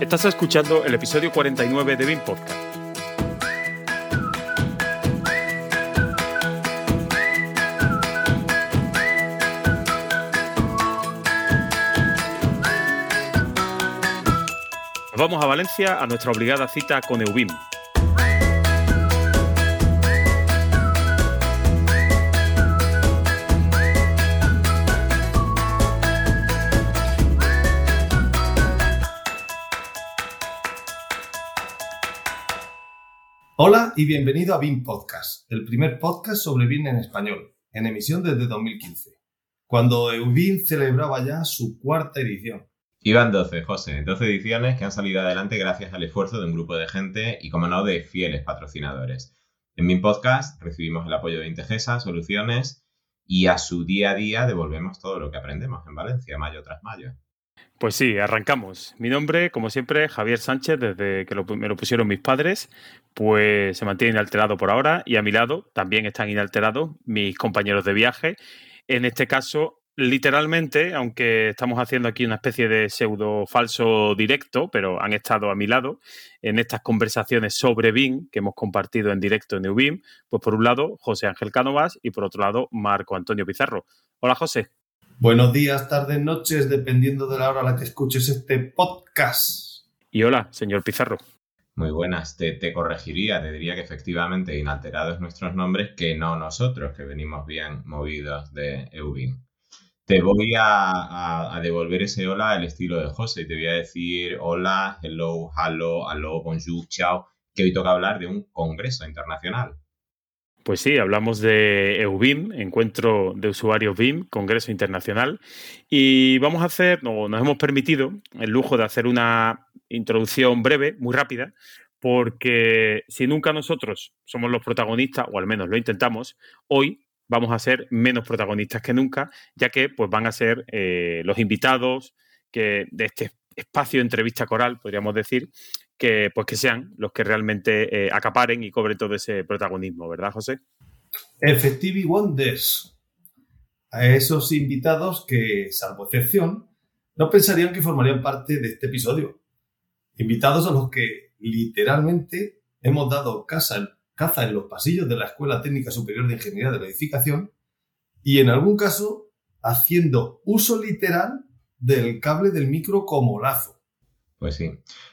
Estás escuchando el episodio 49 de BIM Podcast. Vamos a Valencia a nuestra obligada cita con EUBIM, Hola y bienvenido a BIM Podcast, el primer podcast sobre BIM en español, en emisión desde 2015, cuando EUBIM celebraba ya su cuarta edición. Iban 12, José, 12 ediciones que han salido adelante gracias al esfuerzo de un grupo de gente y, como no, de fieles patrocinadores. En BIM Podcast recibimos el apoyo de Integesa, Soluciones y a su día a día devolvemos todo lo que aprendemos en Valencia, mayo tras mayo. Pues sí, arrancamos. Mi nombre, como siempre, Javier Sánchez, desde que me lo pusieron mis padres, pues se mantiene inalterado por ahora y a mi lado también están inalterados mis compañeros de viaje. En este caso, literalmente, aunque estamos haciendo aquí una especie de pseudo falso directo, pero han estado a mi lado en estas conversaciones sobre BIM que hemos compartido en directo en UBIM, pues por un lado José Ángel Cánovas y por otro lado Marco Antonio Pizarro. Hola José. Buenos días, tardes, noches, dependiendo de la hora a la que escuches este podcast. Y hola, señor Pizarro. Muy buenas, te, corregiría, te diría que efectivamente inalterados nuestros nombres que no nosotros, que venimos bien movidos de Eubin. Te voy a, a, devolver ese hola al estilo de José y te voy a decir hola, hello, hello, hello, bonjour, chao, que hoy toca hablar de un congreso internacional. Pues sí, hablamos de EUBIM, Encuentro de Usuarios BIM, Congreso Internacional, y vamos a hacer, o nos hemos permitido el lujo de hacer una introducción breve, muy rápida, porque si nunca nosotros somos los protagonistas, o al menos lo intentamos, hoy vamos a ser menos protagonistas que nunca, ya que pues, van a ser eh, los invitados que de este espacio de entrevista coral, podríamos decir, que, pues que sean los que realmente eh, acaparen y cobren todo ese protagonismo, ¿verdad, José? Effective Wonders. A esos invitados que, salvo excepción, no pensarían que formarían parte de este episodio. Invitados a los que literalmente hemos dado caza, caza en los pasillos de la Escuela Técnica Superior de Ingeniería de la Edificación y en algún caso haciendo uso literal del cable del micro como lazo. Pues sí.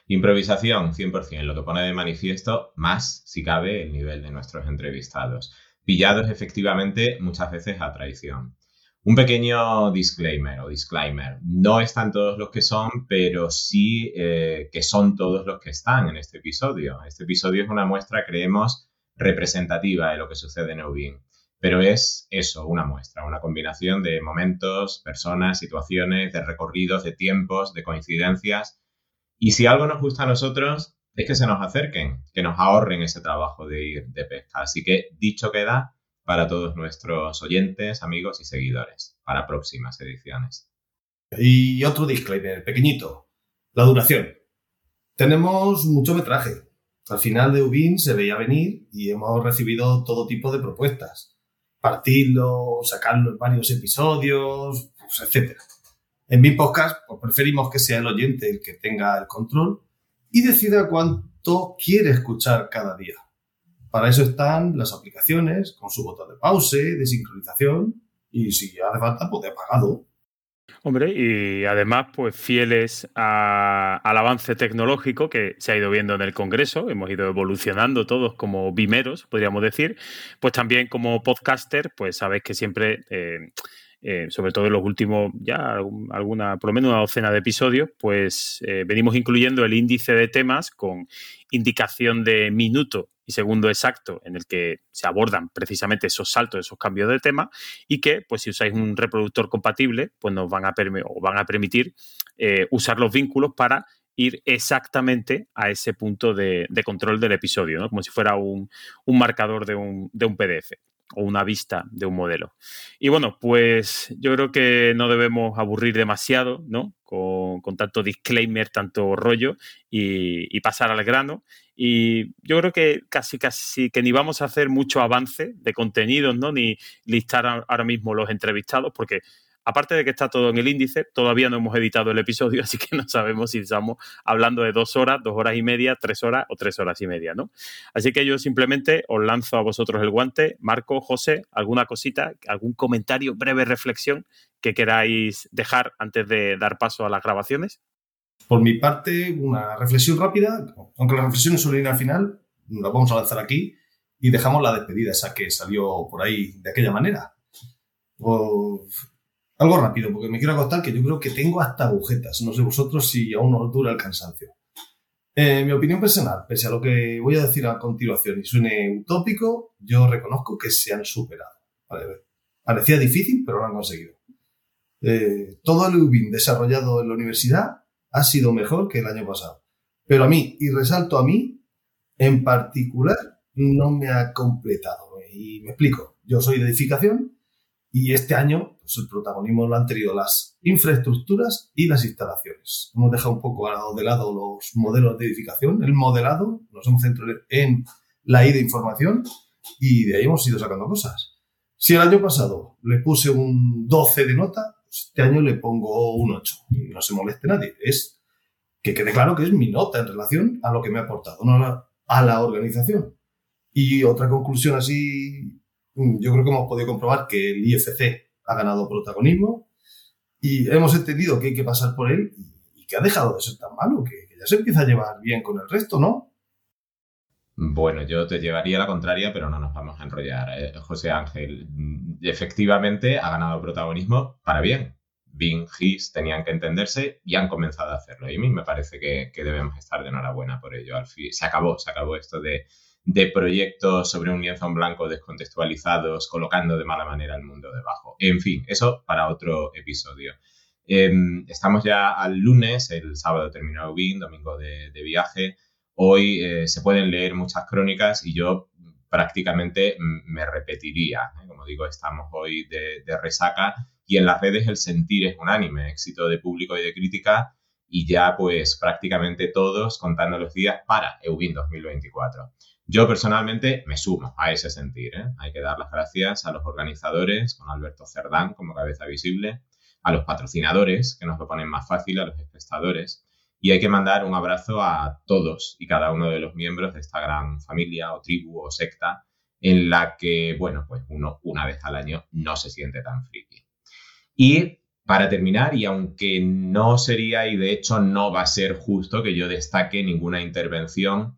Improvisación, 100%, lo que pone de manifiesto más, si cabe, el nivel de nuestros entrevistados. Pillados efectivamente muchas veces a traición. Un pequeño disclaimer o disclaimer. No están todos los que son, pero sí eh, que son todos los que están en este episodio. Este episodio es una muestra, creemos, representativa de lo que sucede en Ubin. Pero es eso, una muestra, una combinación de momentos, personas, situaciones, de recorridos, de tiempos, de coincidencias y si algo nos gusta a nosotros es que se nos acerquen, que nos ahorren ese trabajo de ir de pesca. Así que dicho queda para todos nuestros oyentes, amigos y seguidores, para próximas ediciones. Y otro disclaimer, pequeñito, la duración. Tenemos mucho metraje. Al final de Ubin se veía venir y hemos recibido todo tipo de propuestas. Partirlo, sacarlo en varios episodios, pues, etc. En mi podcast pues preferimos que sea el oyente el que tenga el control y decida cuánto quiere escuchar cada día. Para eso están las aplicaciones con su botón de pause, de sincronización y si hace falta, pues de apagado. Hombre, y además, pues fieles al avance tecnológico que se ha ido viendo en el Congreso, hemos ido evolucionando todos como bimeros, podríamos decir, pues también como podcaster, pues sabéis que siempre eh, eh, sobre todo en los últimos, ya alguna, por lo menos una docena de episodios, pues eh, venimos incluyendo el índice de temas con indicación de minuto y segundo exacto en el que se abordan precisamente esos saltos, esos cambios de tema y que, pues si usáis un reproductor compatible, pues nos van a, o van a permitir eh, usar los vínculos para ir exactamente a ese punto de, control del episodio, como si fuera un, un marcador de un, de un PDF o una vista de un modelo. Y bueno, pues yo creo que no debemos aburrir demasiado, ¿no? Con, tanto disclaimer, tanto rollo y, pasar al grano. Y yo creo que casi, casi que ni vamos a hacer mucho avance de contenidos, ¿no? Ni listar ahora mismo los entrevistados, porque aparte de que está todo en el índice, todavía no hemos editado el episodio, así que no sabemos si estamos hablando de dos horas, dos horas y media, tres horas o tres horas y media, ¿no? Así que yo simplemente os lanzo a vosotros el guante. Marco, José, alguna cosita, algún comentario, breve reflexión que queráis dejar antes de dar paso a las grabaciones. Por mi parte, una reflexión rápida, aunque las reflexiones suelen ir al final, las vamos a lanzar aquí y dejamos la despedida esa que salió por ahí de aquella manera. Algo rápido, porque me quiero acostar que yo creo que tengo hasta agujetas. No sé vosotros si aún nos dura el cansancio. Eh, mi opinión personal, pese a lo que voy a decir a continuación y suene utópico, yo reconozco que se han superado. parecía difícil, pero lo han conseguido. Eh, todo el UBIN desarrollado en la universidad ha sido mejor que el año pasado. Pero a mí, y resalto a mí, en particular, no me ha completado. Y me explico. Yo soy de edificación y este año pues el protagonismo lo han tenido las infraestructuras y las instalaciones. Hemos dejado un poco de lado los modelos de edificación, el modelado, nos hemos centrado en la I de información y de ahí hemos ido sacando cosas. Si el año pasado le puse un 12 de nota, pues este año le pongo un 8 y no se moleste nadie. Es que quede claro que es mi nota en relación a lo que me ha aportado, a la organización. Y otra conclusión así, yo creo que hemos podido comprobar que el IFC ha ganado protagonismo y hemos entendido que hay que pasar por él y que ha dejado de ser tan malo, que, ya se empieza a llevar bien con el resto, ¿no? Bueno, yo te llevaría la contraria, pero no nos vamos a enrollar. Eh, José Ángel, mm, efectivamente ha ganado protagonismo para bien. Bing, Gis tenían que entenderse y han comenzado a hacerlo. Y a mí me parece que, debemos estar de enhorabuena por ello. Se acabó, se acabó esto de, proyectos sobre un lienzo en blanco descontextualizados, colocando de mala manera el mundo debajo. En fin, eso para otro episodio. Em, estamos ya al lunes, el sábado terminó Bing, domingo de, viaje. Hoy eh, se pueden leer muchas crónicas y yo prácticamente me repetiría. ¿eh? Como digo, estamos hoy de, de resaca y en las redes el sentir es unánime, éxito de público y de crítica y ya pues prácticamente todos contando los días para EUBIN 2024. Yo personalmente me sumo a ese sentir. ¿eh? Hay que dar las gracias a los organizadores, con Alberto Cerdán como cabeza visible, a los patrocinadores, que nos lo ponen más fácil, a los espectadores, y hay que mandar un abrazo a todos y cada uno de los miembros de esta gran familia o tribu o secta en la que, bueno, pues uno una vez al año no se siente tan friki. Y para terminar, y aunque no sería y de hecho no va a ser justo que yo destaque ninguna intervención,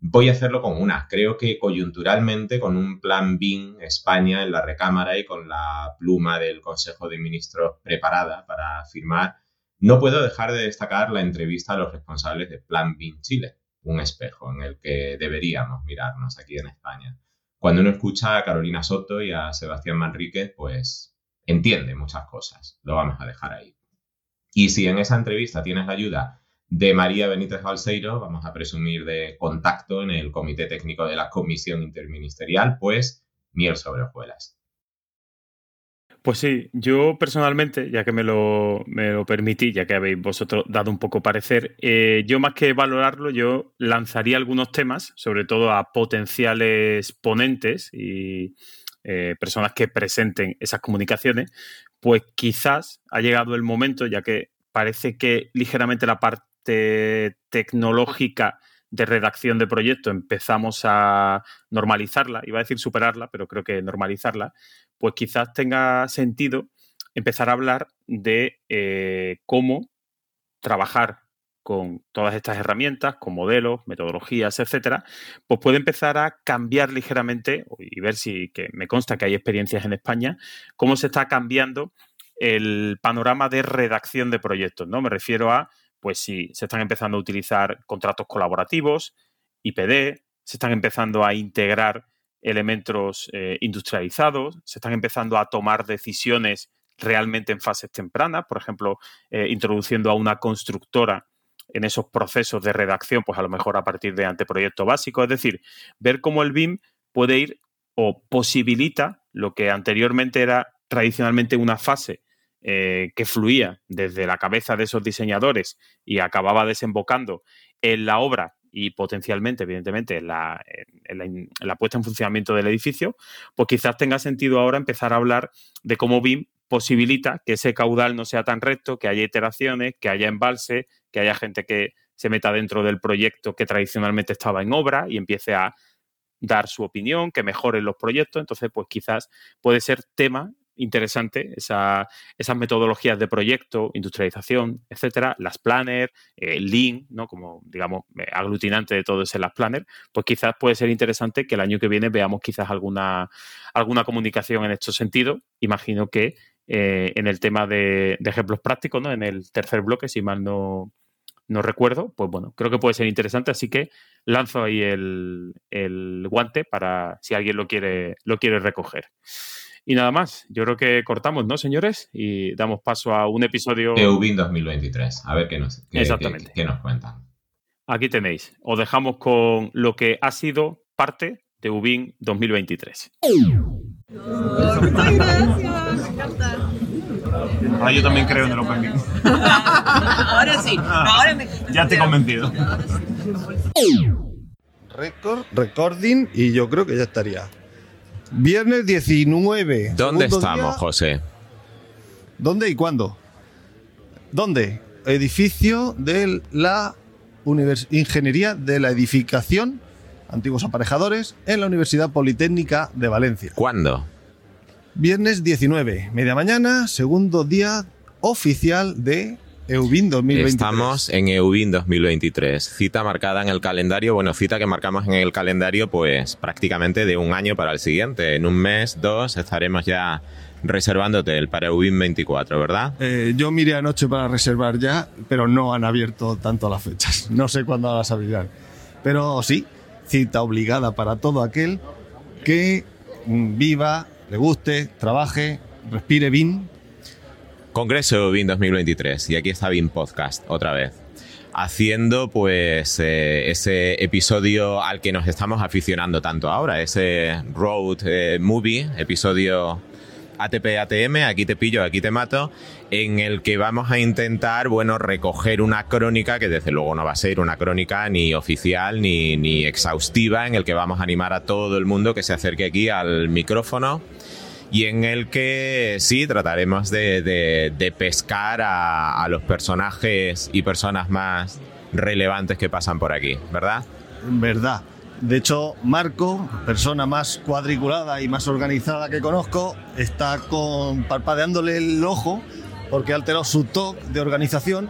voy a hacerlo con una. Creo que coyunturalmente, con un plan BIN España en la recámara y con la pluma del Consejo de Ministros preparada para firmar, no puedo dejar de destacar la entrevista a los responsables de Plan BIN Chile, un espejo en el que deberíamos mirarnos aquí en España. Cuando uno escucha a Carolina Soto y a Sebastián Manríquez, pues entiende muchas cosas. Lo vamos a dejar ahí. Y si en esa entrevista tienes la ayuda de María Benítez Balseiro, vamos a presumir de contacto en el comité técnico de la comisión interministerial, pues miel sobre hojuelas. Pues sí, yo personalmente, ya que me lo, me lo permití, ya que habéis vosotros dado un poco parecer, eh, yo más que valorarlo, yo lanzaría algunos temas, sobre todo a potenciales ponentes y, eh, personas que presenten esas comunicaciones, pues quizás ha llegado el momento, ya que parece que ligeramente la parte tecnológica de redacción de proyecto empezamos a normalizarla, iba a decir superarla, pero creo que normalizarla, pues quizás tenga sentido empezar a hablar de eh, cómo trabajar con todas estas herramientas, con modelos, metodologías, etcétera, pues puede empezar a cambiar ligeramente y ver si, que me consta que hay experiencias en España, cómo se está cambiando el panorama de redacción de proyectos, ¿no? Me refiero a, pues si se están empezando a utilizar contratos colaborativos, IPD, se están empezando a integrar elementos eh, industrializados, se están empezando a tomar decisiones realmente en fases tempranas, por ejemplo, eh, introduciendo a una constructora en esos procesos de redacción, pues a lo mejor a partir de anteproyecto básico, es decir, ver cómo el BIM puede ir o posibilita lo que anteriormente era tradicionalmente una fase eh, que fluía desde la cabeza de esos diseñadores y acababa desembocando en la obra y potencialmente, evidentemente, en la, en la puesta en funcionamiento del edificio, pues quizás tenga sentido ahora empezar a hablar de cómo BIM posibilita que ese caudal no sea tan recto, que haya iteraciones, que haya embalse, que haya gente que se meta dentro del proyecto que tradicionalmente estaba en obra y empiece a dar su opinión, que mejoren los proyectos. Entonces, pues quizás puede ser tema interesante esa, esas metodologías de proyecto, industrialización, etcétera, las planner, el Lean, ¿no? Como, digamos, eh, aglutinante de todo ese las planner, pues quizás puede ser interesante que el año que viene veamos quizás alguna, alguna comunicación en este sentido. Imagino que eh, en el tema de, ejemplos prácticos, ¿no? En el tercer bloque, si mal no, no recuerdo, pues bueno, creo que puede ser interesante, así que lanzo ahí el, el guante para si alguien lo quiere, lo quiere recoger. Y nada más, yo creo que cortamos, ¿no, señores? Y damos paso a un episodio... De UBIN 2023, a ver qué nos, Exactamente. Qué, nos cuentan. Aquí tenéis, os dejamos con lo que ha sido parte de UBIN 2023. Muchas gracias, Ahora yo también creo en el Open ahora sí, ahora me... Ya te he convencido. Record, recording y yo creo que ya estaría. Viernes 19. ¿Dónde estamos, José? ¿Dónde y cuándo? ¿Dónde? Edificio de la Ingeniería de la Edificación, antiguos aparejadores, en la Universidad Politécnica de Valencia. ¿Cuándo? Viernes 19, media mañana, segundo día oficial de EUBIN 2023. Estamos en EUBIN 2023. Cita marcada en el calendario, bueno, cita que marcamos en el calendario pues prácticamente de un año para el siguiente. En un mes, dos, estaremos ya reservando hotel para EUBIN 24, ¿verdad? Eh, yo miré anoche para reservar ya, pero no han abierto tanto las fechas. No sé cuándo las abrirán. Pero sí, cita obligada para todo aquel que mm, viva, le guste, trabaje, respire bien Congreso BIN 2023 y aquí está BIN Podcast otra vez. Haciendo pues eh, ese episodio al que nos estamos aficionando tanto ahora, ese road eh, movie, episodio ATP ATM, aquí te pillo, aquí te mato, en el que vamos a intentar, bueno, recoger una crónica que desde luego no va a ser una crónica ni oficial ni, ni exhaustiva, en el que vamos a animar a todo el mundo que se acerque aquí al micrófono y en el que sí trataremos de, pescar a, los personajes y personas más relevantes que pasan por aquí, ¿verdad? Verdad. De hecho, Marco, persona más cuadriculada y más organizada que conozco, está con parpadeándole el ojo porque ha alterado su toque de organización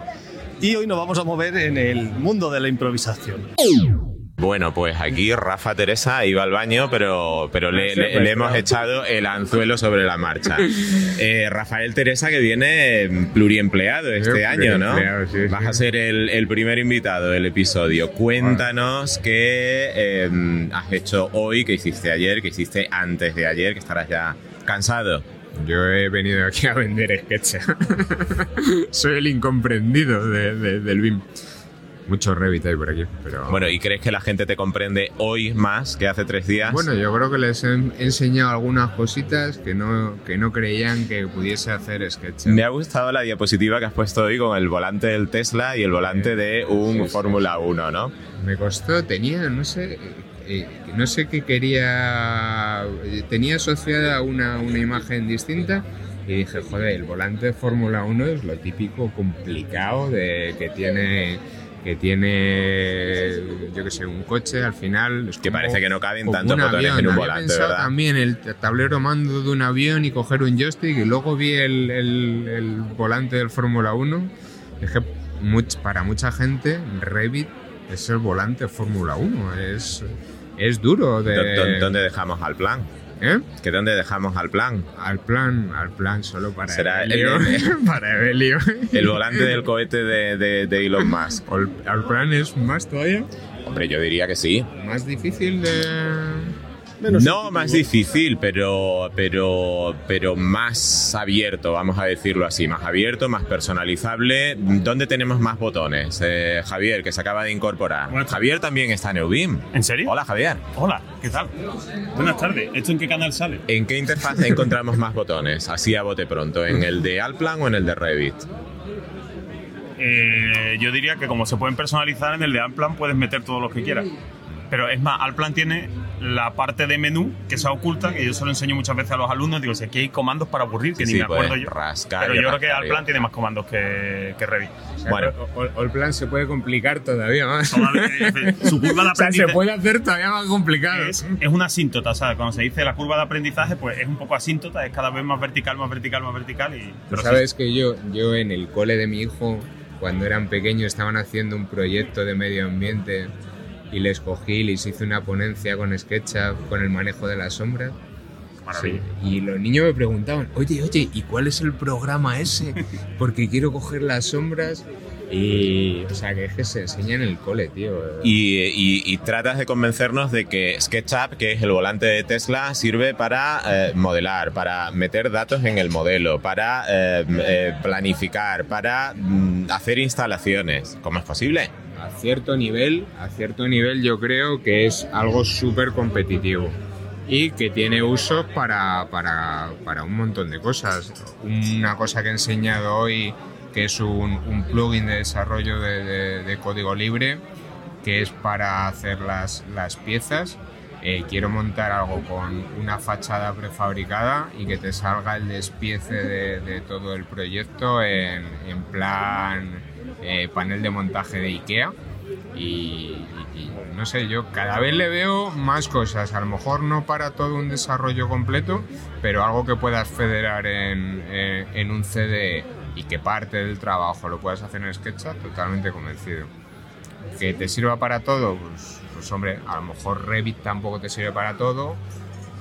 y hoy nos vamos a mover en el mundo de la improvisación. Bueno, pues aquí Rafa Teresa iba al baño, pero, pero le, hemos echado el anzuelo sobre la marcha. Eh, Rafael Teresa, que viene pluriempleado este año, ¿no? Vas a ser el, primer invitado del episodio. Cuéntanos qué em, has hecho hoy, qué hiciste ayer, qué hiciste antes de ayer, que estarás ya cansado. Yo he venido aquí a vender sketches. Soy el incomprendido del BIM mucho Revit hay por aquí. Pero... Bueno, ¿y crees que la gente te comprende hoy más que hace tres días? Bueno, yo creo que les he enseñado algunas cositas que no, que no creían que pudiese hacer sketch. Me ha gustado la diapositiva que has puesto hoy con el volante del Tesla y el volante de un Fórmula 1, ¿no? Me costó, tenía, no sé, eh, no sé qué quería, tenía asociada una, una imagen distinta y dije, joder, el volante de Fórmula 1 es lo típico complicado de que tiene que tiene, yo que sé, un coche, al final... Es que parece que no caben tantos botones en un volante, ¿verdad? también el tablero mando de un avión y coger un joystick y luego vi el, el, volante del Fórmula 1. Es que para mucha gente Revit es el volante Fórmula 1, es, es duro. De... ¿Dónde dejamos al plan? ¿Eh? ¿Que dónde dejamos al plan? Al plan, al plan solo para ¿Será El, para Evelio. El volante del cohete de, de, de Elon Musk. ¿Al plan es más todavía? Hombre, yo diría que sí. Más difícil de no más difícil, pero, pero, pero más abierto, vamos a decirlo así, más abierto, más personalizable. ¿Dónde tenemos más botones? Eh, Javier, que se acaba de incorporar. Javier también está en Eubim. ¿En serio? Hola, Javier. Hola, ¿qué tal? Buenas tardes. ¿Esto en qué canal sale? ¿En qué interfaz encontramos más botones? Así a bote pronto, ¿en el de Alplan o en el de Revit? Eh, yo diría que como se pueden personalizar en el de Alplan puedes meter todos los que quieras. Pero es más, Alplan tiene la parte de menú que se oculta, que yo se lo enseño muchas veces a los alumnos. Digo, si aquí hay comandos para aburrir, que Sí, ni sí, me acuerdo puedes yo. rascar Pero yo creo que rascar, Alplan tiene más comandos que, que Revit. Bueno. el plan se puede complicar todavía más. Su curva de O sea, se aprendizaje puede hacer todavía más complicado. es, es una asíntota, ¿sabes? Cuando se dice la curva de aprendizaje, pues es un poco asíntota, es cada vez más vertical, más vertical, más vertical. Y, Tú pero sí, sabes que yo, yo en el cole de mi hijo, cuando eran pequeños, estaban haciendo un proyecto de medio ambiente y les cogí, les hice una ponencia con SketchUp, con el manejo de las sombras. maravilla. Sí, Y los niños me preguntaban, oye, oye, ¿y cuál es el programa ese? Porque quiero coger las sombras. Y, o sea, que es que se enseña en el cole, tío. Y, y- y tratas de convencernos de que SketchUp, que es el volante de Tesla, sirve para eh, modelar, para meter datos en el modelo, para eh, eh, planificar, para mm, hacer instalaciones. ¿Cómo es posible? a cierto nivel, a cierto nivel yo creo que es algo súper competitivo y que tiene usos para, para, para un montón de cosas. Una cosa que he enseñado hoy, que es un, un plugin de desarrollo de, de- de código libre, que es para hacer las, las piezas. Eh, quiero montar algo con una fachada prefabricada y que te salga el despiece de, de todo el proyecto en, en plan eh, panel de montaje de IKEA. Y, y- no sé, yo cada vez le veo más cosas. A lo mejor no para todo un desarrollo completo, pero algo que puedas federar en, en- en un CD y que parte del trabajo lo puedas hacer en SketchUp, totalmente convencido. Que te sirva para todo, pues, pues hombre, a lo mejor Revit tampoco te sirve para todo,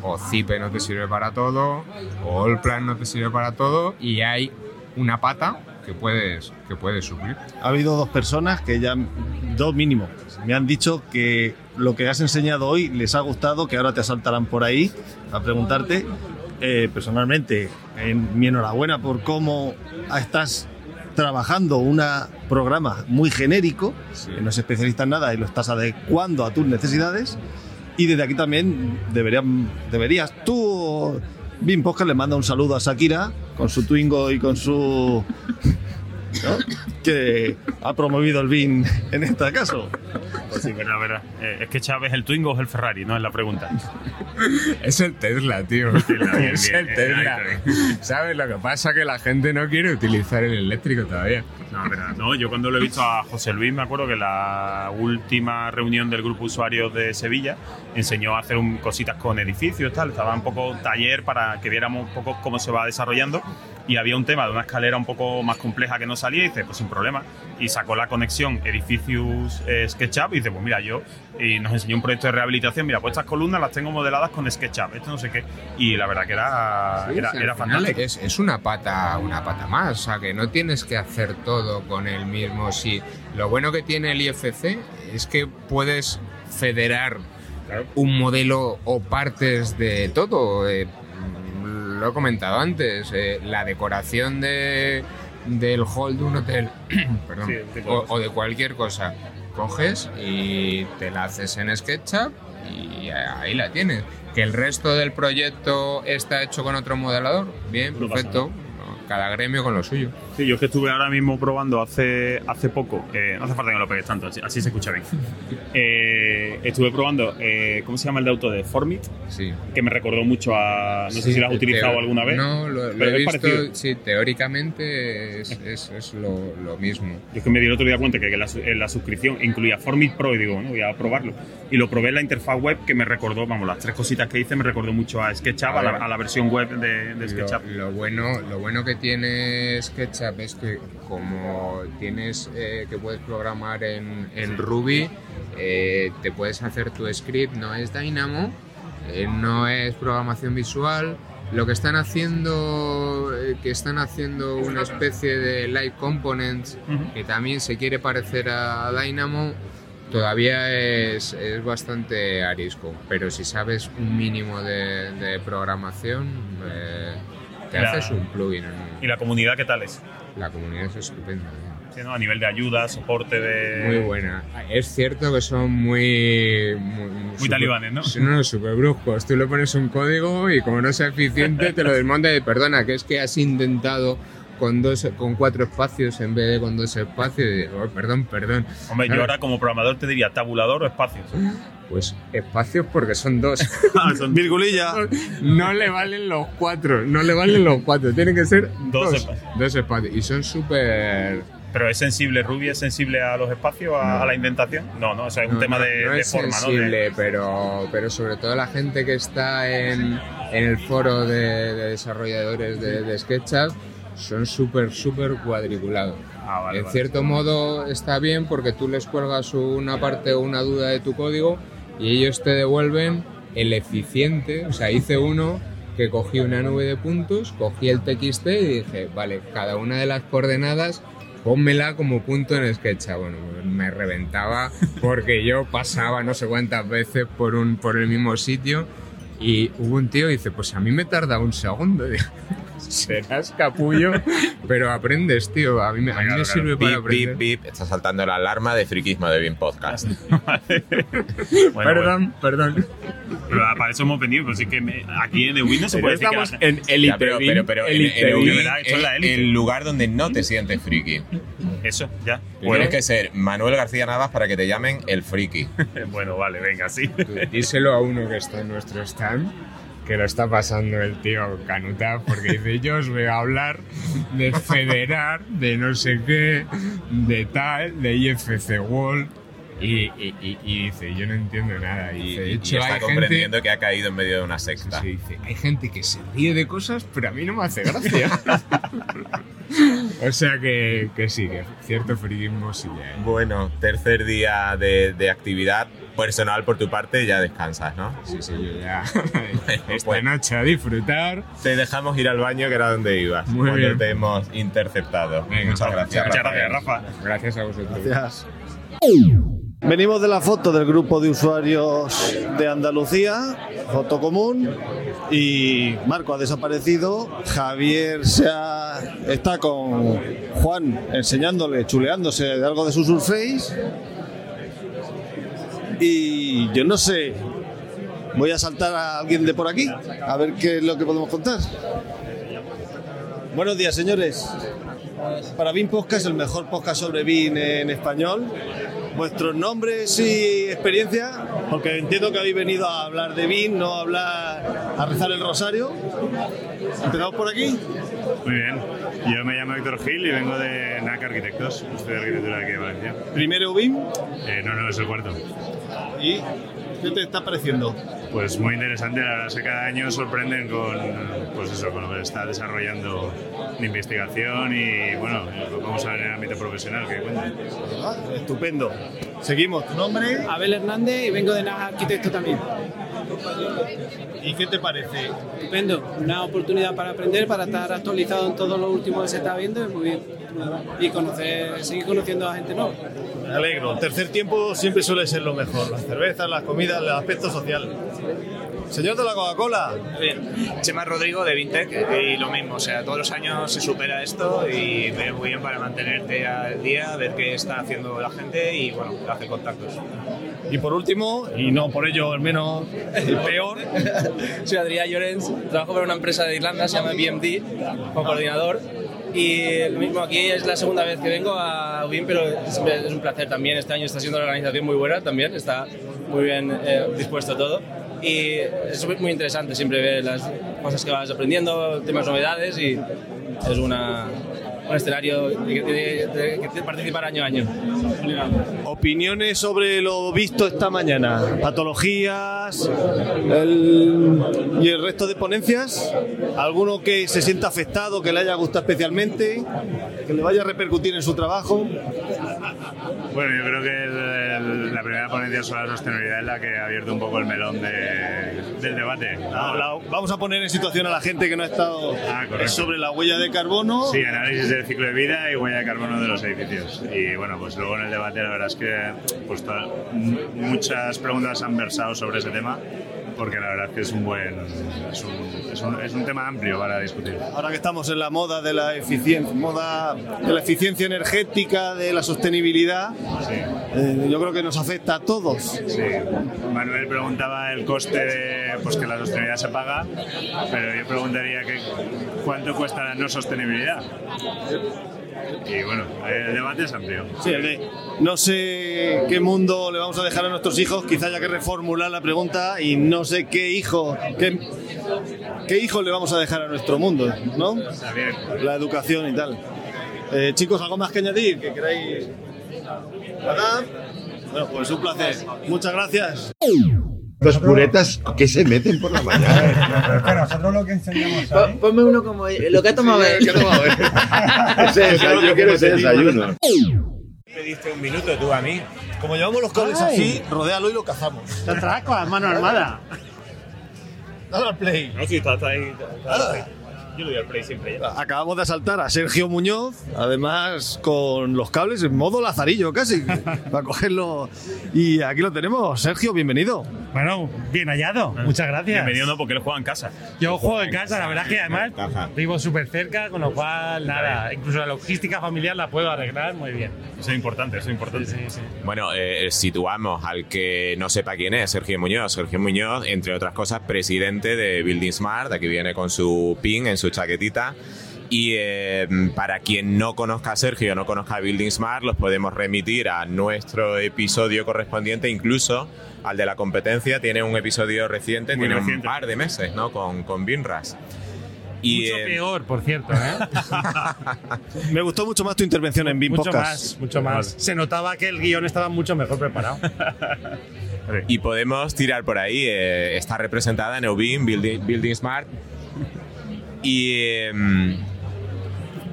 o Zipe no te sirve para todo, o Allplan no te sirve para todo, y hay una pata que puedes, que puedes suplir. Ha habido dos personas que ya, dos mínimo, me han dicho que lo que has enseñado hoy les ha gustado, que ahora te asaltarán por ahí a preguntarte. Eh, personalmente, en mi enhorabuena por cómo estás trabajando un programa muy genérico, que no es especialista en nada y lo estás adecuando a tus necesidades. Y desde aquí también deberían, deberías tú, Bim Podcast, le manda un saludo a Shakira con su Twingo y con su ¿no? que ha promovido el BIN en este caso. Pues sí, verdad, verdad. Eh, es que Chávez el Twingo o es el Ferrari, no es la pregunta. Es el Tesla, tío. bien, es bien, el Tesla. ahí está ¿Sabes? Lo que pasa es que la gente no quiere utilizar el eléctrico todavía. No, verdad. No, yo cuando lo he visto a José Luis, me acuerdo que la última reunión del grupo usuarios de Sevilla enseñó a hacer un- cositas con edificios, tal. Estaba un poco taller para que viéramos un poco cómo se va desarrollando. Y había un tema de una escalera un poco más compleja que no salía y dice, pues sin problema. Y sacó la conexión Edificius eh, SketchUp y dice, pues mira, yo. Y nos enseñó un proyecto de rehabilitación. Mira, pues estas columnas las tengo modeladas con SketchUp. Esto no sé qué. Y la verdad que era, era, Sí, fantástico. es, es una pata, una pata más, o sea que no tienes que hacer todo con el mismo sí. Lo bueno que tiene el IFC es que puedes federar un modelo o partes de todo. eh, lo he comentado antes, eh, la decoración de, del hall de un hotel, perdón, Sí, o, o de cualquier cosa. Coges y te la haces en SketchUp y ahí la tienes. Que el resto del proyecto está hecho con otro modelador, bien, No pasa perfecto. Cada gremio con lo suyo. Sí, yo es que estuve ahora mismo probando hace, hace poco, eh, no hace falta que lo pegues tanto, así, así se escucha bien. Eh, estuve probando, eh, ¿cómo se llama el de auto de Formit? Sí. Que me recordó mucho a. No sé si lo has utilizado alguna vez. No, lo, he visto. parecido. Sí, teóricamente es, es- es lo, lo mismo. Yo es que me di el otro día cuenta que, que la, la suscripción incluía Formit Pro y digo, bueno, voy a probarlo. Y lo probé en la interfaz web que me recordó, vamos, las tres cositas que hice me recordó mucho a SketchUp, a la, a la versión web de, de Lo, SketchUp. lo bueno, lo bueno que tiene SketchUp es que como tienes eh, que puedes programar en, en Ruby, eh, te puedes hacer tu script, no es Dynamo, eh, no es programación visual. Lo que están haciendo, eh, que están haciendo una especie de light components que también se quiere parecer a Dynamo, todavía es, es bastante arisco. Pero si sabes un mínimo de, de programación, eh, te La- haces un plugin. ¿Y la comunidad qué tal es? La comunidad es estupenda. ¿eh? Sí, ¿no? A nivel de ayuda, soporte de. Muy buena. Es cierto que son muy... Muy, super- talibanes, ¿no? Sí, No, súper bruscos. Tú le pones un código y como no sea eficiente te lo desmonta y perdona, que es que has intentado con dos con cuatro espacios en vez de con dos espacios "Oh, perdón, perdón. Hombre, yo ahora como programador te diría tabulador o espacios. Pues espacios porque son dos. Virgulilla. No le valen los cuatro, no le valen los cuatro, tienen que ser Dos dos, espacios. dos espacios. Y son súper... Pero es sensible, Ruby es sensible a los espacios, a, a la indentación. No, no, o sea, es un No, tema no, de, no de es forma, sensible, pero, pero sobre todo la gente que está en, en el foro de, de desarrolladores de, de SketchUp son súper, súper cuadriculados. ¿no? Ah, vale, en vale. cierto modo está bien porque tú les cuelgas una parte o una duda de tu código y ellos te devuelven el eficiente. O sea, hice uno que cogí una nube de puntos, cogí el TXT y dije, vale, cada una de las coordenadas pónmela como punto en SketchUp. Bueno, me reventaba porque yo pasaba no sé cuántas veces por, un, por el mismo sitio y hubo un tío que dice, pues a mí me tarda un segundo. Serás capullo, pero aprendes, tío. A mí me, a mí me Claro, sirve para Bip, aprender. bip, bip. Está saltando la alarma de friquismo de Bean Podcast. Bueno, bueno. perdón, perdón. Pero para eso hemos venido, pues sí que me- aquí en The Win no se Pero puede decir que estamos en Elite Ya, pero, pero, pero en, élite. el lugar donde no te sientes friki. Eso, ya. Tienes Bueno, que ser Manuel García Navas para que te llamen el friki. bueno, vale, venga, sí. Díselo a uno que está en nuestro stand que lo está pasando el tío Canuta porque dice yo os voy a hablar de federar, de no sé qué, de tal, de IFC Wall y, y- y- y dice yo no entiendo nada y, dice, de hecho está hay comprendiendo gente que ha caído en medio de una secta. Sí, dice, hay gente que se ríe de cosas pero a mí no me hace gracia o sea que, que sí que cierto friquismo sí hay. Bueno, tercer día de, de actividad personal por tu parte, ya descansas, ¿no? Sí, sí, yo ya. Esta pues- noche a disfrutar. Te dejamos ir al baño, que era donde ibas, Muy cuando bien. te hemos interceptado. Venga, Muchas gracias. Muchas gracias, Rafa. Gracias a vosotros. Gracias. Venimos de la foto del grupo de usuarios de Andalucía, foto común, y Marco ha desaparecido, Javier se ha- está con Juan enseñándole, chuleándose de algo de su Surface, y yo no sé, voy a saltar a alguien de por aquí, a ver qué es lo que podemos contar. Buenos días, señores. Para BIM Podcast, el mejor podcast sobre BIM en español. Vuestros nombres y experiencia, porque entiendo que habéis venido a hablar de BIM, no a hablar a rezar el rosario. Empezamos por aquí. Muy bien, yo me llamo Héctor Gil y vengo de NAC Arquitectos, estoy de arquitectura aquí de Valencia. Primero BIM Eh, no, no, es el cuarto. y ¿qué te está pareciendo? Pues muy interesante, la verdad es que cada año sorprenden con, pues eso, con lo que está desarrollando de investigación y bueno, lo vamos a ver en el ámbito profesional, que cuentan. Ah, estupendo. Seguimos. ¿Tu nombre? Abel Hernández y vengo de NAG Arquitecto también. ¿Y qué te parece? Estupendo, una oportunidad para aprender, para estar actualizado en todo lo último que se está viendo y muy bien. Y conocer, seguir conociendo a gente nueva. Me alegro. El tercer tiempo siempre suele ser lo mejor. Las cervezas, las comidas, el aspecto social. Señor de la Coca-Cola. Bien. Chema Rodrigo de Vintec y lo mismo, o sea, todos los años se supera esto y viene muy bien para mantenerte al día, ver qué está haciendo la gente y bueno, hacer contactos. Y por último, y no por ello el menos el peor, Soy Adrián Llorens, trabajo para una empresa de Irlanda, se llama BMD, como coordinador. Y lo mismo aquí es la segunda vez que vengo a UBIM, pero es un placer también. Este año está siendo la organización muy buena también, está muy bien eh, dispuesto todo. Y es muy interesante siempre ver las cosas que vas aprendiendo, temas novedades y es una, un escenario que tiene que, que participar año a año. opiniones sobre lo visto esta mañana. Patologías el- y el resto de ponencias. ¿Alguno que se sienta afectado, que le haya gustado especialmente, que le vaya a repercutir en su trabajo? Bueno, yo creo que el- el- la primera ponencia sobre la sostenibilidad es la que ha abierto un poco el melón de- del debate. La- vamos a poner en situación a la gente que no ha estado Ah, sobre la huella de carbono. Sí, análisis del ciclo de vida y huella de carbono de los edificios. Y bueno, pues luego en el debate la verdad es que pues, muchas preguntas han versado sobre ese tema, porque la verdad es que es un buen es un, es un- es un tema amplio para discutir. Ahora que estamos en la moda de la eficiencia, moda de la eficiencia energética, de la sostenibilidad, Sí. eh, yo creo que nos afecta a todos. Sí. Manuel preguntaba el coste de pues que la sostenibilidad se paga, pero yo preguntaría que cuánto cuesta la no sostenibilidad. Y bueno, el debate es amplio. Sí, no sé qué mundo le vamos a dejar a nuestros hijos, quizá haya que reformular la pregunta y no sé qué hijo, qué, qué hijo le vamos a dejar a nuestro mundo, ¿no? La educación y tal. Eh, chicos, ¿algo más que añadir? ¿Que queráis? ¿Verdad? Bueno, pues un placer. Muchas gracias. Los puretas que se meten por la mañana. Que nosotros lo que enseñamos ahí. Ponme uno como lo que ha tomado él. Ese desayuno, yo quiero ese desayuno. Pediste un minuto tú a mí. Como llevamos los cables así, rodéalo y lo cazamos. Te atraco a mano armada. Dale al play. No, está, está ahí. Yo le doy al play siempre. ya. Acabamos de asaltar a Sergio Muñoz, además con los cables en modo lazarillo casi, para cogerlo. Y aquí lo tenemos. Sergio, bienvenido. Bueno, bien hallado. Muchas gracias. Bienvenido, no, porque él juega en casa. Yo juego en casa, la verdad es que además vivo súper cerca, con lo cual, nada, incluso la logística familiar la puedo arreglar muy bien. Eso es importante, eso es importante. Sí, sí. Bueno, eh, situamos al que no sepa quién es, Sergio Muñoz. Sergio Muñoz, entre otras cosas, presidente de Building Smart. Aquí viene con su pin en su chaquetita. Y eh, para quien no conozca a Sergio, no conozca a Building Smart, los podemos remitir a nuestro episodio correspondiente, incluso al de la competencia. Tiene un episodio reciente, Muy tiene reciente. un par de meses, ¿no? Con, con Binras. Y, Mucho eh, peor, por cierto, ¿eh? Me gustó mucho más tu intervención en BIM mucho Podcast. más, mucho más. Se notaba que el guion estaba mucho mejor preparado. Y podemos tirar por ahí. eh, está representada en Eubin, Building, Building Smart. Y em,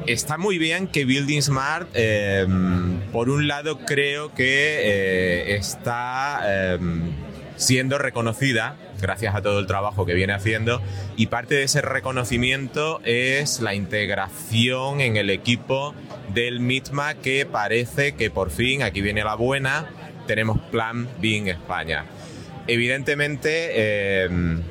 está muy bien que Building Smart, em, por un lado, creo que eh, está em, siendo reconocida gracias a todo el trabajo que viene haciendo y parte de ese reconocimiento es la integración en el equipo del MITMA que parece que por fin, aquí viene la buena, tenemos plan B en España. Evidentemente, em,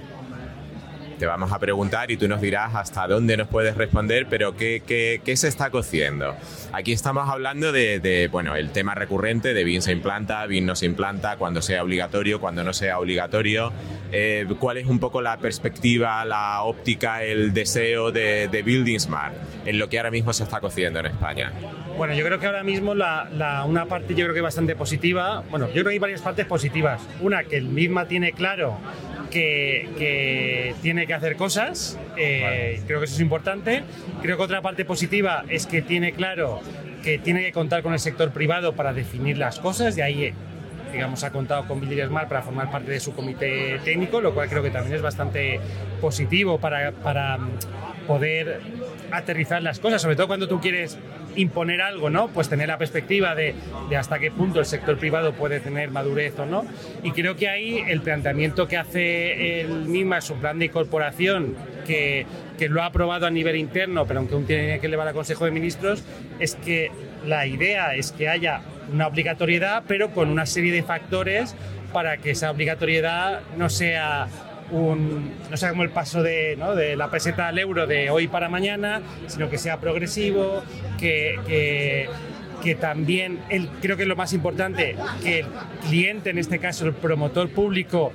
te vamos a preguntar y tú nos dirás hasta dónde nos puedes responder, pero ¿qué, qué- qué se está cociendo? Aquí estamos hablando de, de, bueno, el tema recurrente de BIM se implanta, BIM no se implanta, cuando sea obligatorio, cuando no sea obligatorio. Eh, ¿Cuál es un poco la perspectiva, la óptica, el deseo de, de Building Smart en lo que ahora mismo se está cociendo en España? Bueno, yo creo que ahora mismo la, la- una parte yo creo que bastante positiva, bueno, yo creo que hay varias partes positivas. Una, que el misma tiene claro que, que tiene que hacer cosas, eh, creo que eso es importante. Creo que otra parte positiva es que tiene claro que tiene que contar con el sector privado para definir las cosas, y ahí digamos, ha contado con Building Smart para formar parte de su comité técnico, lo cual creo que también es bastante positivo para, para mm, poder aterrizar las cosas, sobre todo cuando tú quieres imponer algo, ¿no? Pues tener la perspectiva de, de hasta qué punto el sector privado puede tener madurez o no. Y creo que ahí el planteamiento que hace el MIMA, su plan de incorporación, que, que lo ha aprobado a nivel interno, pero aunque aún tiene que elevar al Consejo de Ministros, es que la idea es que haya una obligatoriedad, pero con una serie de factores para que esa obligatoriedad no sea un, no sea como el paso de, la peseta al euro de hoy para mañana, sino que sea progresivo, que, que, que también, el, creo que es lo más importante, que el cliente, en este caso el promotor público,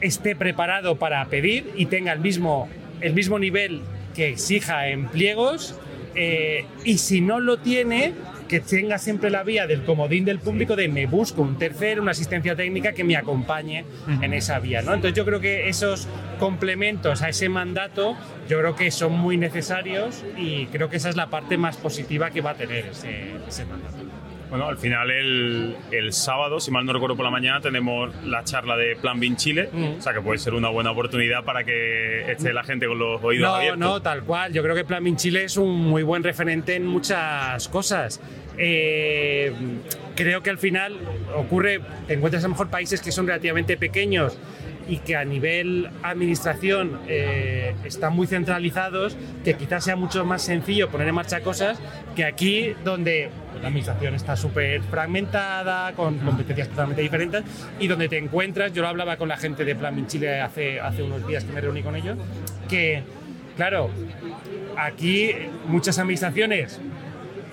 esté preparado para pedir y tenga el mismo, el mismo nivel que exija en pliegos eh, y si no lo tiene, que tenga siempre la vía del comodín del público de me busco un tercero, una asistencia técnica que me acompañe en esa vía. ¿no? Entonces yo creo que esos complementos a ese mandato yo creo que son muy necesarios y creo que esa es la parte más positiva que va a tener ese, ese mandato. Bueno, al final el, el sábado, si mal no recuerdo por la mañana, tenemos la charla de Plan BIM Chile, Mm. o sea que puede ser una buena oportunidad para que esté la gente con los oídos No, abiertos. no, tal cual. Yo creo que Plan BIM Chile es un muy buen referente en muchas cosas. Eh, creo que al final ocurre, te encuentras a lo mejor países que son relativamente pequeños y que a nivel administración eh, están muy centralizados, que quizás sea mucho más sencillo poner en marcha cosas que aquí donde la administración está súper fragmentada, con competencias totalmente diferentes y donde te encuentras, yo lo hablaba con la gente de Plan Chile hace, hace unos días que me reuní con ellos, que claro, aquí muchas administraciones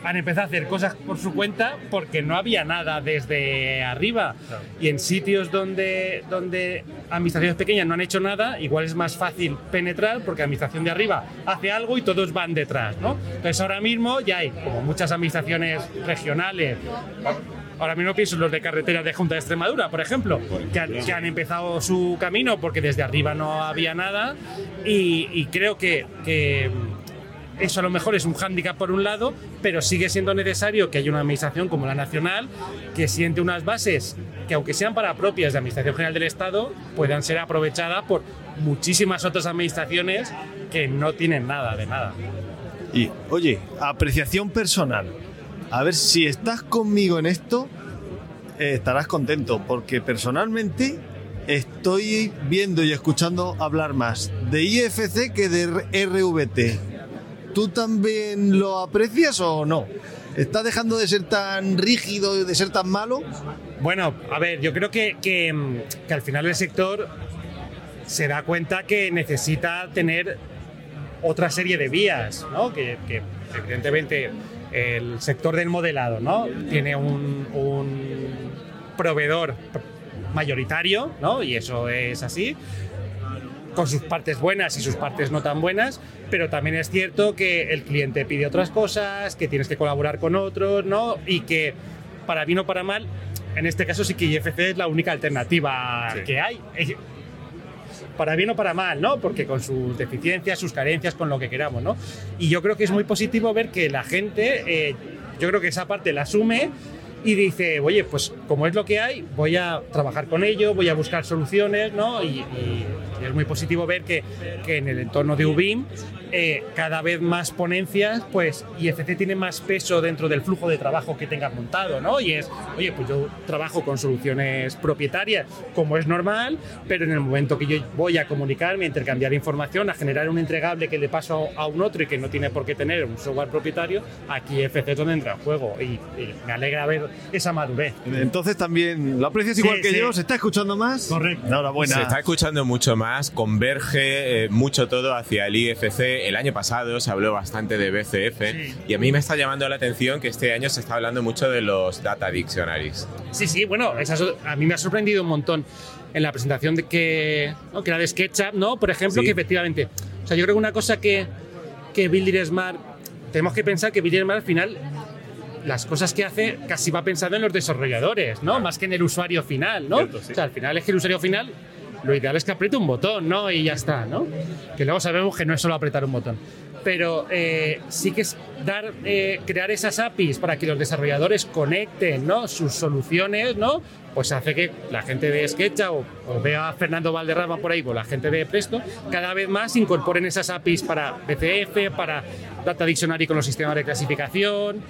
han empezado a hacer cosas por su cuenta porque no había nada desde arriba. Y en sitios donde, donde administraciones pequeñas no han hecho nada, igual es más fácil penetrar porque la administración de arriba hace algo y todos van detrás, ¿no? Entonces ahora mismo ya hay como muchas administraciones regionales. Ahora mismo pienso en los de carreteras de Junta de Extremadura, por ejemplo, que han, que han empezado su camino porque desde arriba no había nada y, y creo que, que eso a lo mejor es un hándicap por un lado, pero sigue siendo necesario que haya una administración como la nacional que siente unas bases que aunque sean para propias de Administración General del Estado, puedan ser aprovechadas por muchísimas otras administraciones que no tienen nada de nada. Y, oye, apreciación personal. A ver si estás conmigo en esto, eh, estarás contento, porque personalmente estoy viendo y escuchando hablar más de IFC que de RVT. ¿Tú también lo aprecias o no? ¿Está dejando de ser tan rígido de ser tan malo? Bueno, a ver, yo creo que, que, mm, que al final el sector se da cuenta que necesita tener otra serie de vías, ¿no? Que, que, evidentemente el sector del modelado, ¿no? Tiene un, un proveedor mayoritario, ¿no? Y eso es así con sus partes buenas y sus partes no tan buenas, pero también es cierto que el cliente pide otras cosas, que tienes que colaborar con otros, ¿no? Y que para bien o para mal, en este caso sí que IFC es la única alternativa Sí. que hay. Para bien o para mal, ¿no? Porque con sus deficiencias, sus carencias, con lo que queramos, ¿no? Y yo creo que es muy positivo ver que la gente, eh, yo creo que esa parte la asume y dice, oye, pues como es lo que hay, voy a trabajar con ello, voy a buscar soluciones, ¿no? Y, y- es muy positivo ver que, que en el entorno de UBIM eh, cada vez más ponencias, pues IFC tiene más peso dentro del flujo de trabajo que tengas montado, ¿no? Y es, oye, pues yo trabajo con soluciones propietarias, como es normal, pero en el momento que yo voy a comunicarme, a intercambiar información, a generar un entregable que le paso a un otro y que no tiene por qué tener un software propietario, aquí IFC es donde entra en juego y, y me alegra ver esa madurez. Entonces también lo aprecias Sí, igual que sí. yo, ¿se está escuchando más? Correcto. Enhorabuena. Se está escuchando mucho más, converge eh, mucho todo hacia el IFC. El año pasado se habló bastante de BCF y a mí me está llamando la atención que este año se está hablando mucho de los data dictionaries. Sí, sí, bueno, a mí me ha sorprendido un montón en la presentación de que, ¿no? que era de SketchUp, ¿no? Por ejemplo, Sí. que efectivamente, o sea, yo creo que una cosa que, que Builder Smart, tenemos que pensar que Builder Smart al final las cosas que hace casi va pensando en los desarrolladores, ¿no? Más que en el usuario final, ¿no? Cierto, sí. O sea, al final es que el usuario final lo ideal es que apriete un botón, ¿no? Y ya está, ¿no? Que luego sabemos que no es solo apretar un botón. Pero eh, sí que es dar, eh, crear esas APIs para que los desarrolladores conecten ¿no? sus soluciones, ¿no? Pues hace que la gente de SketchUp o, o vea a Fernando Valderrama por ahí, o la gente de Presto, cada vez más incorporen esas APIs para BCF, para Data Dictionary con los sistemas de clasificación,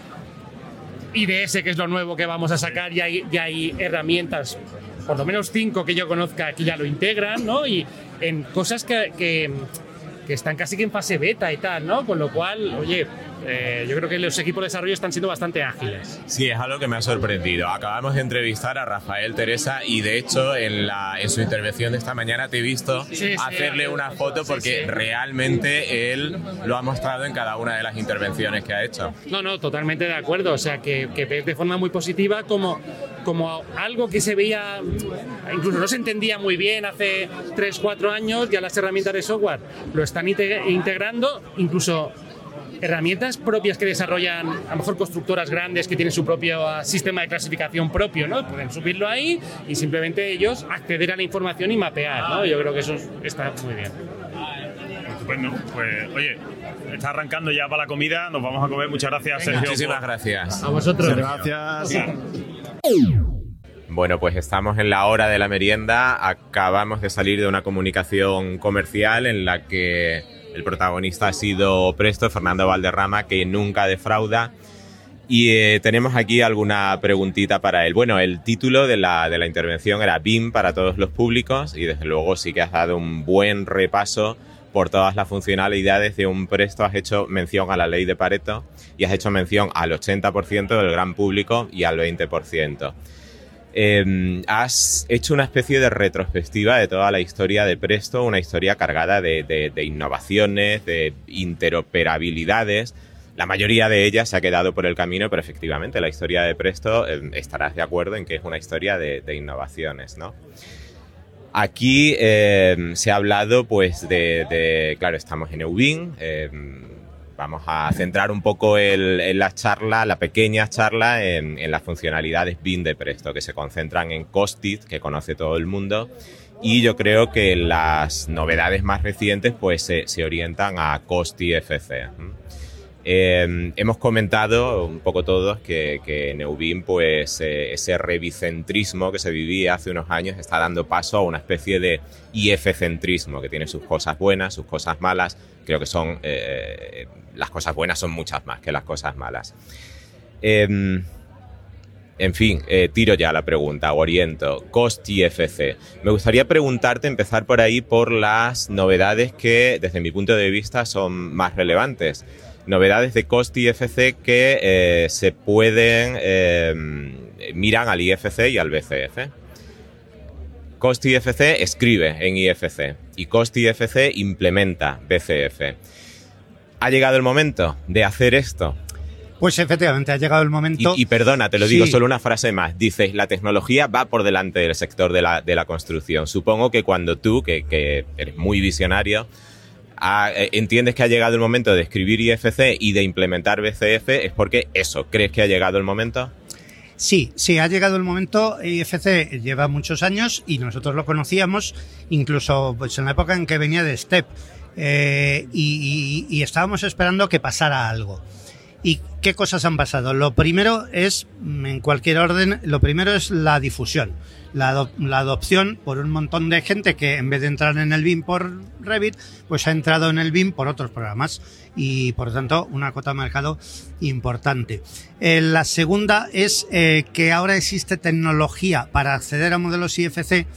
IDS, que es lo nuevo que vamos a sacar, ya hay, hay herramientas, por lo menos cinco que yo conozca, que ya lo integran, ¿no? Y en cosas que, que, están casi que en fase beta y tal, ¿no? Con lo cual, oye, eh, yo creo que los equipos de desarrollo están siendo bastante ágiles. Sí, es algo que me ha sorprendido. Acabamos de entrevistar a Rafael Teresa y de hecho en, la, en su intervención de esta mañana te he visto Sí, sí, hacerle una foto porque sí. realmente él lo ha mostrado en cada una de las intervenciones que ha hecho. No, no, totalmente de acuerdo. O sea, que, que de forma muy positiva como, como algo que se veía, incluso no se entendía muy bien hace 3, 4 años, ya las herramientas de software lo están inte- integrando, incluso herramientas propias que desarrollan a lo mejor constructoras grandes que tienen su propio ah, sistema de clasificación propio, ¿no? Pueden subirlo ahí y simplemente ellos acceder a la información y mapear, ¿no? Yo creo que eso está muy bien. Estupendo. Pues, oye, está arrancando ya para la comida. Nos vamos a comer. Muchas gracias, Sergio. Muchísimas gracias. A vosotros. Gracias. Bueno, pues estamos en la hora de la merienda. Acabamos de salir de una comunicación comercial en la que el protagonista ha sido Presto, Fernando Valderrama, que nunca defrauda. Y eh, tenemos aquí alguna preguntita para él. Bueno, el título de la, de la intervención era BIM para todos los públicos y desde luego sí que has dado un buen repaso por todas las funcionalidades de un Presto. Has hecho mención a la ley de Pareto y has hecho mención al 80% del gran público y al 20%. Eh, has hecho una especie de retrospectiva de toda la historia de Presto, una historia cargada de, innovaciones, de interoperabilidades. La mayoría de ellas se ha quedado por el camino, pero efectivamente la historia de Presto eh, estarás de acuerdo en que es una historia de, innovaciones, ¿no? Aquí eh, se ha hablado, pues, de, claro, estamos en Eubin. Vamos a centrar un poco el- en la charla, la pequeña charla, en, en las funcionalidades BIM de Presto, que se concentran en Costit, que conoce todo el mundo. Y yo creo que las novedades más recientes, pues, se, se orientan a Costi FC. ¿M? Eh, hemos comentado un poco todos que, que en pues eh, ese revicentrismo que se vivía hace unos años está dando paso a una especie de IF-centrismo que tiene sus cosas buenas, sus cosas malas. Creo que son eh, las cosas buenas son muchas más que las cosas malas. Em, en fin, eh, tiro ya la pregunta, oriento. Cost IFC. Me gustaría preguntarte, empezar por ahí, por las novedades que, desde mi punto de vista, son más relevantes. Novedades de Cost IFC que eh, se pueden eh, miran al IFC y al BCF. Cost IFC escribe en IFC y Cost IFC implementa BCF. ¿Ha llegado el momento de hacer esto? Pues efectivamente, ha llegado el momento. Y, y perdona, te lo digo, Sí. solo una frase más. Dices, la tecnología va por delante del sector de la, de la construcción. Supongo que cuando tú, que, que eres muy visionario, eh, entiendes que ha llegado el momento de escribir IFC y de implementar BCF, es porque eso, ¿crees que ha llegado el momento? Sí, sí, ha llegado el momento. IFC lleva muchos años y nosotros lo conocíamos, incluso pues, en la época en que venía de STEP. eh, y, estábamos esperando que pasara algo. ¿Y qué cosas han pasado? Lo primero es, en cualquier orden, lo primero es la difusión. La, la adopción por un montón de gente que en vez de entrar en el BIM por Revit, pues ha entrado en el BIM por otros programas y por lo tanto una cota de mercado importante. Eh, la segunda es eh, que ahora existe tecnología para acceder a modelos IFC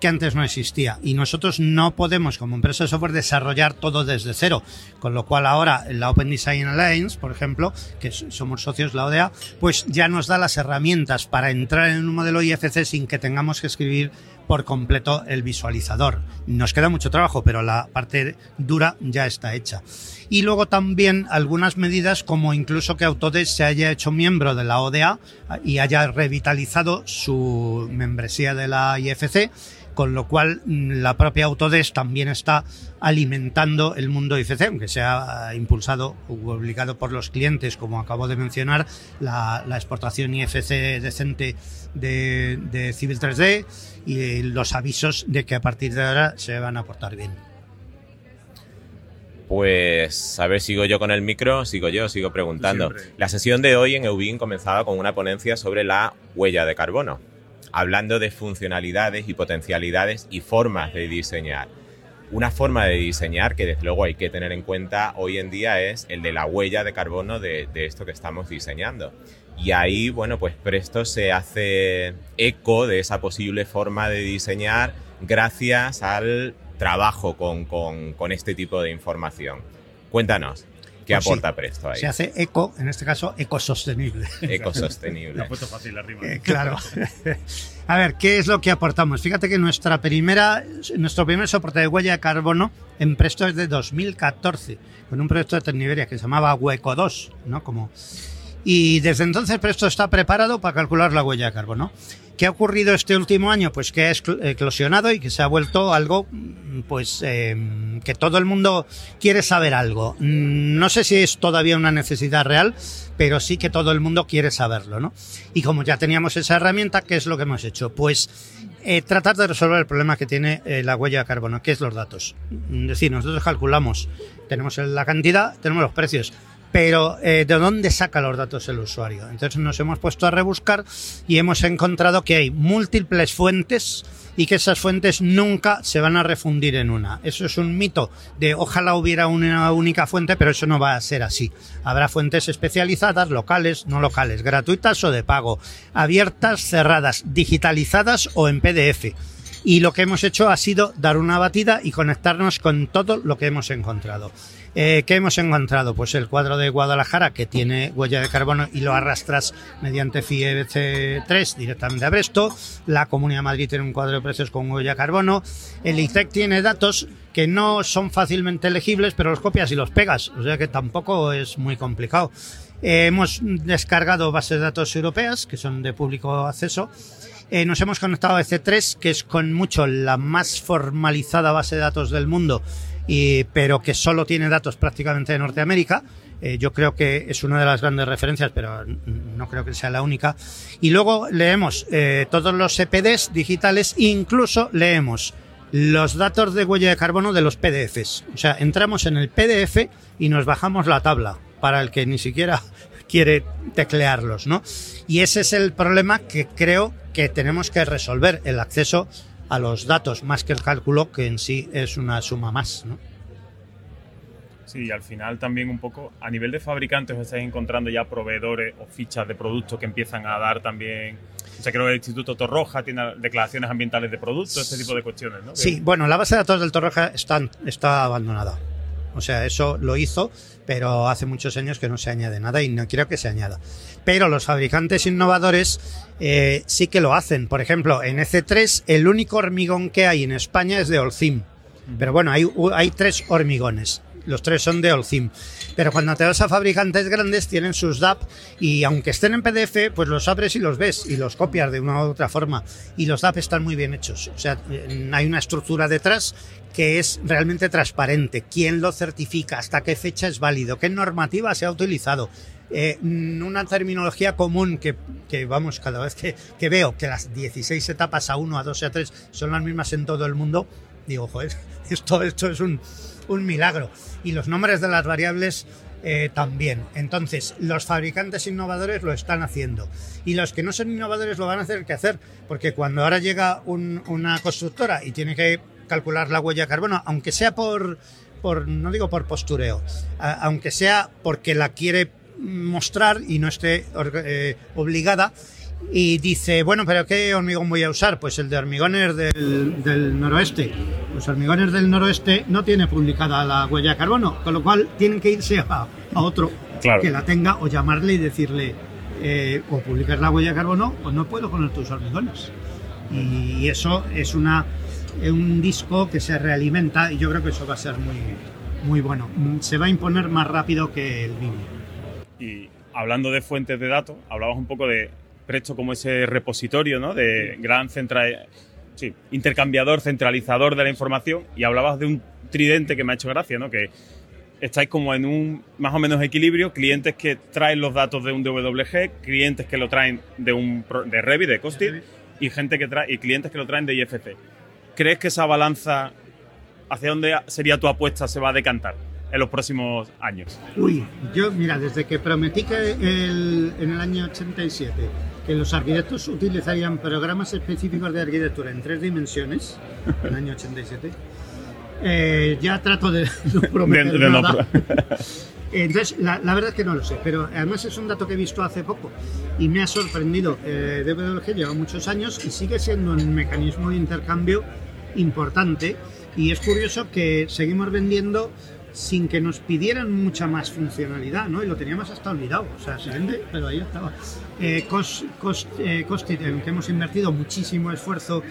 que antes no existía. Y nosotros no podemos, como empresa de software, desarrollar todo desde cero. Con lo cual ahora la Open Design Alliance, por ejemplo, que somos socios la ODA, pues ya nos da las herramientas para entrar en un modelo IFC sin que tengamos que escribir por completo el visualizador. Nos queda mucho trabajo, pero la parte dura ya está hecha. Y luego también algunas medidas como incluso que Autodesk se haya hecho miembro de la ODA y haya revitalizado su membresía de la IFC, con lo cual mm, la propia Autodesk también está alimentando el mundo IFC, aunque sea eh, impulsado o obligado por los clientes, como acabo de mencionar, la, la exportación IFC decente de, de Civil 3D y los avisos de que a partir de ahora se van a portar bien. Pues, a ver, sigo yo con el micro, sigo yo, sigo preguntando. Siempre. La sesión de hoy en Eubin comenzaba con una ponencia sobre la huella de carbono, hablando de funcionalidades y potencialidades y formas de diseñar. Una forma de diseñar que desde luego hay que tener en cuenta hoy en día es el de la huella de carbono de, esto que estamos diseñando. Y ahí, bueno, pues Presto se hace eco de esa posible forma de diseñar gracias al trabajo con- con este tipo de información. Cuéntanos, ¿qué Pues sí, aporta Presto ahí? Se hace eco, en este caso, ecosostenible. Ecosostenible. Lo ha puesto fácil la rima. Eh, claro. A ver, ¿qué es lo que aportamos? Fíjate que nuestra primera, nuestro primer soporte de huella de carbono en Presto es de 2014, con un proyecto de Tecniveria que se llamaba Hueco 2, ¿no? Como, y desde entonces Presto está preparado para calcular la huella de carbono. ¿Qué ha ocurrido este último año? Pues que ha eclosionado y que se ha vuelto algo, mm, pues, eh, que todo el mundo quiere saber algo. Mm, No sé si es todavía una necesidad real, pero sí que todo el mundo quiere saberlo, ¿no? Y como ya teníamos esa herramienta, ¿qué es lo que hemos hecho? Pues eh, tratar de resolver el problema que tiene eh, la huella de carbono, que es los datos. Es decir, nosotros calculamos, tenemos la cantidad, tenemos los precios, pero eh, ¿de dónde saca los datos el usuario? Entonces nos hemos puesto a rebuscar y hemos encontrado que hay múltiples fuentes y que esas fuentes nunca se van a refundir en una. Eso es un mito de ojalá hubiera una única fuente, pero eso no va a ser así. Habrá fuentes especializadas, locales, no locales, gratuitas o de pago, abiertas, cerradas, digitalizadas o en PDF. y lo que hemos hecho ha sido dar una batida y conectarnos con todo lo que hemos encontrado. Eh, ¿Qué hemos encontrado? Pues el cuadro de Guadalajara que tiene huella de carbono y lo arrastras mediante FIEBC3 directamente a Bresto. La Comunidad de Madrid tiene un cuadro de precios con huella de carbono. El ITEC tiene datos que no son fácilmente legibles, pero los copias y los pegas, o sea que tampoco es muy complicado. Eh, hemos descargado bases de datos europeas que son de público acceso. Eh, nos hemos conectado a EC3, que es con mucho la más formalizada base de datos del mundo, y, pero que solo tiene datos prácticamente de Norteamérica. Eh, yo creo que es una de las grandes referencias, pero no creo que sea la única. Y luego leemos eh, todos los EPDs digitales, incluso leemos los datos de huella de carbono de los PDFs. O sea, entramos en el PDF y nos bajamos la tabla para el que ni siquiera quiere teclearlos, ¿no? Y ese es el problema que creo que tenemos que resolver, el acceso a los datos, más que el cálculo, que en sí es una suma más, ¿no? Sí, y al final también un poco, a nivel de fabricantes, os estáis encontrando ya proveedores o fichas de productos que empiezan a dar también. O sea, creo que el Instituto Torroja tiene declaraciones ambientales de productos, este tipo de cuestiones, ¿no? Sí, bueno, la base de datos del Torroja está, está abandonada. O sea, eso lo hizo, pero hace muchos años que no se añade nada y no quiero que se añada. Pero los fabricantes innovadores eh, sí que lo hacen. Por ejemplo, en EC3 el único hormigón que hay en España es de Olcim. Pero bueno, hay, hay tres hormigones. Los tres son de Olcim. Pero cuando te vas a fabricantes grandes tienen sus DAP y aunque estén en PDF, pues los abres y los ves y los copias de una u otra forma. Y los DAP están muy bien hechos. O sea, hay una estructura detrás que es realmente transparente. ¿Quién lo certifica? ¿Hasta qué fecha es válido? ¿Qué normativa se ha utilizado? Eh, una terminología común que, que vamos, cada vez que, veo que las 16 etapas a 1, a 2 y a 3 son las mismas en todo el mundo, digo, joder, esto, esto es un, un milagro. Y los nombres de las variables eh, también. Entonces, los fabricantes innovadores lo están haciendo. Y los que no son innovadores lo van a hacer que hacer. Porque cuando ahora llega un, una constructora y tiene que calcular la huella de carbono, aunque sea por, por no digo por postureo, aunque sea porque la quiere mostrar y no esté eh, obligada, y dice, bueno, pero ¿qué hormigón voy a usar? Pues el de hormigones del, del, noroeste. Pues hormigones del noroeste no tiene publicada la huella de carbono, con lo cual tienen que irse a, a otro claro. que la tenga o llamarle y decirle, eh, o publicar la huella de carbono o no puedo poner tus hormigones. Y eso es una, un disco que se realimenta y yo creo que eso va a ser muy, muy bueno. Se va a imponer más rápido que el BIM. Y hablando de fuentes de datos, hablabas un poco de Presto como ese repositorio ¿no? de gran central, sí, intercambiador, centralizador de la información y hablabas de un tridente que me ha hecho gracia, ¿no? que estáis como en un más o menos equilibrio, clientes que traen los datos de un DWG, clientes que lo traen de un de Revit, de Costit, y gente que trae y clientes que lo traen de IFC. ¿Crees que esa balanza hacia dónde sería tu apuesta se va a decantar? En los próximos años? Uy, yo, mira, desde que prometí que el, en el año 87 que los arquitectos utilizarían programas específicos de arquitectura en tres dimensiones, en el año 87, eh, ya trato de no prometer De- de no nada. Entonces, la, la verdad es que no lo sé, pero además es un dato que he visto hace poco y me ha sorprendido. Eh, DWG lleva muchos años y sigue siendo un mecanismo de intercambio importante y es curioso que seguimos vendiendo sin que nos pidieran mucha más funcionalidad, ¿no? Y lo teníamos hasta olvidado, o sea, se vende, pero ahí estaba. Eh, cost, cost, eh, Costit, en que hemos invertido muchísimo esfuerzo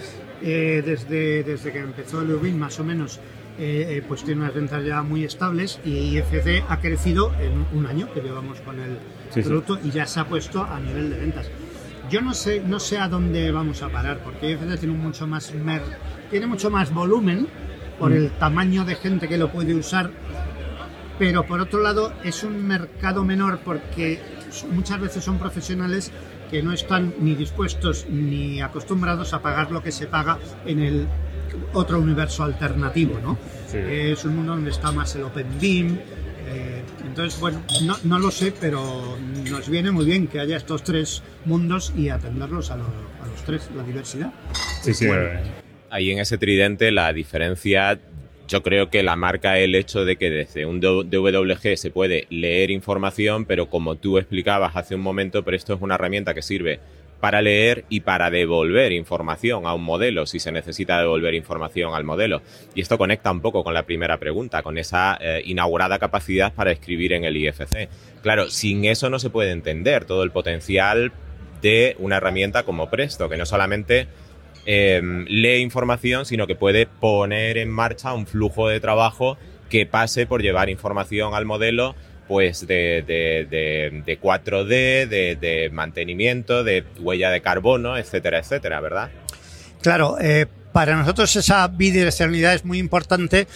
eh, desde, desde que empezó el Ubin, más o menos, eh, eh, pues tiene unas ventas ya muy estables y IFC ha crecido en un año que llevamos con el Sí, sí. producto y ya se ha puesto a nivel de ventas. Yo no sé, no sé a dónde vamos a parar, porque IFC tiene mucho más mer- tiene mucho más volumen por Mm. el tamaño de gente que lo puede usar, pero por otro lado es un mercado menor porque muchas veces son profesionales que no están ni dispuestos ni acostumbrados a pagar lo que se paga en el otro universo alternativo, ¿no? Sí. Es un mundo donde está más el Open Beam. eh, entonces, bueno, no, no lo sé, pero nos viene muy bien que haya estos tres mundos y atenderlos a, lo- a los tres, la diversidad. Sí, sí. Bueno. eh, Ahí en ese tridente la diferencia, yo creo que la marca el hecho de que desde un DWG se puede leer información, pero como tú explicabas hace un momento, pero es una herramienta que sirve para leer y para devolver información a un modelo, si se necesita devolver información al modelo. Y esto conecta un poco con la primera pregunta, con esa eh, inaugurada capacidad para escribir en el IFC. Claro, sin eso no se puede entender todo el potencial de una herramienta como Presto, que no solamente eh, lee información, sino que puede poner en marcha un flujo de trabajo que pase por llevar información al modelo pues de, de, de, de 4D, de, de, mantenimiento, de huella de carbono, etcétera, etcétera, ¿verdad? Claro, eh, para nosotros esa bidireccionalidad es muy importante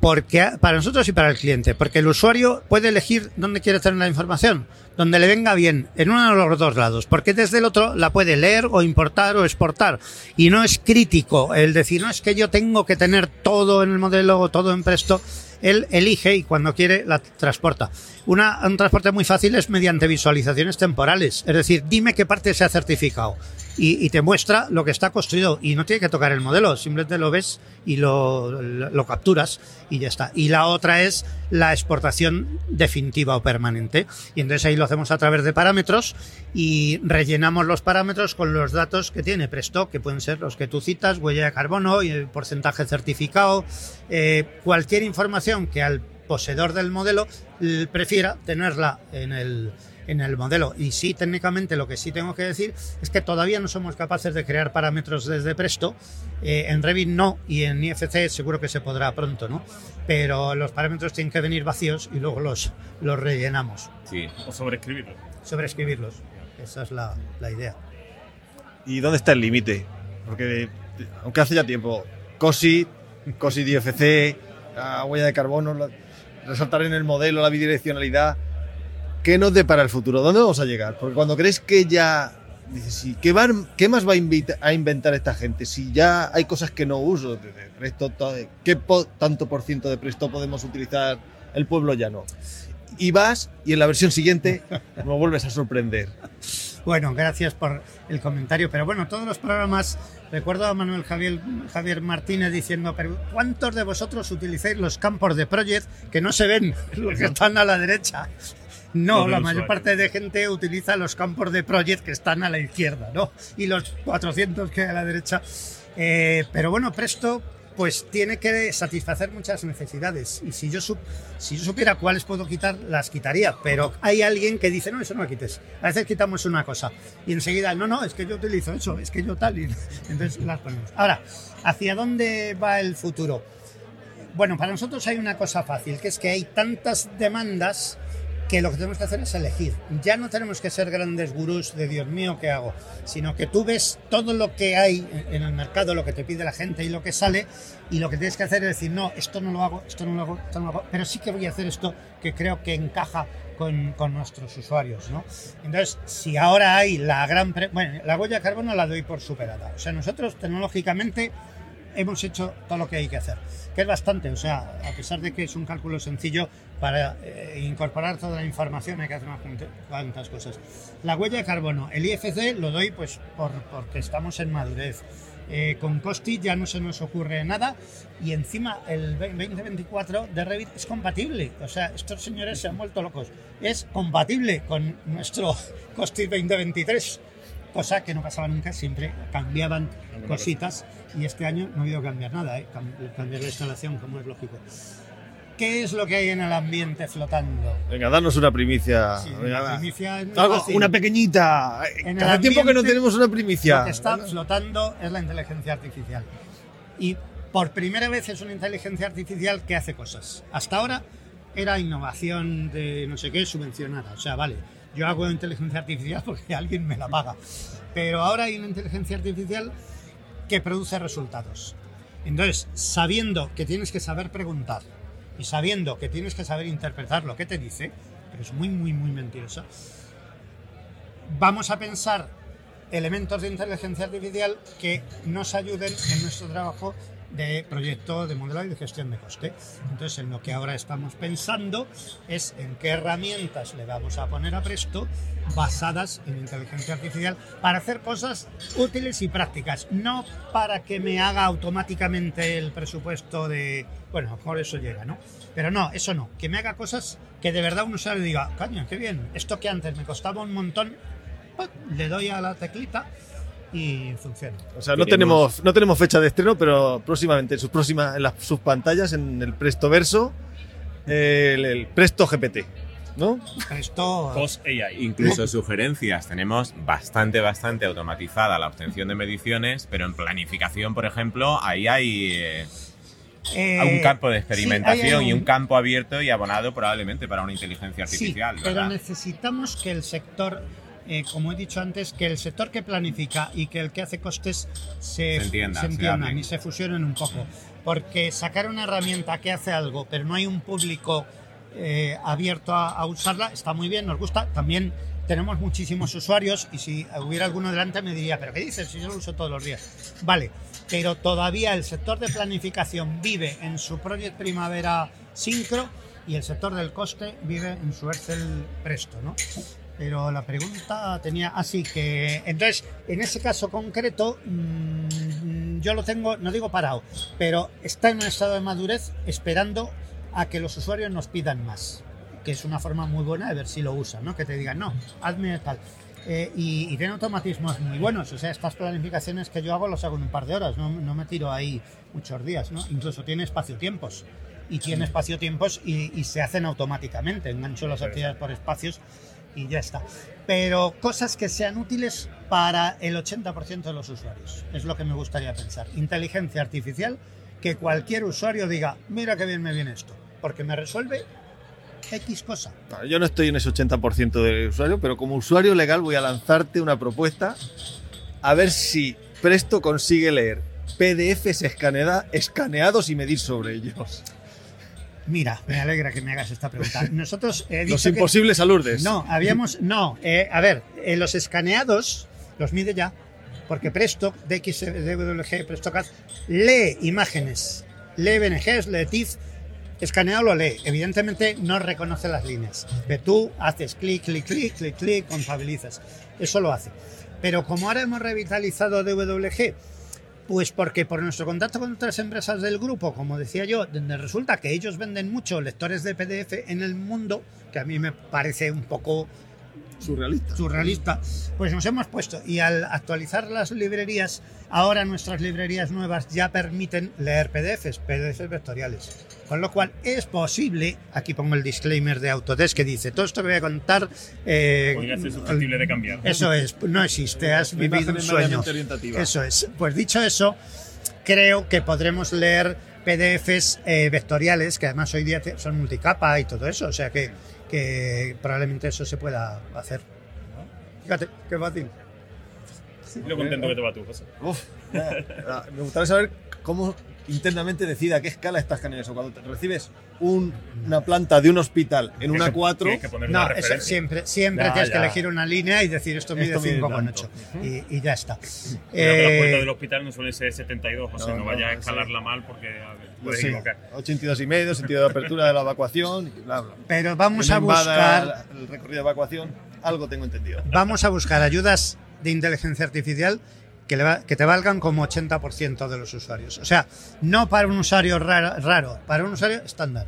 porque para nosotros y para el cliente, porque el usuario puede elegir dónde quiere tener la información, donde le venga bien, en uno de los dos lados, porque desde el otro la puede leer o importar o exportar. Y no es crítico el decir, no es que yo tengo que tener todo en el modelo o todo en Presto él elige y cuando quiere la transporta. Una, un transporte muy fácil es mediante visualizaciones temporales, es decir, dime qué parte se ha certificado y, te muestra lo que está construido y no tiene que tocar el modelo, simplemente lo ves y lo, lo, lo capturas y ya está. Y la otra es la exportación definitiva o permanente. Y entonces ahí lo hacemos a través de parámetros y rellenamos los parámetros con los datos que tiene Presto, que pueden ser los que tú citas, huella de carbono y el porcentaje certificado, eh, cualquier información que al poseedor del modelo prefiera tenerla en el, en el modelo. Y sí, técnicamente lo que sí tengo que decir es que todavía no somos capaces de crear parámetros desde Presto. Eh, en Revit no y en IFC seguro que se podrá pronto, ¿no? Pero los parámetros tienen que venir vacíos y luego los, los rellenamos. Sí. O sobreescribirlos. Sobreescribirlos. Esa es la, la idea. ¿Y dónde está el límite? Porque aunque hace ya tiempo, COSI, COSI de IFC, la huella de carbono, resaltar en el modelo la bidireccionalidad. ¿Qué nos depara el futuro? ¿Dónde vamos a llegar? Porque cuando crees que ya. Dices, sí, ¿qué, van, ¿qué, más va a, invita, a, inventar esta gente? Si ya hay cosas que no uso, de, de Presto, ¿qué po, tanto por ciento de Presto podemos utilizar el pueblo llano? Y vas y en la versión siguiente nos vuelves a sorprender. Bueno, gracias por el comentario. Pero bueno, todos los programas, recuerdo a Manuel Javier, Javier Martínez diciendo, pero ¿cuántos de vosotros utilizáis los campos de Project que no se ven, los que están a la derecha? No, la mayor parte de gente utiliza los campos de Project que están a la izquierda, ¿no? Y los 400 que hay a la derecha. Eh, pero bueno, Presto pues tiene que satisfacer muchas necesidades. Y si yo, si yo supiera cuáles puedo quitar, las quitaría. Pero hay alguien que dice, no, eso no lo quites. A veces quitamos una cosa. Y enseguida, no, no, es que yo utilizo eso, es que yo tal. Y entonces las ponemos. Ahora, ¿hacia dónde va el futuro? Bueno, para nosotros hay una cosa fácil, que es que hay tantas demandas que lo que tenemos que hacer es elegir. Ya no tenemos que ser grandes gurús de Dios mío, ¿qué hago? Sino que tú ves todo lo que hay en el mercado, lo que te pide la gente y lo que sale, y lo que tienes que hacer es decir, no, esto no lo hago, esto no lo hago, esto no lo hago, pero sí que voy a hacer esto que creo que encaja con, con nuestros usuarios, ¿no? Entonces, si ahora hay la gran... Bueno, la huella de carbono la doy por superada. O sea, nosotros tecnológicamente hemos hecho todo lo que hay que hacer, que es bastante, o sea, a pesar de que es un cálculo sencillo, para eh, incorporar toda la información hay que hacer unas cuantas cosas. La huella de carbono, el IFC lo doy pues por, porque estamos en madurez. Eh, con Costi ya no se nos ocurre nada y encima el 2024 de Revit es compatible. O sea, estos señores se han vuelto locos. Es compatible con nuestro Costi 2023 cosa que no pasaba nunca, siempre cambiaban cositas y este año no ha habido cambiar nada, ¿eh? cambiar la instalación como es lógico. ¿Qué es lo que hay en el ambiente flotando? Venga, danos una primicia. Sí, Venga, una primicia es Algo, una pequeñita. En Hace el tiempo que no tenemos una primicia. Lo que está flotando es la inteligencia artificial. Y por primera vez es una inteligencia artificial que hace cosas. Hasta ahora era innovación de no sé qué subvencionada. O sea, vale, yo hago inteligencia artificial porque alguien me la paga. Pero ahora hay una inteligencia artificial que produce resultados. Entonces, sabiendo que tienes que saber preguntar y sabiendo que tienes que saber interpretar lo que te dice, pero es muy, muy, muy mentirosa, vamos a pensar elementos de inteligencia artificial que nos ayuden en nuestro trabajo de proyecto de modelado y de gestión de coste. Entonces, en lo que ahora estamos pensando es en qué herramientas le vamos a poner a Presto basadas en inteligencia artificial para hacer cosas útiles y prácticas, no para que me haga automáticamente el presupuesto de, bueno, a lo mejor eso llega, ¿no? Pero no, eso no, que me haga cosas que de verdad uno sabe y diga, caño, qué bien, esto que antes me costaba un montón, ¡pum! le doy a la teclita y funciona. O sea, no tenemos, no tenemos fecha de estreno, pero próximamente, en sus próximas, en las, sus pantallas, en el Presto Verso, el, el Presto GPT, ¿no? Esto. Post AI. Incluso sugerencias. Tenemos bastante, bastante automatizada la obtención de mediciones, pero en planificación, por ejemplo, ahí hay eh, Eh, un campo de sí, experimentación hay y un- un campo abierto y abonado probablemente para una inteligencia artificial. Sí, pero necesitamos que el sector, eh, como he dicho antes, que el sector que planifica y que el que hace costes se, Se entiendan, se entiendan hablen. y se fusionen un poco. Porque sacar una herramienta que hace algo, pero no hay un público eh, abierto a, a usarla, está muy bien, nos gusta. También tenemos muchísimos usuarios y si hubiera alguno delante me diría, pero ¿qué dices? Si yo lo uso todos los días. Vale, pero todavía el sector de planificación vive en su Project Primavera Syncro y el sector del coste vive en su Excel Presto, ¿no? Pero la pregunta tenía así que entonces en ese caso concreto mm, yo lo tengo no digo parado, pero está en un estado de madurez esperando a que los usuarios nos pidan más, que es una forma muy buena de ver si lo usan, ¿no? Que te digan no, hazme tal. Eh, y, y tiene automatismos muy buenos. O sea, estas planificaciones que yo hago los hago en un par de horas, no, no me tiro ahí muchos días, ¿no? Incluso tiene espacio-tiempos. Y tiene espacio-tiempos y, y se hacen automáticamente. Engancho las actividades por espacios y ya está. Pero cosas que sean útiles para el 80% de los usuarios. Es lo que me gustaría pensar. Inteligencia artificial, que cualquier usuario diga, mira qué bien me viene esto, porque me resuelve X cosa. No, Yo no estoy en ese 80% de usuario, pero como usuario legal voy a lanzarte una propuesta a ver si Presto consigue leer PDFs escanea- escaneados y medir sobre ellos. Mira, me alegra que me hagas esta pregunta. Nosotros he Los dicho que- imposibles alurdes. No, habíamos. No, eh, a ver, eh, los escaneados los mide ya, porque Presto, DX, DWG, PrestoCAD, lee imágenes, lee BNGs, lee TIFF, escaneado lo lee. Evidentemente no reconoce las líneas. Pero tú haces clic, clic, clic, clic, clic, contabilizas. Eso lo hace. Pero como ahora hemos revitalizado DWG, pues porque por nuestro contacto con otras empresas del grupo, como decía yo, donde resulta que ellos venden mucho lectores de PDF en el mundo, que a mí me parece un poco surrealista. surrealista, pues nos hemos puesto y al actualizar las librerías, ahora nuestras librerías nuevas ya permiten leer PDFs, PDFs vectoriales. Con lo cual es posible, aquí pongo el disclaimer de Autodesk que dice, todo esto que voy a contar... eh, Podría ser susceptible de cambiar. Eso es, no existe, has vivido un sueño. Eso es. Pues dicho eso, creo que podremos leer PDFs eh, vectoriales, que además hoy día son multicapa y todo eso, o sea que, que probablemente eso se pueda hacer. Fíjate, qué fácil. Lo contento que te va tú, José. Uf, me gustaría saber cómo internamente decide a qué escala estás escaneando eso. Cuando te recibes un- una planta de un hospital en una 4, No, eso siempre, siempre Ya, tienes que ya. elegir una línea y decir esto mide Esto mide 5,8 y, y ya está. Que la Eh, puerta del hospital no suele ser 72, José. No, No, no, vayas a sí. escalarla mal porque a ver, puedes Sí. equivocar. 82 y medio, sentido de apertura de la evacuación, y bla, bla. Pero vamos Que a buscar- El recorrido de evacuación, algo tengo entendido. vamos a buscar ayudas de inteligencia artificial que, le va- que te valgan como 80% de los usuarios. O sea, no para un usuario raro, raro, para un usuario estándar.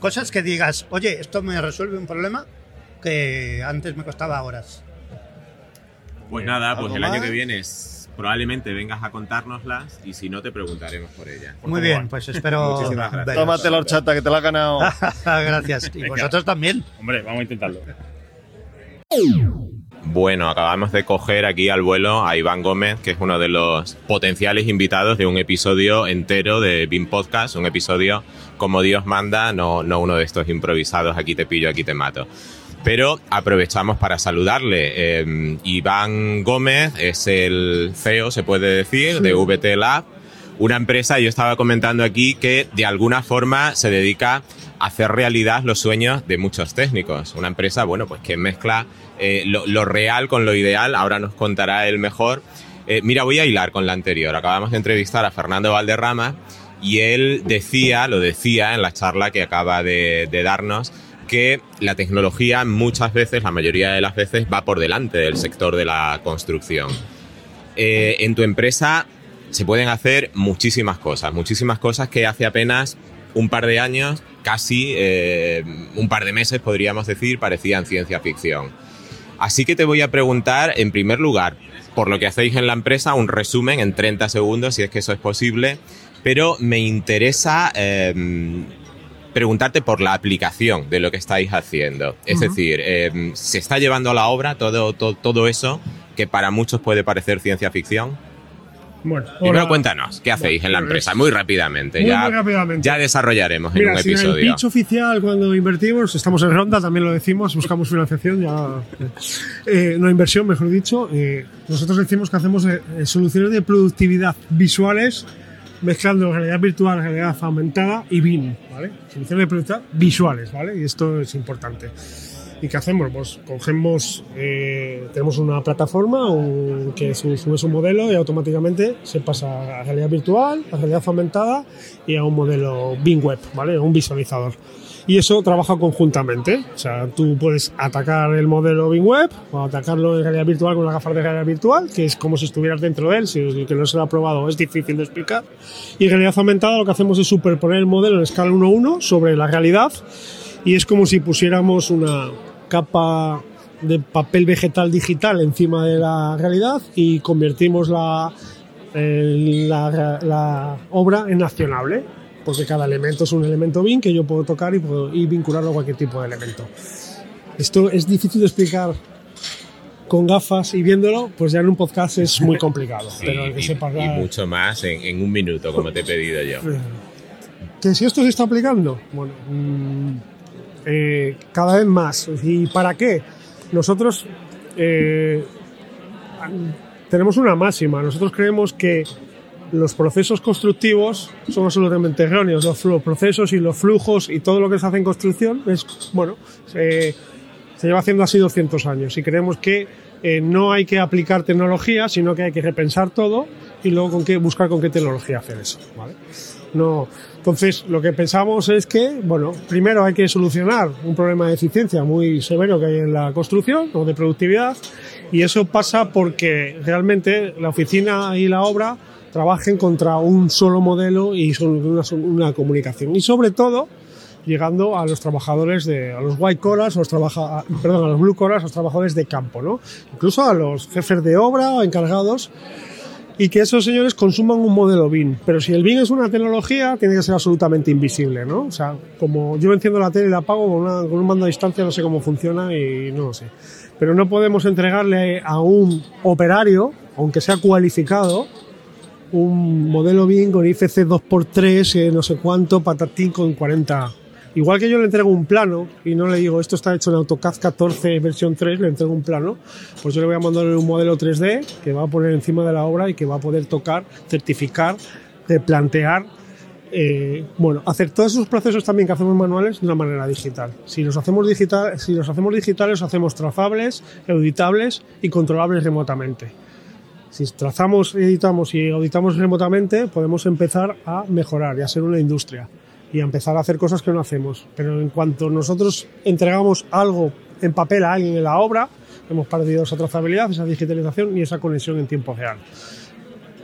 Cosas que digas, oye, esto me resuelve un problema que antes me costaba horas. Pues nada, pues ¿Algo el año más? que viene es- probablemente vengas a contárnoslas y si no te preguntaremos por ellas. Muy bien, pues espero Muchísimas gracias. Tómate la horchata que te la has ganado. Gracias. Y vosotros también. Hombre, vamos a intentarlo. Bueno, acabamos de coger aquí al vuelo a Iván Gómez, que es uno de los potenciales invitados de un episodio entero de BIM Podcast, un episodio como Dios manda, no, no uno de estos improvisados, aquí te pillo, aquí te mato. Pero aprovechamos para saludarle. Eh, Iván Gómez es el CEO, se puede decir, de VT Lab, una empresa, yo estaba comentando aquí, que de alguna forma se dedica a hacer realidad los sueños de muchos técnicos. Una empresa, bueno, pues que mezcla eh, lo, real con lo ideal, ahora nos contará él mejor. Eh, mira, voy a hilar con la anterior. Acabamos de entrevistar a Fernando Valderrama y él decía, lo decía en la charla que acaba de, de darnos, que la tecnología muchas veces, la mayoría de las veces, va por delante del sector de la construcción. Eh, en tu empresa se pueden hacer muchísimas cosas, muchísimas cosas que hace apenas un par de años, casi eh, un par de meses podríamos decir, parecían ciencia ficción. Así que te voy a preguntar, en primer lugar, por lo que hacéis en la empresa, un resumen en 30 segundos, si es que eso es posible, pero me interesa eh, preguntarte por la aplicación de lo que estáis haciendo. Es decir, eh, ¿se está llevando a la obra todo, todo, todo eso que para muchos puede parecer ciencia ficción? Bueno, Primero cuéntanos, ¿qué hacéis en la Bueno, empresa? es- Muy rápidamente, Muy, ya, muy rápidamente. ya desarrollaremos en un si en el episodio. pitch oficial cuando invertimos, estamos en ronda, también lo decimos, buscamos financiación, ya eh, no inversión, mejor dicho. eh, nosotros decimos que hacemos eh, eh, soluciones de productividad visuales mezclando realidad virtual, realidad aumentada y BIM, ¿vale? Soluciones de productividad visuales, ¿vale? Y esto es importante. ¿Y qué hacemos? Pues cogemos, eh, tenemos una plataforma un- que su- subes un modelo y automáticamente se pasa a realidad virtual, a realidad aumentada y a un modelo BIM Web, ¿vale? Un visualizador. Y eso trabaja conjuntamente. O sea, tú puedes atacar el modelo BIM Web o atacarlo en realidad virtual con las gafas de realidad virtual, que es como si estuvieras dentro de él. Si el que no se lo ha probado es difícil de explicar. Y en realidad aumentada lo que hacemos es superponer el modelo en escala 1-1 sobre la realidad y es como si pusiéramos una capa de papel vegetal digital encima de la realidad y convertimos la, el- la, la obra en accionable, porque cada elemento es un elemento BIM que yo puedo tocar y, puedo, y vincularlo a cualquier tipo de elemento. Esto es difícil de explicar con gafas y viéndolo, pues ya en un podcast es muy complicado. Sí, pero que y, y mucho más en, en un minuto, como te he pedido yo. ¿Que si esto se está aplicando? Bueno, mm, eh, cada vez más. ¿Y para qué? Nosotros eh, tenemos una máxima. Nosotros creemos que los procesos constructivos son absolutamente erróneos. Los, procesos y los flujos y todo lo que se hace en construcción es, bueno, se, lleva haciendo así 200 años y creemos que eh, no hay que aplicar tecnología, sino que hay que repensar todo y luego con qué, buscar con qué tecnología hacer eso. No. Entonces, lo que pensamos es que, bueno, primero hay que solucionar un problema de eficiencia muy severo que hay en la construcción o de productividad, y eso pasa porque realmente la oficina y la obra trabajen contra un solo modelo y una, una comunicación. Y sobre todo, llegando a los trabajadores de a los white collars, los trabaja, perdón, a los blue collars, los trabajadores de campo, ¿no? Incluso a los jefes de obra o encargados y que esos señores consuman un modelo BIM. Pero si el BIM es una tecnología, tiene que ser absolutamente invisible, ¿no? O sea, como yo enciendo la tele y la apago con, una- con un mando a distancia, no sé cómo funciona y no lo sé. Pero no podemos entregarle a un operario, aunque sea cualificado, un modelo BIM con IFC 2x3, eh, no sé cuánto, patatín con 40. Igual que yo le entrego un plano y no le digo esto está hecho en AutoCAD 14 versión 3, le entrego un plano, pues yo le voy a mandar un modelo 3D que va a poner encima de la obra y que va a poder tocar, certificar, replantear, eh, bueno, hacer todos esos procesos también que hacemos manuales de una manera digital. Si los hacemos digital, si los hacemos digitales, los hacemos trazables, auditables y controlables remotamente. Si trazamos, editamos y auditamos remotamente, podemos empezar a mejorar y a ser una industria y a empezar a hacer cosas que no hacemos. Pero en cuanto nosotros entregamos algo en papel a alguien en la obra, hemos perdido esa trazabilidad, esa digitalización y esa conexión en tiempo real.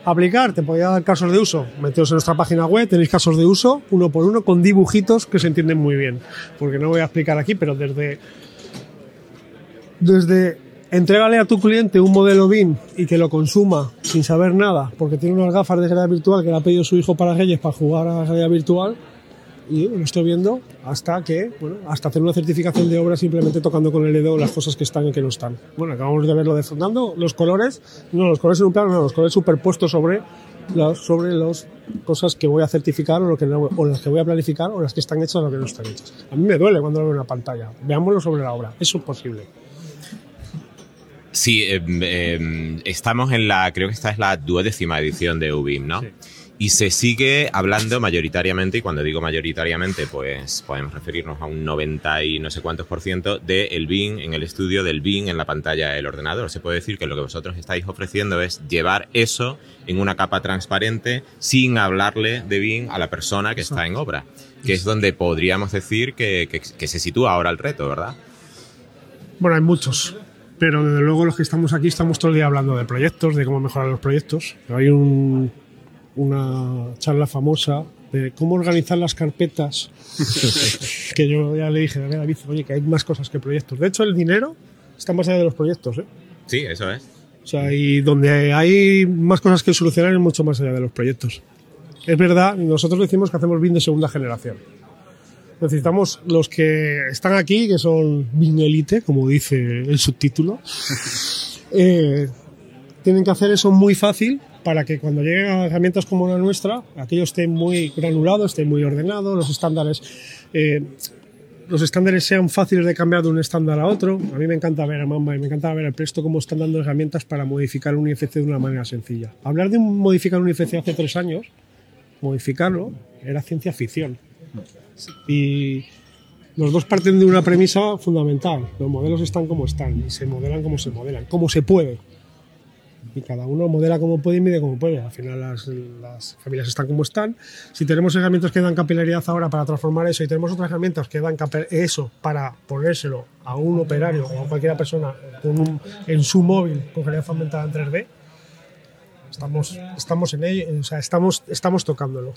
Aplicar, te podría dar casos de uso. Meteos en nuestra página web, tenéis casos de uso, uno por uno, con dibujitos que se entienden muy bien. Porque no voy a explicar aquí, pero desde desde entrégale a tu cliente un modelo BIM y que lo consuma sin saber nada, porque tiene unas gafas de realidad virtual que le ha pedido su hijo para Reyes para jugar a la realidad virtual, y lo estoy viendo hasta que, bueno, hasta hacer una certificación de obra simplemente tocando con el dedo las cosas que están y que no están. Bueno, acabamos de verlo de Fernando, los colores, no, los colores en un plano, no, los colores superpuestos sobre las sobre las cosas que voy a certificar o, lo que no- o las que voy a planificar o las que están hechas o las que no están hechas. A mí me duele cuando lo veo en una pantalla. Veámoslo sobre la obra. Eso es posible. Sí, eh, eh, estamos en la, creo que esta es la duodécima edición de UBIM, ¿no? Y se sigue hablando mayoritariamente, y cuando digo mayoritariamente, pues podemos referirnos a un 90 y no sé cuántos por ciento del BIM en el estudio del BIM en la pantalla del ordenador. Se puede decir que lo que vosotros estáis ofreciendo es llevar eso en una capa transparente sin hablarle de BIM a la persona que está en obra, que es donde podríamos decir que, que- que se sitúa ahora el reto, ¿verdad? Bueno, hay muchos, pero desde luego los que estamos aquí estamos todo el día hablando de proyectos, de cómo mejorar los proyectos. Hay un- una charla famosa de cómo organizar las carpetas, que yo ya le dije a David, oye, que hay más cosas que proyectos. De hecho, el dinero está más allá de los proyectos, ¿eh? Sí, eso es. O sea, y donde hay más cosas que solucionar es mucho más allá de los proyectos. Es verdad, nosotros decimos que hacemos BIM de segunda generación. Necesitamos los que están aquí, que son BIM Elite, como dice el subtítulo. Eh, tienen que hacer eso muy fácil para que cuando lleguen a herramientas como la nuestra, aquello esté muy granulado, esté muy ordenado, los estándares, eh, los estándares sean fáciles de cambiar de un estándar a otro. A mí me encanta ver a Mamba y me encanta ver a Presto cómo están dando herramientas para modificar un IFC de una manera sencilla. Hablar de modificar un IFC hace tres años, modificarlo, era ciencia ficción. Y los dos parten de una premisa fundamental. Los modelos están como están y se modelan como se modelan, como se puede. Y cada uno modela como puede y mide como puede. Al final las, las familias están como están. Si tenemos herramientas que dan capilaridad ahora para transformar eso y tenemos otras herramientas que dan eso para ponérselo a un operario o a cualquier persona con un- en su móvil con realidad aumentada en 3D, estamos, estamos en ello, o sea, estamos, estamos tocándolo.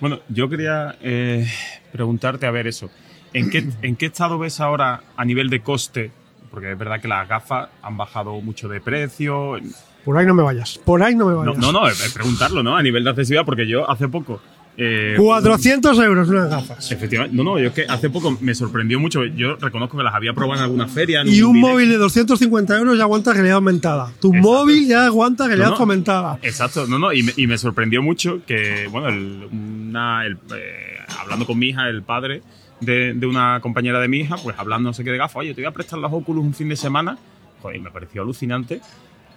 Bueno, yo quería eh, preguntarte, a ver eso. ¿En qué, ¿En qué estado ves ahora a nivel de coste? Porque es verdad que las gafas han bajado mucho de precio. Por ahí no me vayas, por ahí no me No, vayas. no, no, es preguntarlo, ¿no? A nivel de accesibilidad, porque yo hace poco. eh, 400 euros unas gafas. Efectivamente, no, no, yo es que hace poco me sorprendió mucho. Yo reconozco que las había probado en alguna feria. en Y un directo. móvil de 250 euros ya aguanta realidad aumentada. Tu móvil ya aguanta realidad No, no. aumentada. Exacto, no, no, y me, y me sorprendió mucho que, bueno, el- una, el, eh, hablando con mi hija, el padre de, de una compañera de mi hija, pues hablando no sé qué de gafas, oye, te voy a prestar las Oculus un fin de semana. Joder, y me pareció alucinante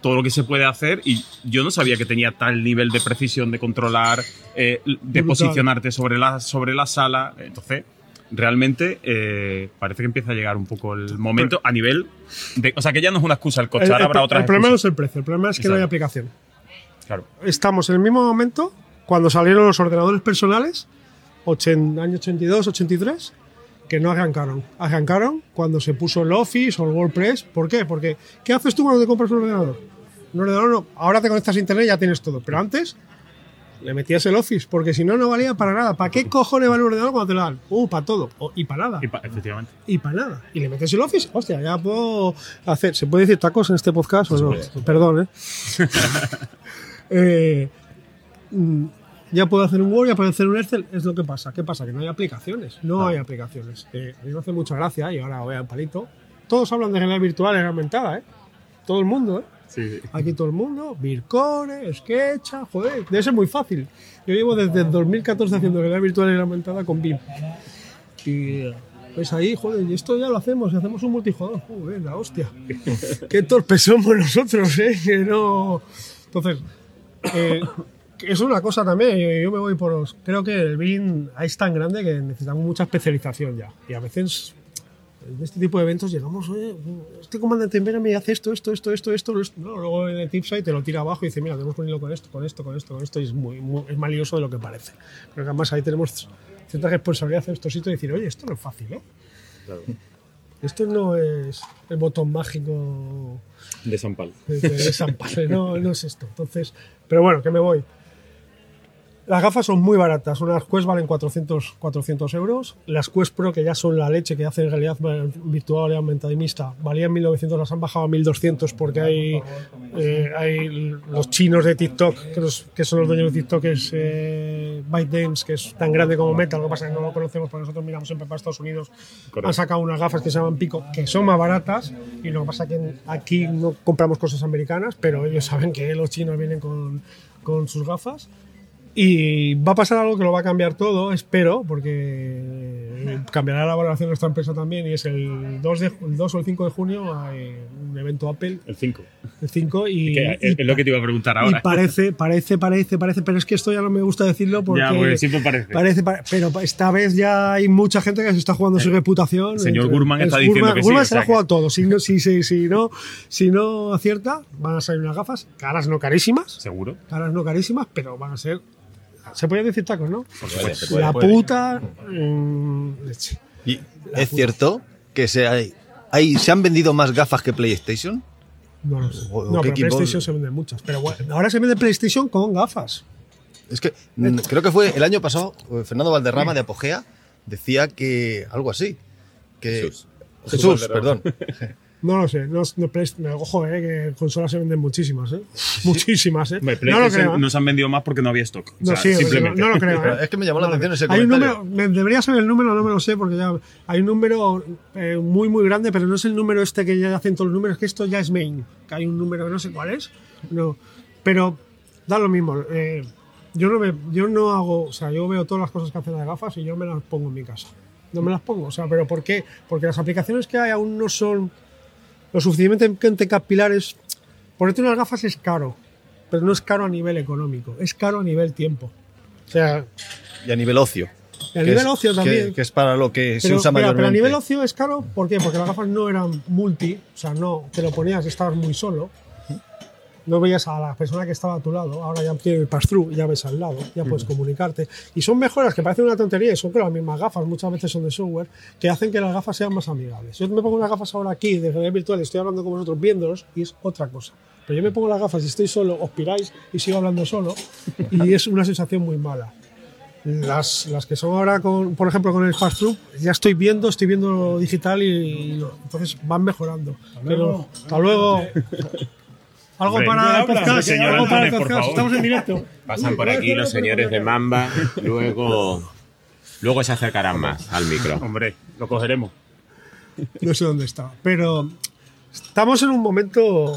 todo lo que se puede hacer y yo no sabía que tenía tal nivel de precisión de controlar, eh, de posicionarte sobre la, sobre la sala. Entonces, realmente eh, parece que empieza a llegar un poco el momento a nivel de... O sea, que ya no es una excusa el coche, El, habrá otras el problema no es el precio, el problema es que no hay aplicación. Claro. Estamos en el mismo momento cuando salieron los ordenadores personales, ochen- año 82, 83, que no arrancaron. Arrancaron cuando se puso el Office o el WordPress. ¿Por qué? Porque ¿qué haces tú cuando te compras un ordenador? Un ordenador no. Ahora te conectas a internet y ya tienes todo. Pero antes le metías el Office, porque si no, no valía para nada. ¿Para qué cojones vale un ordenador cuando te lo dan? Uh, para todo. O- y para nada. Y pa- efectivamente. Y para nada. Y le metes el Office, hostia, ya puedo hacer. ¿Se puede decir tacos en este podcast o no? Perdón, ¿eh? Eh, mm, ya puedo hacer un Word, ya puedo hacer un Excel. Es lo que pasa. ¿Qué pasa? Que no hay aplicaciones. No hay aplicaciones. Eh, a mí me hace mucha gracia y ahora voy a un palito. Todos hablan de realidad virtual y aumentada, ¿eh? Todo el mundo, ¿eh? Sí. Aquí todo el mundo, Vircore, Sketcha, joder, debe ser muy fácil. Yo llevo desde el 2014 haciendo realidad virtual y aumentada con BIM. Y pues ahí, joder, y esto ya lo hacemos, y hacemos un multijugador. Joder, la hostia. Qué torpes somos nosotros, ¿eh? Que no. Entonces, eh, es una cosa también, yo- yo me voy por los. Creo que el BIM es tan grande que necesitamos mucha especialización ya. Y a veces en este tipo de eventos llegamos, oye, este comandante en me hace esto, esto, esto, esto, esto, esto. No, luego en el tipside te lo tira abajo y dice, mira, tenemos que unirlo con esto, con esto, con esto, con esto, y es, muy, muy- es más lioso de lo que parece. Pero que además ahí tenemos cierta responsabilidad en estos sitios y decir, oye, esto no es fácil, ¿eh? Esto no es el botón mágico De San Pablo. de, de San Pablo, no, no es esto. Entonces, pero bueno, que me voy. Las gafas son muy baratas. Unas Quest valen 400, 400 euros. Las Quest Pro, que ya son la leche, que hacen realidad virtual y aumentada y mixta, valían 1900, las han bajado a 1200 porque hay, eh, hay los chinos de TikTok, que, los- que son los dueños de TikTok, es eh, ByteDance, que es tan grande como Meta. Lo que pasa es que no lo conocemos porque nosotros miramos siempre para Estados Unidos. Correcto. Han sacado unas gafas que se llaman Pico, que son más baratas. Y lo que pasa es que aquí no compramos cosas americanas, pero ellos saben que los chinos vienen con, con sus gafas. Y va a pasar algo que lo va a cambiar todo, espero, porque cambiará la valoración de nuestra empresa también. Y es el 2, de, el 2 o el 5 de junio hay un evento Apple. El 5. El 5 y, Que es, es lo que te iba a preguntar y ahora. parece, parece, parece, parece, pero es que esto ya no me gusta decirlo porque. Ya, porque siempre parece. pare- pero esta vez ya hay mucha gente que se está jugando su reputación. señor Gurman el está diciendo Gurman- que sí, Gurman o se la ha jugado todo. Si no, si, si, si, no, si no acierta, van a salir unas gafas, caras no carísimas. Seguro. Caras no carísimas, pero van a ser. Se pueden decir tacos, ¿no? Por supuesto, se puede, la puede. puta. mm, leche. ¿Y es cierto que se, hay, hay- se han vendido más gafas que PlayStation? No lo sé. No, qué pero equipo- PlayStation se venden muchas. Pero bueno, ahora se vende PlayStation con gafas. Es que mm, creo que fue el año pasado, eh, Fernando Valderrama de Apogea decía que algo así, Que- Jesús. Jesús, perdón. No lo sé. No, no, Play- ojo, eh, que consolas se venden muchísimas, ¿eh? Muchísimas, ¿eh? No lo creo. ¿eh? no se han vendido más porque no había stock. No, O sea, sí, simplemente. no, no lo creo. ¿eh? Es que me llamó la atención ese. Hay un comentario. número, me- debería saber el número, no me lo sé, porque ya hay un número eh, muy, muy grande, pero no es el número este que ya hacen todos los números, que esto ya es main, que hay un número que no sé cuál es. No, pero da lo mismo. eh, yo, no me, yo no hago, o sea, yo veo todas las cosas que hacen las gafas y yo me las pongo en mi casa. No me las pongo, o sea, pero ¿por qué? Porque las aplicaciones que hay aún no son lo suficientemente capilares. Ponerte unas gafas es caro, pero no es caro a nivel económico, es caro a nivel tiempo. O sea, Y a nivel ocio. Y a nivel es- ocio también. Que, es para lo que se pero, usa mira, pero a mayormente. nivel ocio es caro, ¿por qué? Porque las gafas no eran multi, o sea, no te lo ponías estabas muy solo. No veías a la persona que estaba a tu lado, ahora ya tiene el pass-through, ya ves al lado, ya puedes comunicarte. Y son mejoras que parecen una tontería y son que las mismas gafas, muchas veces son de software, que hacen que las gafas sean más amigables. Yo me pongo unas gafas ahora aquí de realidad virtual y estoy hablando con vosotros viéndolos y es otra cosa. Pero yo me pongo las gafas y estoy solo, os piráis y sigo hablando solo y es una sensación muy mala. Las, las que son ahora, con, por ejemplo, con el pass-through, ya estoy viendo, estoy viendo digital y, entonces van mejorando. Pero hasta luego. Algo Hombre, para el podcast, señor algo para el por podcast. Estamos en directo. Pasan por aquí los señores de Mamba, luego, luego se acercarán más al micro. Hombre, lo cogeremos. No sé dónde está. Pero estamos en un momento.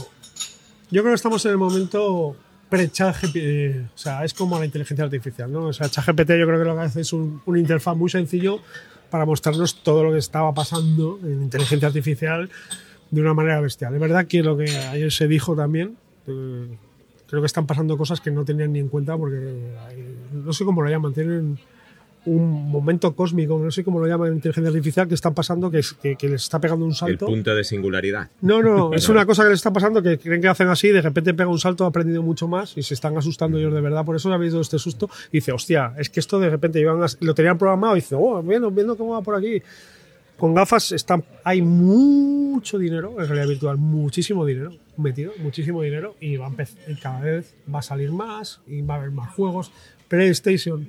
Yo creo que estamos en el momento pre-ChatGPT. eh, O sea, es como la inteligencia artificial, ¿no? O sea, ChatGPT yo creo que lo que hace es un, un interfaz muy sencillo para mostrarnos todo lo que estaba pasando en inteligencia artificial de una manera bestial. Es verdad que lo que ayer se dijo también. eh, creo que están pasando cosas que no tenían ni en cuenta porque hay- no sé cómo lo llaman, tienen un momento cósmico, no sé cómo lo llaman en inteligencia artificial, que están pasando, que, que, que les está pegando un El salto. punto de singularidad. No, no, es una cosa que les está pasando, que creen que hacen así, de repente pega un salto, ha aprendido mucho más y se están asustando ellos de verdad. Por eso habéis dado este susto. Y dice, hostia, es que esto de repente iban a- lo tenían programado y dice, oh, viendo, viendo cómo va por aquí. Con gafas están, hay mucho dinero en realidad virtual, muchísimo dinero metido, muchísimo dinero y, va a empezar, y cada vez va a salir más y va a haber más juegos. PlayStation,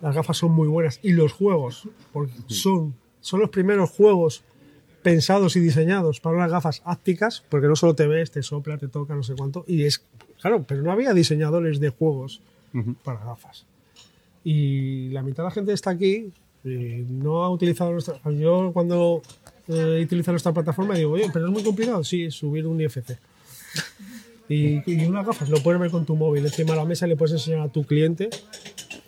las gafas son muy buenas y los juegos, porque son, son los primeros juegos pensados y diseñados para unas gafas ápticas, porque no solo te ves, te sopla, te toca, no sé cuánto, y es, claro, pero no había diseñadores de juegos para gafas. Y la mitad de la gente está aquí y no ha utilizado nuestra. Yo cuando eh, utilizo nuestra plataforma digo, oye, pero es muy complicado, sí, subir un IFC. Y, y unas gafas, lo puedes ver con tu móvil encima de la mesa y le puedes enseñar a tu cliente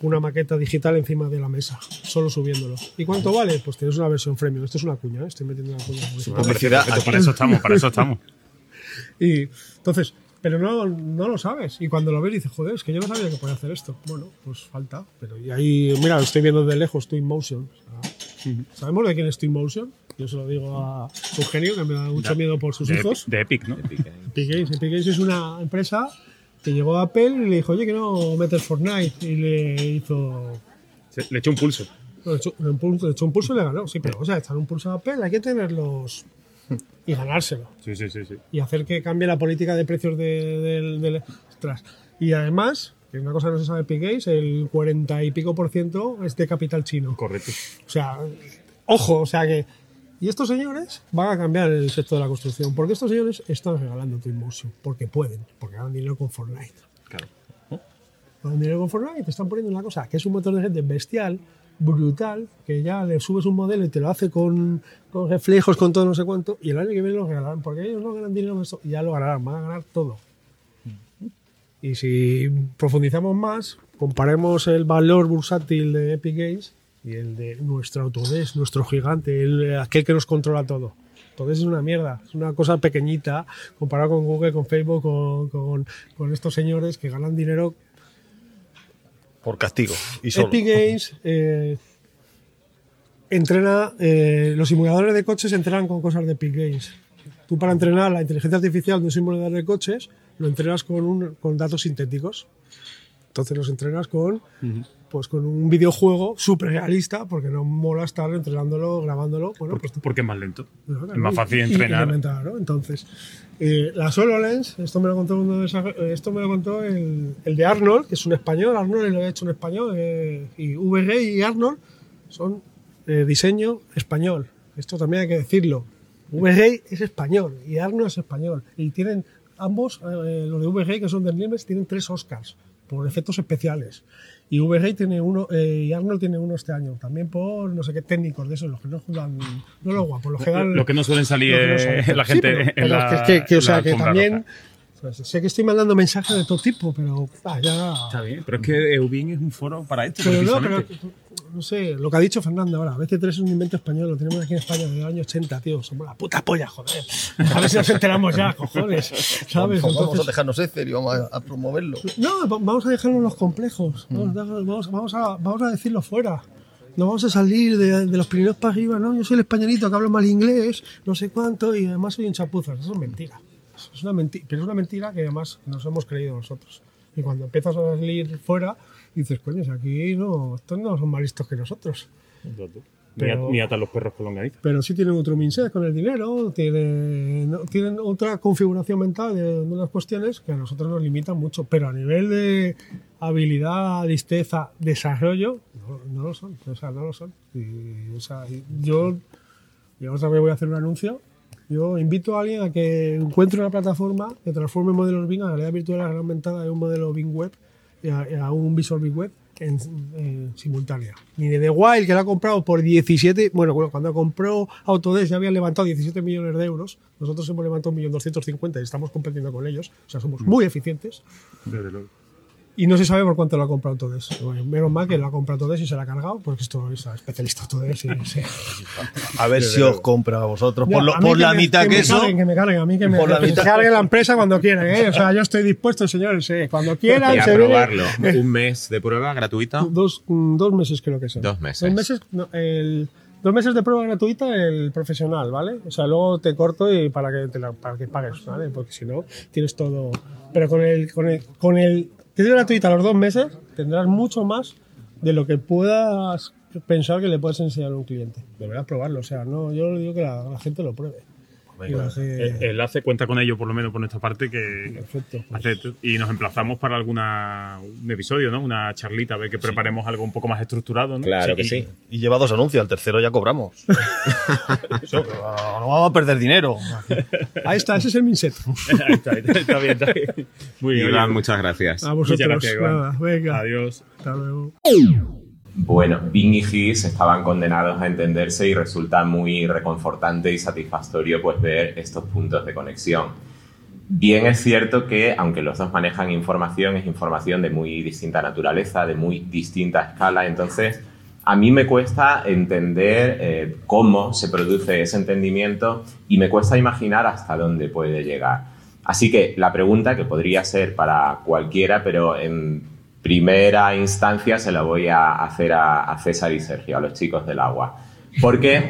una maqueta digital encima de la mesa, solo subiéndolo. ¿Y cuánto vale? Pues tienes una versión premium. Esto es una cuña, ¿eh? estoy metiendo una cuña. Publicidad, para eso estamos, para eso estamos. Y entonces, pero no, no lo sabes. Y cuando lo ves dices, joder, es que yo no sabía que podía hacer esto. Bueno, pues falta. Pero y ahí, mira, lo estoy viendo de lejos, Twin Motion. ¿Sabemos de quién es Twin Motion? Yo se lo digo a Eugenio, que me da mucho miedo por sus de, hijos. De Epic, ¿no? Epic Games. Epic Games es una empresa que llegó a Apple y le dijo, oye, que no metes Fortnite. Y le hizo. Se- Le echó un pulso. Le echó, le echó- le echó un pulso y le ganó. Sí, pero, o sea, echar un pulso a Apple hay que tenerlos y ganárselo Sí, sí, sí. sí. y hacer que cambie la política de precios de, del- del- ostras. Y además, que una cosa no se sabe de Games, el 40 y pico por ciento es de capital chino. Correcto. O sea, ojo, o sea que. Y estos señores van a cambiar el sector de la construcción, porque estos señores están regalando Twinmotion, porque pueden, porque ganan dinero con Fortnite. Claro. Ganan dinero con Fortnite te están poniendo una cosa que es un motor de gente bestial, brutal, que ya le subes un modelo y te lo hace con, con reflejos, con todo no sé cuánto, y el año que viene lo regalarán, porque ellos no ganan dinero con esto, y ya lo ganarán, van a ganar todo. Y si profundizamos más, comparemos el valor bursátil de Epic Games y el de nuestro Autodesk, nuestro gigante, el, aquel que nos controla todo. Autodesk es una mierda, es una cosa pequeñita comparado con Google, con Facebook, con, con- con estos señores que ganan dinero. Por castigo. Y solo. Epic Games eh, entrena, eh, los simuladores de coches entrenan con cosas de Epic Games. Tú para entrenar la inteligencia artificial de un simulador de coches lo entrenas con, un- con datos sintéticos. Entonces los entrenas con, pues, con un videojuego súper realista porque no mola estar entrenándolo, grabándolo. Bueno, Porque, pues porque es más lento. Claro, es más y- fácil y- entrenar. implementar, ¿no? Entonces, eh, la HoloLens, esto me lo contó uno de esa- eh, esto me lo contó el, el de Arnold, que es un español, Arnold lo ha hecho un español, eh, y VG y Arnold son eh, diseño español. esto también hay que decirlo. VGay es español y Arno es español. Y tienen ambos, eh, los de VGay, que son del Nimes, tienen tres Oscars por efectos especiales. Y tiene uno, eh, y Arnold tiene uno este año, también por no sé qué técnicos de esos, los que no juegan, no los guapos, los que dan. Lo que no suelen salir lo que no eh, salen. la Sí, gente pero- en pero la- que, que- que, o en sea, la que alfombra también. pues, sé que estoy mandando mensajes de todo tipo, pero ah, ya. Está bien, pero es que Eubin es un foro para esto, Pero no, pero. No sé, lo que ha dicho Fernando ahora, BC3 es un invento español, lo tenemos aquí en España desde el año 80, tío, somos la puta polla, joder. A ver si nos enteramos ya, cojones, ¿sabes? Vamos a Entonces- dejarnos Ether y vamos a, a promoverlo. no, va- vamos a dejarnos los complejos. Vamos, a- vamos, vamos a, vamos a decirlo fuera. No vamos a salir de, de los primeros para arriba. No, yo soy el españolito que hablo mal inglés, no sé cuánto, y además soy un chapuzas. Eso es mentira. Es una mentira. Pero es una mentira que además nos hemos creído nosotros. Y cuando empiezas a salir fuera, dices, coño, aquí no, estos no son más listos que nosotros. Ni, pero- ni atan los perros con longaniza. Pero sí tienen otro mindset con el dinero, tienen, tienen otra configuración mental de, de unas cuestiones que a nosotros nos limitan mucho. Pero a nivel de habilidad, listeza, desarrollo, no, no lo son. O sea, no lo son. Y, o sea, yo, y otra vez voy a hacer un anuncio. Yo invito a alguien a que encuentre una plataforma que transforme modelos Bing a la realidad virtual a la gran aumentada de un modelo Bing Web a, un Visual Big Web en, en simultánea. Ni de The Wild, que la ha comprado por 17, bueno, bueno, cuando compró Autodesk ya habían levantado 17 millones de euros, nosotros hemos levantado 1.250.000 y estamos compitiendo con ellos, o sea, somos muy eficientes. Desde luego. Y no se sabe por cuánto lo ha comprado. Bueno, menos mal que lo ha comprado Autodesk y se lo ha cargado, porque esto es especialista Autodesk. y- sí. A ver si os compra a vosotros. Por, lo- a por la me- mitad que que, me eso. carguen, que me carguen, a mí que me, por la que mitad- se cargue la empresa cuando quieran, ¿eh? O sea, yo estoy dispuesto, señores, ¿eh? Cuando quieran. Y a viene- probarlo. eh, Un mes de prueba gratuita. Dos, mm, dos meses creo que son. Dos meses. Dos meses, no, el, dos meses de prueba gratuita el profesional, ¿vale? O sea, luego te corto y para que, te la- para que pagues, ¿vale? Porque si no, tienes todo... Pero con el, con el, con el que es gratuita los dos meses, tendrás mucho más de lo que puedas pensar que le puedes enseñar a un cliente. Deberás probarlo, o sea, no, yo digo que la gente lo pruebe. La gente- El enlace cuenta con ello, por lo menos por nuestra parte, que hace- y nos emplazamos para alguna un episodio, ¿no? Una charlita, a ver que preparemos algo un poco más estructurado, ¿no? Y, y lleva dos anuncios, al tercero ya cobramos. Eso, no vamos a perder dinero. Ahí está, ese es el mindset. Ahí está, ahí está, está bien, está bien. Muy bien. Iván, muchas gracias. A vosotros, Muchas gracias, Iván. nada, venga. Adiós. Hasta luego. Bueno, Bing y Gis estaban condenados a entenderse y resulta muy reconfortante y satisfactorio pues ver estos puntos de conexión. Bien es cierto que, aunque los dos manejan información, es información de muy distinta naturaleza, de muy distinta escala, entonces a mí me cuesta entender eh, cómo se produce ese entendimiento y me cuesta imaginar hasta dónde puede llegar. Así que la pregunta, que podría ser para cualquiera, pero en primera instancia se la voy a hacer a, a César y Sergio, a los chicos del agua. Porque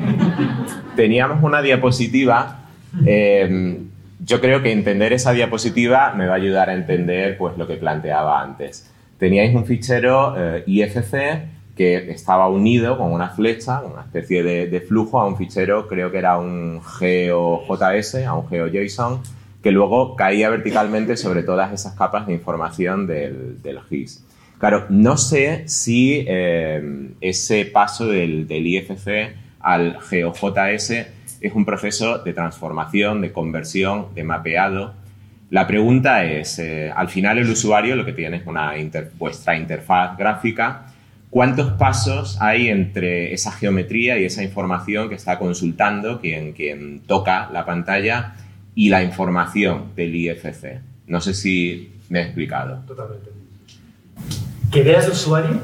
teníamos una diapositiva, eh, yo creo que entender esa diapositiva me va a ayudar a entender pues, lo que planteaba antes. Teníais un fichero eh, IFC que estaba unido con una flecha, una especie de, de flujo a un fichero, creo que era un GeoJS, a un GeoJSON, que luego caía verticalmente sobre todas esas capas de información del, GIS. Claro, no sé si eh, ese paso del, IFC al GeoJS es un proceso de transformación, de conversión, de mapeado. La pregunta es, eh, al final el usuario lo que tiene es una vuestra interfaz gráfica. ¿Cuántos pasos hay entre esa geometría y esa información que está consultando quien toca la pantalla y la información del IFC? No sé si me he explicado. Totalmente. Que veas el usuario,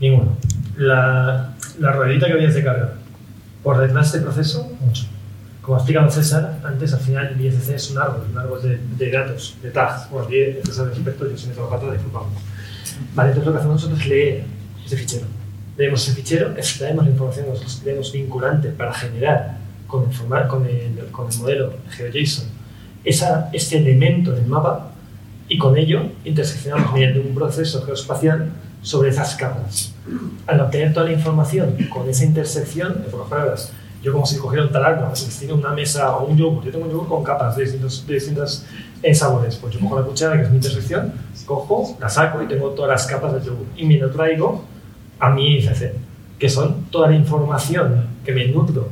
ninguno. La, la ruedita que veías de carga. Por detrás de este proceso, mucho. Como ha explicado César, antes al final el IFC es un árbol, un árbol de, de datos, de tags. Bueno, César al respecto, yo soy meto la pata, disculpamos. Vale, entonces lo que hacemos nosotros es leer ese fichero. Leemos ese fichero, extraemos la información, creamos vinculante para generar con el, con el, con el modelo GeoJSON esa, este elemento del mapa y con ello interseccionamos mediante un proceso geoespacial sobre esas capas. Al obtener toda la información con esa intersección, en pocas palabras, yo como si cogiera un taladro, pues tiene una mesa o un yogur, yo tengo un yogur con capas de distintos, de distintos eh, sabores, pues yo cojo la cuchara, que es mi intersección, cojo, la saco y tengo todas las capas del yogur y me lo traigo a mi IFC, que son toda la información que me nutro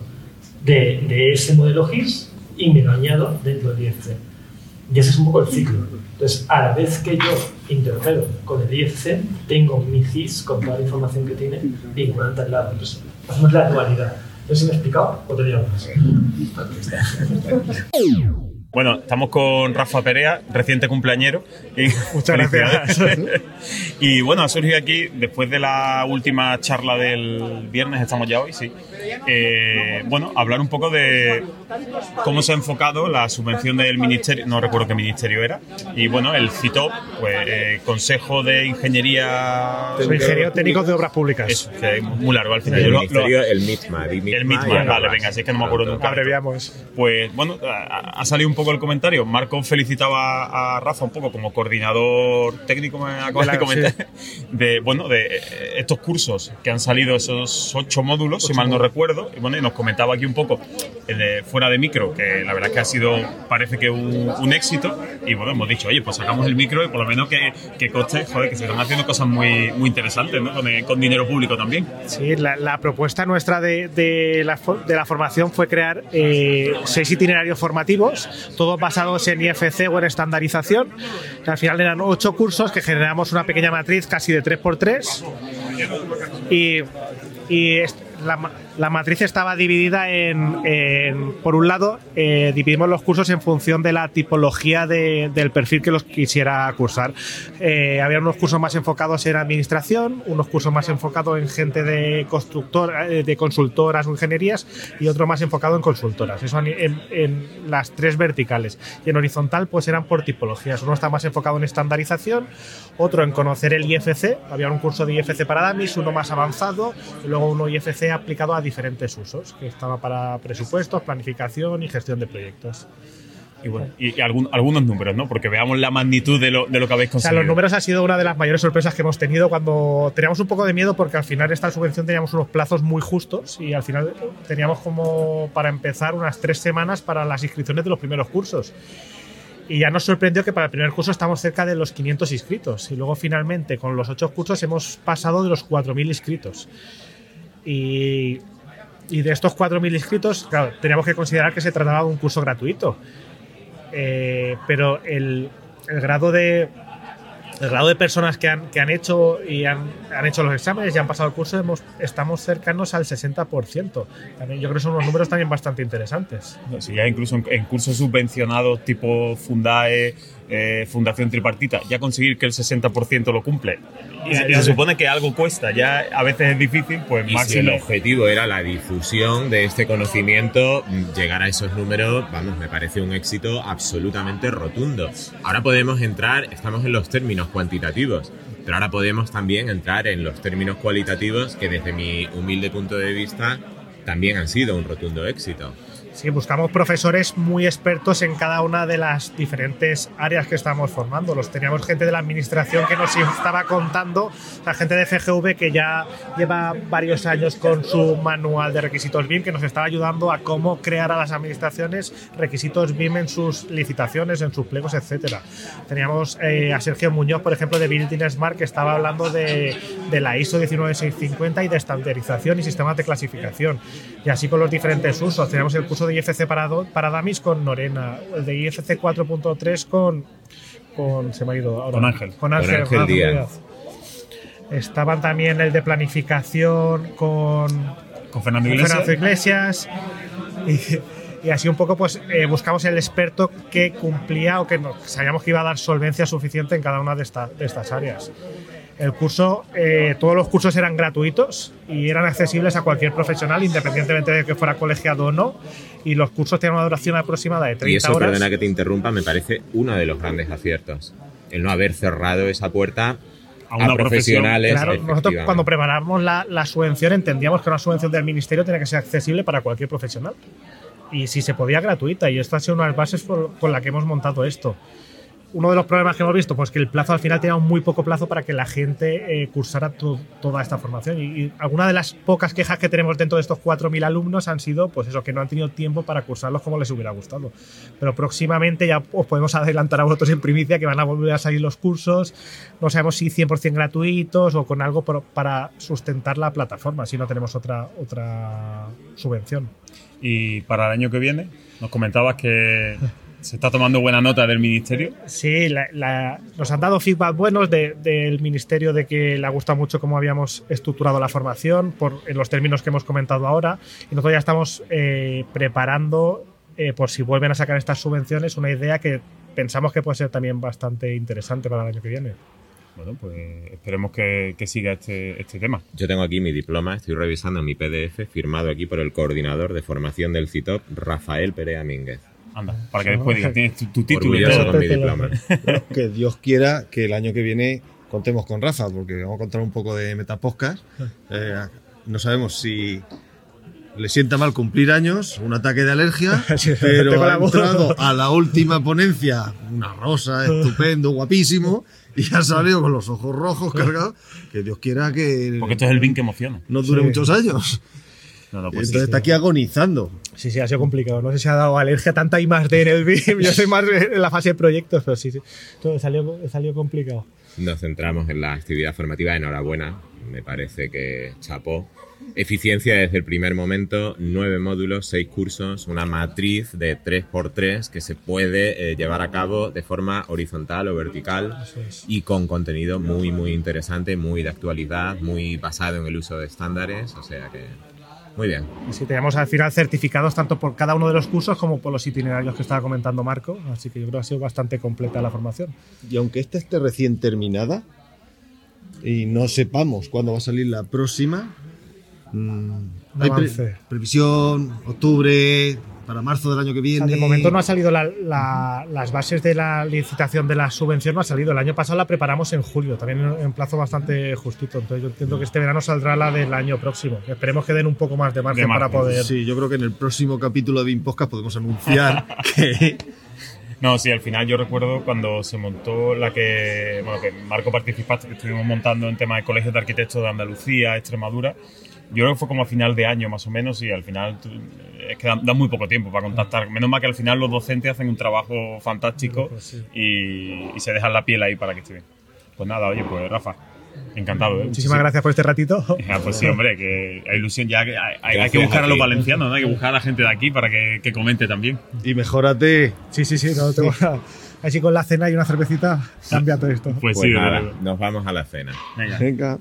de, de ese modelo GIS y me lo añado dentro del IFC. Y ese es un poco el ciclo. Entonces, a la vez que yo intercalo con el IFC, tengo mi GIS con toda la información que tiene vinculante al lado. Entonces, hacemos la dualidad. No si me he explicado o tenía más. Bueno, estamos con Rafa Perea, reciente cumpleañero. Y Muchas gracias. y bueno, ha surgido aquí, después de la última charla del viernes, estamos ya hoy, sí. Eh, bueno, hablar un poco de cómo se ha enfocado la subvención del ministerio, no recuerdo qué ministerio era, y bueno, el CITOP, pues eh, Consejo de Ingeniería... Soy ingeniero técnico de obras públicas. Eso, que es muy largo al final. El Yo lo- ministerio, lo- el MITMA. el MITMA, MITMA, ya vale, venga, si es que no me acuerdo nunca. Abreviamos. Pues bueno, ha ha salido un poco el comentario. Marco felicitaba a Rafa un poco como coordinador técnico, me acabas de Claro, comentar, de, bueno, de eh, estos cursos que han salido, esos ocho módulos, si mal no recuerdo. Y bueno, y nos comentaba aquí un poco el de fuera de micro, que la verdad es que ha sido, parece que un, un éxito. Y bueno, hemos dicho, oye, pues sacamos el micro y por lo menos que, que coste, joder, que se están haciendo cosas muy, muy interesantes, ¿no? Con, eh, con dinero público también. Sí, la, la propuesta nuestra de, de la, de la formación fue crear eh, seis itinerarios formativos, todos basados en IFC o en estandarización. al final eran ocho cursos que generamos una pequeña matriz casi de 3x3. Y, y la, la matriz estaba dividida en, en- por un lado, eh, dividimos los cursos en función de la tipología de- del perfil que los quisiera cursar. Eh, había unos cursos más enfocados en administración, unos cursos más enfocados en gente de constructor, eh, de consultoras o ingenierías y otro más enfocado en consultoras. Eso en, en- en las tres verticales. Y en horizontal, pues eran por tipologías. Uno está más enfocado en estandarización, otro en conocer el IFC. Había un curso de IFC para DAMIS, uno más avanzado, luego uno IFC aplicado a diferentes usos, que estaba para presupuestos, planificación y gestión de proyectos. Y bueno, y, y algún- algunos números, ¿no? Porque veamos la magnitud de lo, de lo que habéis O sea, conseguido. los números ha sido una de las mayores sorpresas que hemos tenido cuando teníamos un poco de miedo porque al final esta subvención teníamos unos plazos muy justos y al final teníamos como para empezar unas tres semanas para las inscripciones de los primeros cursos. Y ya nos sorprendió que para el primer curso estamos cerca de los 500 inscritos y luego finalmente con los ocho cursos hemos pasado de los 4.000 inscritos. Y, y de estos 4.000 inscritos, claro, teníamos que considerar que se trataba de un curso gratuito. Eh, pero el, el grado de el grado de personas que han, que han hecho y han, han hecho los exámenes y han pasado el curso hemos, estamos cercanos al 60%. También, yo creo que son unos números también bastante interesantes. Si ya incluso en cursos subvencionados tipo Fundae, eh, Fundación Tripartita, ya conseguir que el 60% lo cumple. Y, se- se supone que algo cuesta, ya a veces es difícil, pues Y si máximo. el objetivo era la difusión de este conocimiento, llegar a esos números, vamos, me parece un éxito absolutamente rotundo. Ahora podemos entrar, estamos en los términos cuantitativos, pero ahora podemos también entrar en los términos cualitativos que desde mi humilde punto de vista también han sido un rotundo éxito. Sí, buscamos profesores muy expertos en cada una de las diferentes áreas que estamos formando. Los teníamos gente de la administración que nos estaba contando, la gente de FGV que ya lleva varios años con su manual de requisitos BIM, que nos estaba ayudando a cómo crear a las administraciones requisitos BIM en sus licitaciones, en sus pliegos, etcétera. Teníamos eh, a Sergio Muñoz, por ejemplo, de Building Smart, que estaba hablando de, de la ISO 19650 y de estandarización y sistemas de clasificación. Y así con los diferentes usos. Teníamos el curso de IFC para, do- para Damis con Norena, el de IFC 4.3 con, con. Se me ha ido ahora. Con Ángel. Con Ángel, Con Ángel Ángel Díaz. Estaban también el de planificación con. Con Fernando Iglesias. Fernando Iglesias. Y, y así un poco pues eh, buscamos el experto que cumplía o que no- sabíamos que iba a dar solvencia suficiente en cada una de, esta- de estas áreas. El curso, eh, todos los cursos eran gratuitos y eran accesibles a cualquier profesional, independientemente de que fuera colegiado o no. Y los cursos tenían una duración aproximada de 30 Y eso, horas. perdona que te interrumpa, me parece uno de los grandes aciertos. El no haber cerrado esa puerta a, una profesionales. Claro, nosotros cuando preparamos la, la subvención entendíamos que una subvención del ministerio tenía que ser accesible para cualquier profesional. Y si se podía gratuita, y esta ha sido una de las bases por, con la que hemos montado esto. Uno de los problemas que hemos visto, pues que el plazo al final tenía muy poco plazo para que la gente eh, cursara to- toda esta formación. Y, alguna de las pocas quejas que tenemos dentro de estos 4.000 alumnos han sido, pues eso, que no han tenido tiempo para cursarlos como les hubiera gustado. Pero próximamente ya os podemos adelantar a vosotros en primicia que van a volver a salir los cursos. No sabemos si 100% gratuitos o con algo para sustentar la plataforma, si no tenemos otra, otra subvención. Y para el año que viene, nos comentabas que se está tomando buena nota del ministerio. Sí, la- la- nos han dado feedback buenos de- del ministerio de que le ha gustado mucho cómo habíamos estructurado la formación por, en los términos que hemos comentado ahora. Y nosotros ya estamos eh, preparando, eh, por si vuelven a sacar estas subvenciones, una idea que pensamos que puede ser también bastante interesante para el año que viene. Bueno, pues esperemos que, que siga este, este tema. Yo tengo aquí mi diploma, estoy revisando mi PDF firmado aquí por el coordinador de formación del CITOP, Rafael Perea Mínguez. Anda, para que después digas, tienes tu, tu título y todo. con mi diploma. que Dios quiera que el año que viene contemos con Rafa, porque vamos a contar un poco de Metapodcast. Eh, no sabemos si le sienta mal cumplir años, un ataque de alergia, pero ha entrado a la última ponencia, una rosa, estupendo, guapísimo, y ha salido con los ojos rojos cargados. Que Dios quiera que Porque esto es el BIM que emociona. no dure Sí. muchos años. No, no, pues Entonces sí. está aquí agonizando. Sí, sí, ha sido complicado. No sé si ha dado alergia tanta I más D en el BIM. Yo soy más en la fase de proyectos, pero sí, sí. Todo salió, salió complicado. Nos centramos en la actividad formativa, enhorabuena, me parece que chapó. Eficiencia desde el primer momento, nueve módulos, seis cursos, una matriz de 3x3 que se puede eh, llevar a cabo de forma horizontal o vertical y con contenido muy, muy interesante, muy de actualidad, muy basado en el uso de estándares, o sea que muy bien. Y sí, tenemos al final certificados tanto por cada uno de los cursos como por los itinerarios que estaba comentando Marco. Así que yo creo que ha sido bastante completa la formación. Y aunque esta esté recién terminada y no sepamos cuándo va a salir la próxima, mm, hay pre- avance. previsión octubre para marzo del año que O viene. sea, de momento no ha salido la- la- las bases de la licitación de la subvención, no ha salido. El año pasado la preparamos en julio, también en, en plazo bastante justito. Entonces yo entiendo que este verano saldrá la del año próximo. Esperemos que den un poco más de margen, para poder... Sí, yo creo que en el próximo capítulo de BIM Podcast podemos anunciar que No, sí, al final yo recuerdo cuando se montó la que, bueno, que Marco participaste, que estuvimos montando en tema de colegios de arquitectos de Andalucía, Extremadura. Yo creo que fue como a final de año más o menos y al final es que da, da muy poco tiempo para contactar. Menos mal que al final los docentes hacen un trabajo fantástico y, y se dejan la piel ahí para que esté bien. Pues nada, oye, pues Rafa, encantado. ¿eh? Muchísimas gracias por este ratito. Ya, pues sí, hombre, que hay ilusión ya que hay, hay- que buscar a a los valencianos, ¿no? Hay que buscar a la gente de aquí para que, que comente también. Y mejórate. Sí, sí, sí, no tengo nada. Así con la cena y una cervecita cambia todo esto. Pues, nada, nos vamos a la cena. Venga.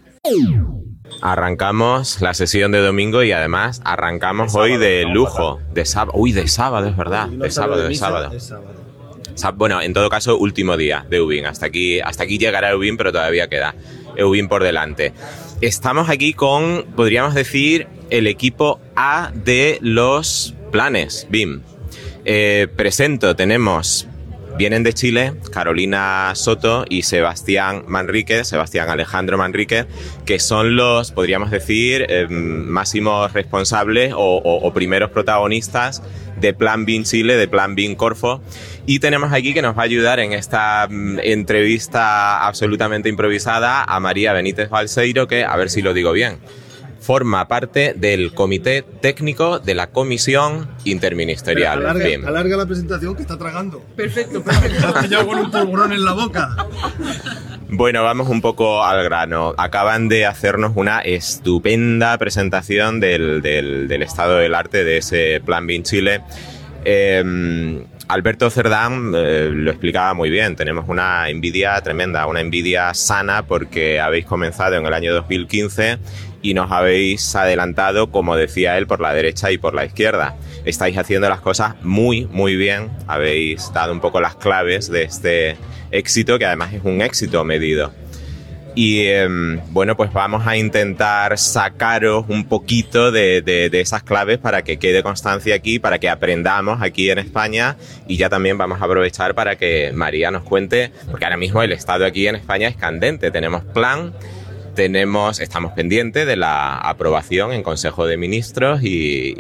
Arrancamos la sesión de domingo y además arrancamos hoy de lujo, de sábado. Uy, de sábado, es verdad. De sábado, de sábado. Bueno, en todo caso, último día de Ubin. Hasta aquí, hasta aquí llegará Ubin, pero todavía queda Ubin por delante. Estamos aquí con, podríamos decir, el equipo A de los planes BIM. Eh, presento, tenemos, vienen de Chile, Carolina Soto y Sebastián Manríquez, Sebastián Alejandro Manríquez, que son los, podríamos decir, eh, máximos responsables o, o- primeros protagonistas de Plan BIM Chile, de Plan BIM Corfo. Y tenemos aquí que nos va a ayudar en esta mm, entrevista absolutamente improvisada a María Benítez Balseiro, que, a ver si lo digo bien, forma parte del comité técnico de la Comisión Interministerial Alarga, la presentación que está tragando. Perfecto, perfecto. Con un polvorón en la boca. Bueno, vamos un poco al grano. Acaban de hacernos una estupenda presentación del, del- del estado del arte de ese Plan BIM Chile. Eh, Alberto Cerdán eh, lo explicaba muy bien. Tenemos una envidia tremenda, una envidia sana porque habéis comenzado en el año 2015 y nos habéis adelantado, como decía él, por la derecha y por la izquierda. Estáis haciendo las cosas muy, muy bien. Habéis dado un poco las claves de este éxito, que además es un éxito medido. Y em, bueno, pues vamos a intentar sacaros un poquito de, de- esas claves para que quede constancia aquí, para que aprendamos aquí en España y ya también vamos a aprovechar para que María nos cuente, porque ahora mismo el estado aquí en España es candente. Tenemos plan, tenemos, estamos pendientes de la aprobación en Consejo de Ministros y-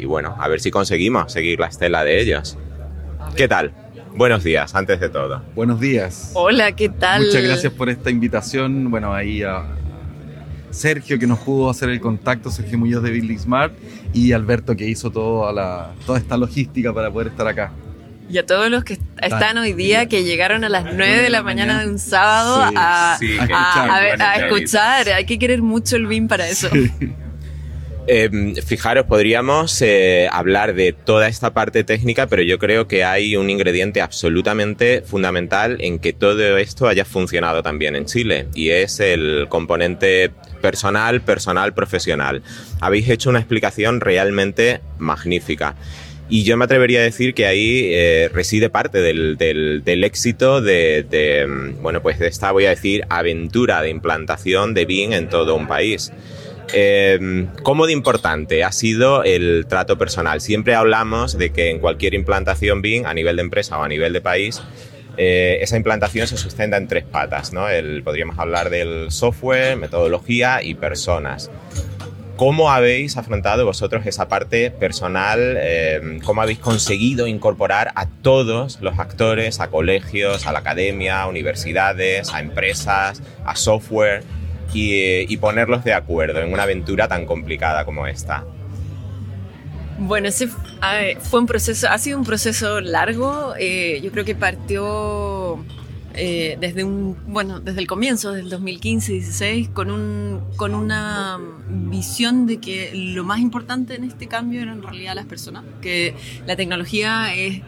y bueno, a ver si conseguimos seguir la estela de ellos. ¿Qué tal? Buenos días, antes de todo. Buenos días. Hola, ¿qué tal? Muchas gracias por esta invitación. Bueno, ahí a Sergio que nos pudo hacer el contacto, Sergio Muñoz de Building Smart y Alberto que hizo toda, la, toda esta logística para poder estar acá. Y a todos los que están hoy día, que llegaron a las 9 de la mañana de un sábado a, sí, a- a a escuchar. Hay que querer mucho el BIM para eso. Eh, fijaros, podríamos eh, hablar de toda esta parte técnica, pero yo creo que hay un ingrediente absolutamente fundamental en que todo esto haya funcionado también en Chile, y es el componente personal, personal, profesional. Habéis hecho una explicación realmente magnífica. Y yo me atrevería a decir que ahí eh, reside parte del, del- del éxito de, de, mm, bueno, pues de esta, voy a decir, aventura de implantación de BIM en todo un país. Eh, ¿Cómo de importante ha sido el trato personal? Siempre hablamos de que en cualquier implantación BIM, a nivel de empresa o a nivel de país, eh, esa implantación se sustenta en tres patas. ¿no? El- podríamos hablar del software, metodología y personas. ¿Cómo habéis afrontado vosotros esa parte personal? Eh, ¿Cómo habéis conseguido incorporar a todos los actores, a colegios, a la academia, a universidades, a empresas, a software y, eh, y ponerlos de acuerdo en una aventura tan complicada como esta? Bueno, ese fue un proceso, ha sido un proceso largo. eh, yo creo que partió eh, desde un, bueno, desde el comienzo, desde el 2015-16, con un, con una visión de que lo más importante en este cambio eran en realidad las personas, que la tecnología es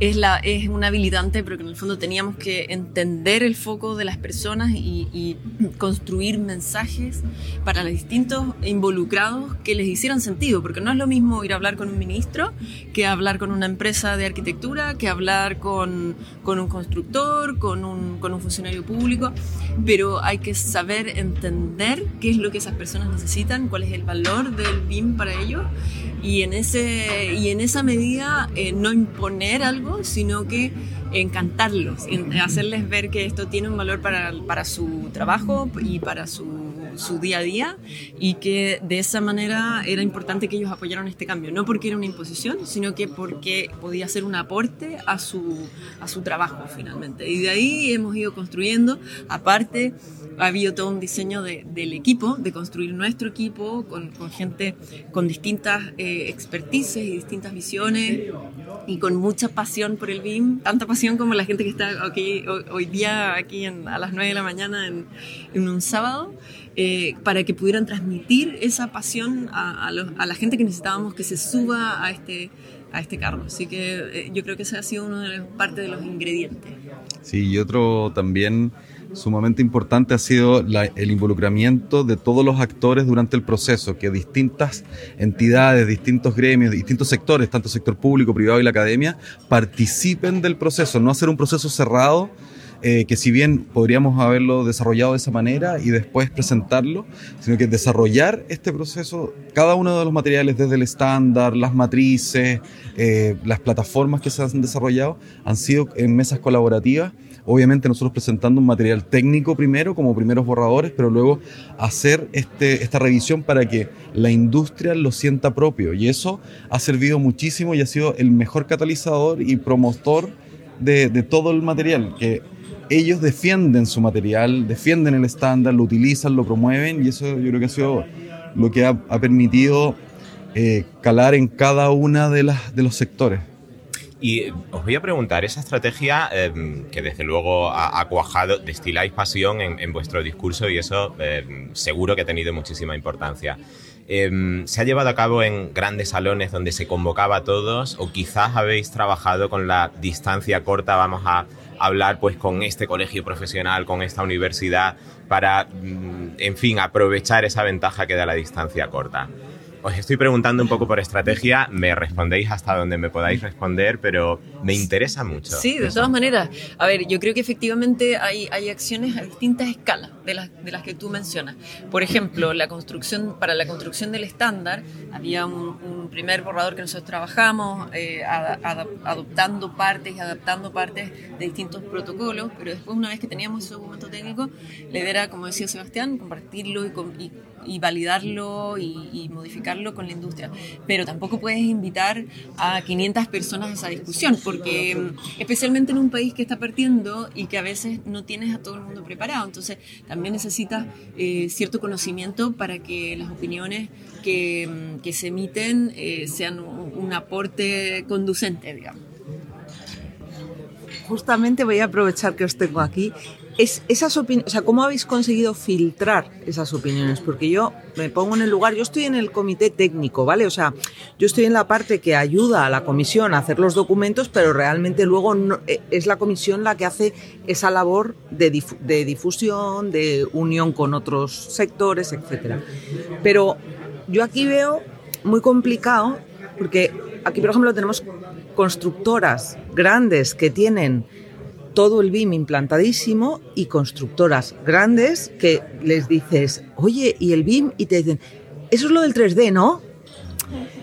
es, la, es un habilitante, pero que en el fondo teníamos que entender el foco de las personas y, construir mensajes para los distintos involucrados que les hicieran sentido, porque no es lo mismo ir a hablar con un ministro que hablar con una empresa de arquitectura, que hablar con, con un constructor, con un, con un funcionario público, pero hay que saber entender qué es lo que esas personas necesitan, cuál es el valor del BIM para ellos y en, ese, y en esa medida eh, no imponer algo, sino que encantarlos, en- hacerles ver que esto tiene un valor para, para su trabajo y para su, su día a día y que de esa manera era importante que ellos apoyaran este cambio, no porque era una imposición, sino que porque podía ser un aporte a su, a su trabajo finalmente. Y de ahí hemos ido construyendo, aparte ha habido todo un diseño de- del equipo, de construir nuestro equipo con, con gente con distintas eh, y distintas visiones y con mucha pasión por el BIM, tanta pasión como la gente que está aquí, hoy, día aquí a las 9 de la mañana en un sábado, eh, para que pudieran transmitir esa pasión a, a los- a la gente que necesitábamos que se suba a este, a este carro. Así que eh, yo creo que ese ha sido uno de los, parte de los ingredientes. Sí, y otro también sumamente importante ha sido la- el involucramiento de todos los actores durante el proceso, que distintas entidades, distintos gremios, distintos sectores, tanto sector público, privado y la academia, participen del proceso, no hacer un proceso cerrado. Eh, que si bien podríamos haberlo desarrollado de esa manera y después presentarlo, sino que desarrollar este proceso, cada uno de los materiales, desde el estándar, las matrices, eh, las plataformas que se han desarrollado, han sido en mesas colaborativas obviamente nosotros presentando un material técnico primero, como primeros borradores, pero luego hacer este, esta revisión para que la industria lo sienta propio. Y eso ha servido muchísimo y ha sido el mejor catalizador y promotor de, de todo el material, que ellos defienden su material, defienden el estándar, lo utilizan, lo promueven y eso yo creo que ha sido lo que ha, ha permitido eh, calar en cada una de, las, de los sectores. Y eh, os voy a preguntar, esa estrategia eh, que desde luego ha, ha cuajado, destiláis pasión en, en vuestro discurso y eso eh, seguro que ha tenido muchísima importancia. Eh, ¿Se ha llevado a cabo en grandes salones donde se convocaba a todos o quizás habéis trabajado con la distancia corta, vamos a hablar pues con este colegio profesional, con esta universidad, para, mm, en fin, aprovechar esa ventaja que da la distancia corta? Os estoy preguntando un poco por estrategia, me respondéis hasta donde me podáis responder, pero me interesa mucho. Sí, de todas maneras. A ver, yo creo que efectivamente hay, hay acciones a distintas escalas de las, de las que tú mencionas. Por ejemplo, la construcción, para la construcción del estándar había un, primer borrador que nosotros trabajamos eh, adoptando partes y adaptando partes de distintos protocolos, pero después una vez que teníamos ese documento técnico, la idea era, como decía Sebastián, compartirlo y, y- y validarlo y, modificarlo con la industria. Pero tampoco puedes invitar a 500 personas a esa discusión, porque mm, especialmente en un país que está partiendo y que a veces no tienes a todo el mundo preparado. Entonces también necesitas eh, cierto conocimiento para que las opiniones que, mm, que se emiten eh, sean un, un aporte conducente, digamos. Justamente voy a aprovechar que os tengo aquí. Es, esas opiniones, o sea, ¿cómo habéis conseguido filtrar esas opiniones? Porque yo me pongo en el lugar, yo estoy en el comité técnico, ¿vale? O sea, yo estoy en la parte que ayuda a la comisión a hacer los documentos, pero realmente luego no- eh, es la comisión la que hace esa labor de, de difusión, de unión con otros sectores, etcétera. Pero yo aquí veo muy complicado, porque aquí, por ejemplo, tenemos constructoras grandes que tienen todo el BIM implantadísimo y constructoras grandes que les dices, oye, ¿y el BIM? Y te dicen, eso es lo del 3D, ¿no?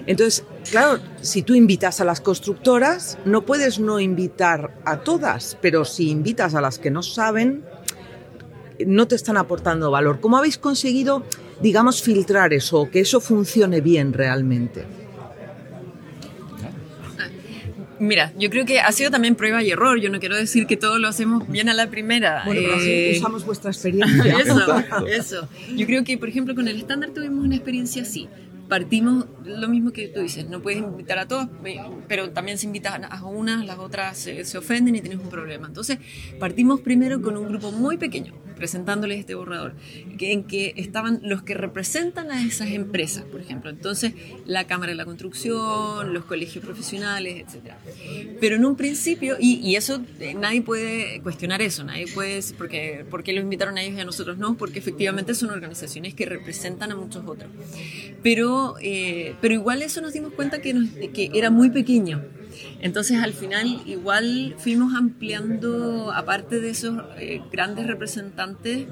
Entonces, claro, si tú invitas a las constructoras, no puedes no invitar a todas, pero si invitas a las que no saben, no te están aportando valor. ¿Cómo habéis conseguido, digamos, filtrar eso, que eso funcione bien realmente? Mira, yo creo que ha sido también prueba y error. Yo no quiero decir que todo lo hacemos bien a la primera. Bueno, pero así Eh, usamos vuestra experiencia. eso, eso. Yo creo que, por ejemplo, con el estándar tuvimos una experiencia así. Partimos lo mismo que tú dices, no puedes invitar a todos, pero también se invitan a unas, las otras se, se ofenden y tienes un problema. Entonces, partimos primero con un grupo muy pequeño, presentándoles este borrador, en que estaban los que representan a esas empresas, por ejemplo. Entonces, la Cámara de la Construcción, los colegios profesionales, etc. Pero en un principio, y, eso eh, nadie puede cuestionar eso, nadie puede decir porque, por qué los invitaron a ellos y a nosotros no, porque efectivamente son organizaciones que representan a muchos otros. Pero, eh, pero igual eso nos dimos cuenta que, nos- que era muy pequeño. Entonces al final igual fuimos ampliando, aparte de esos eh, grandes representantes,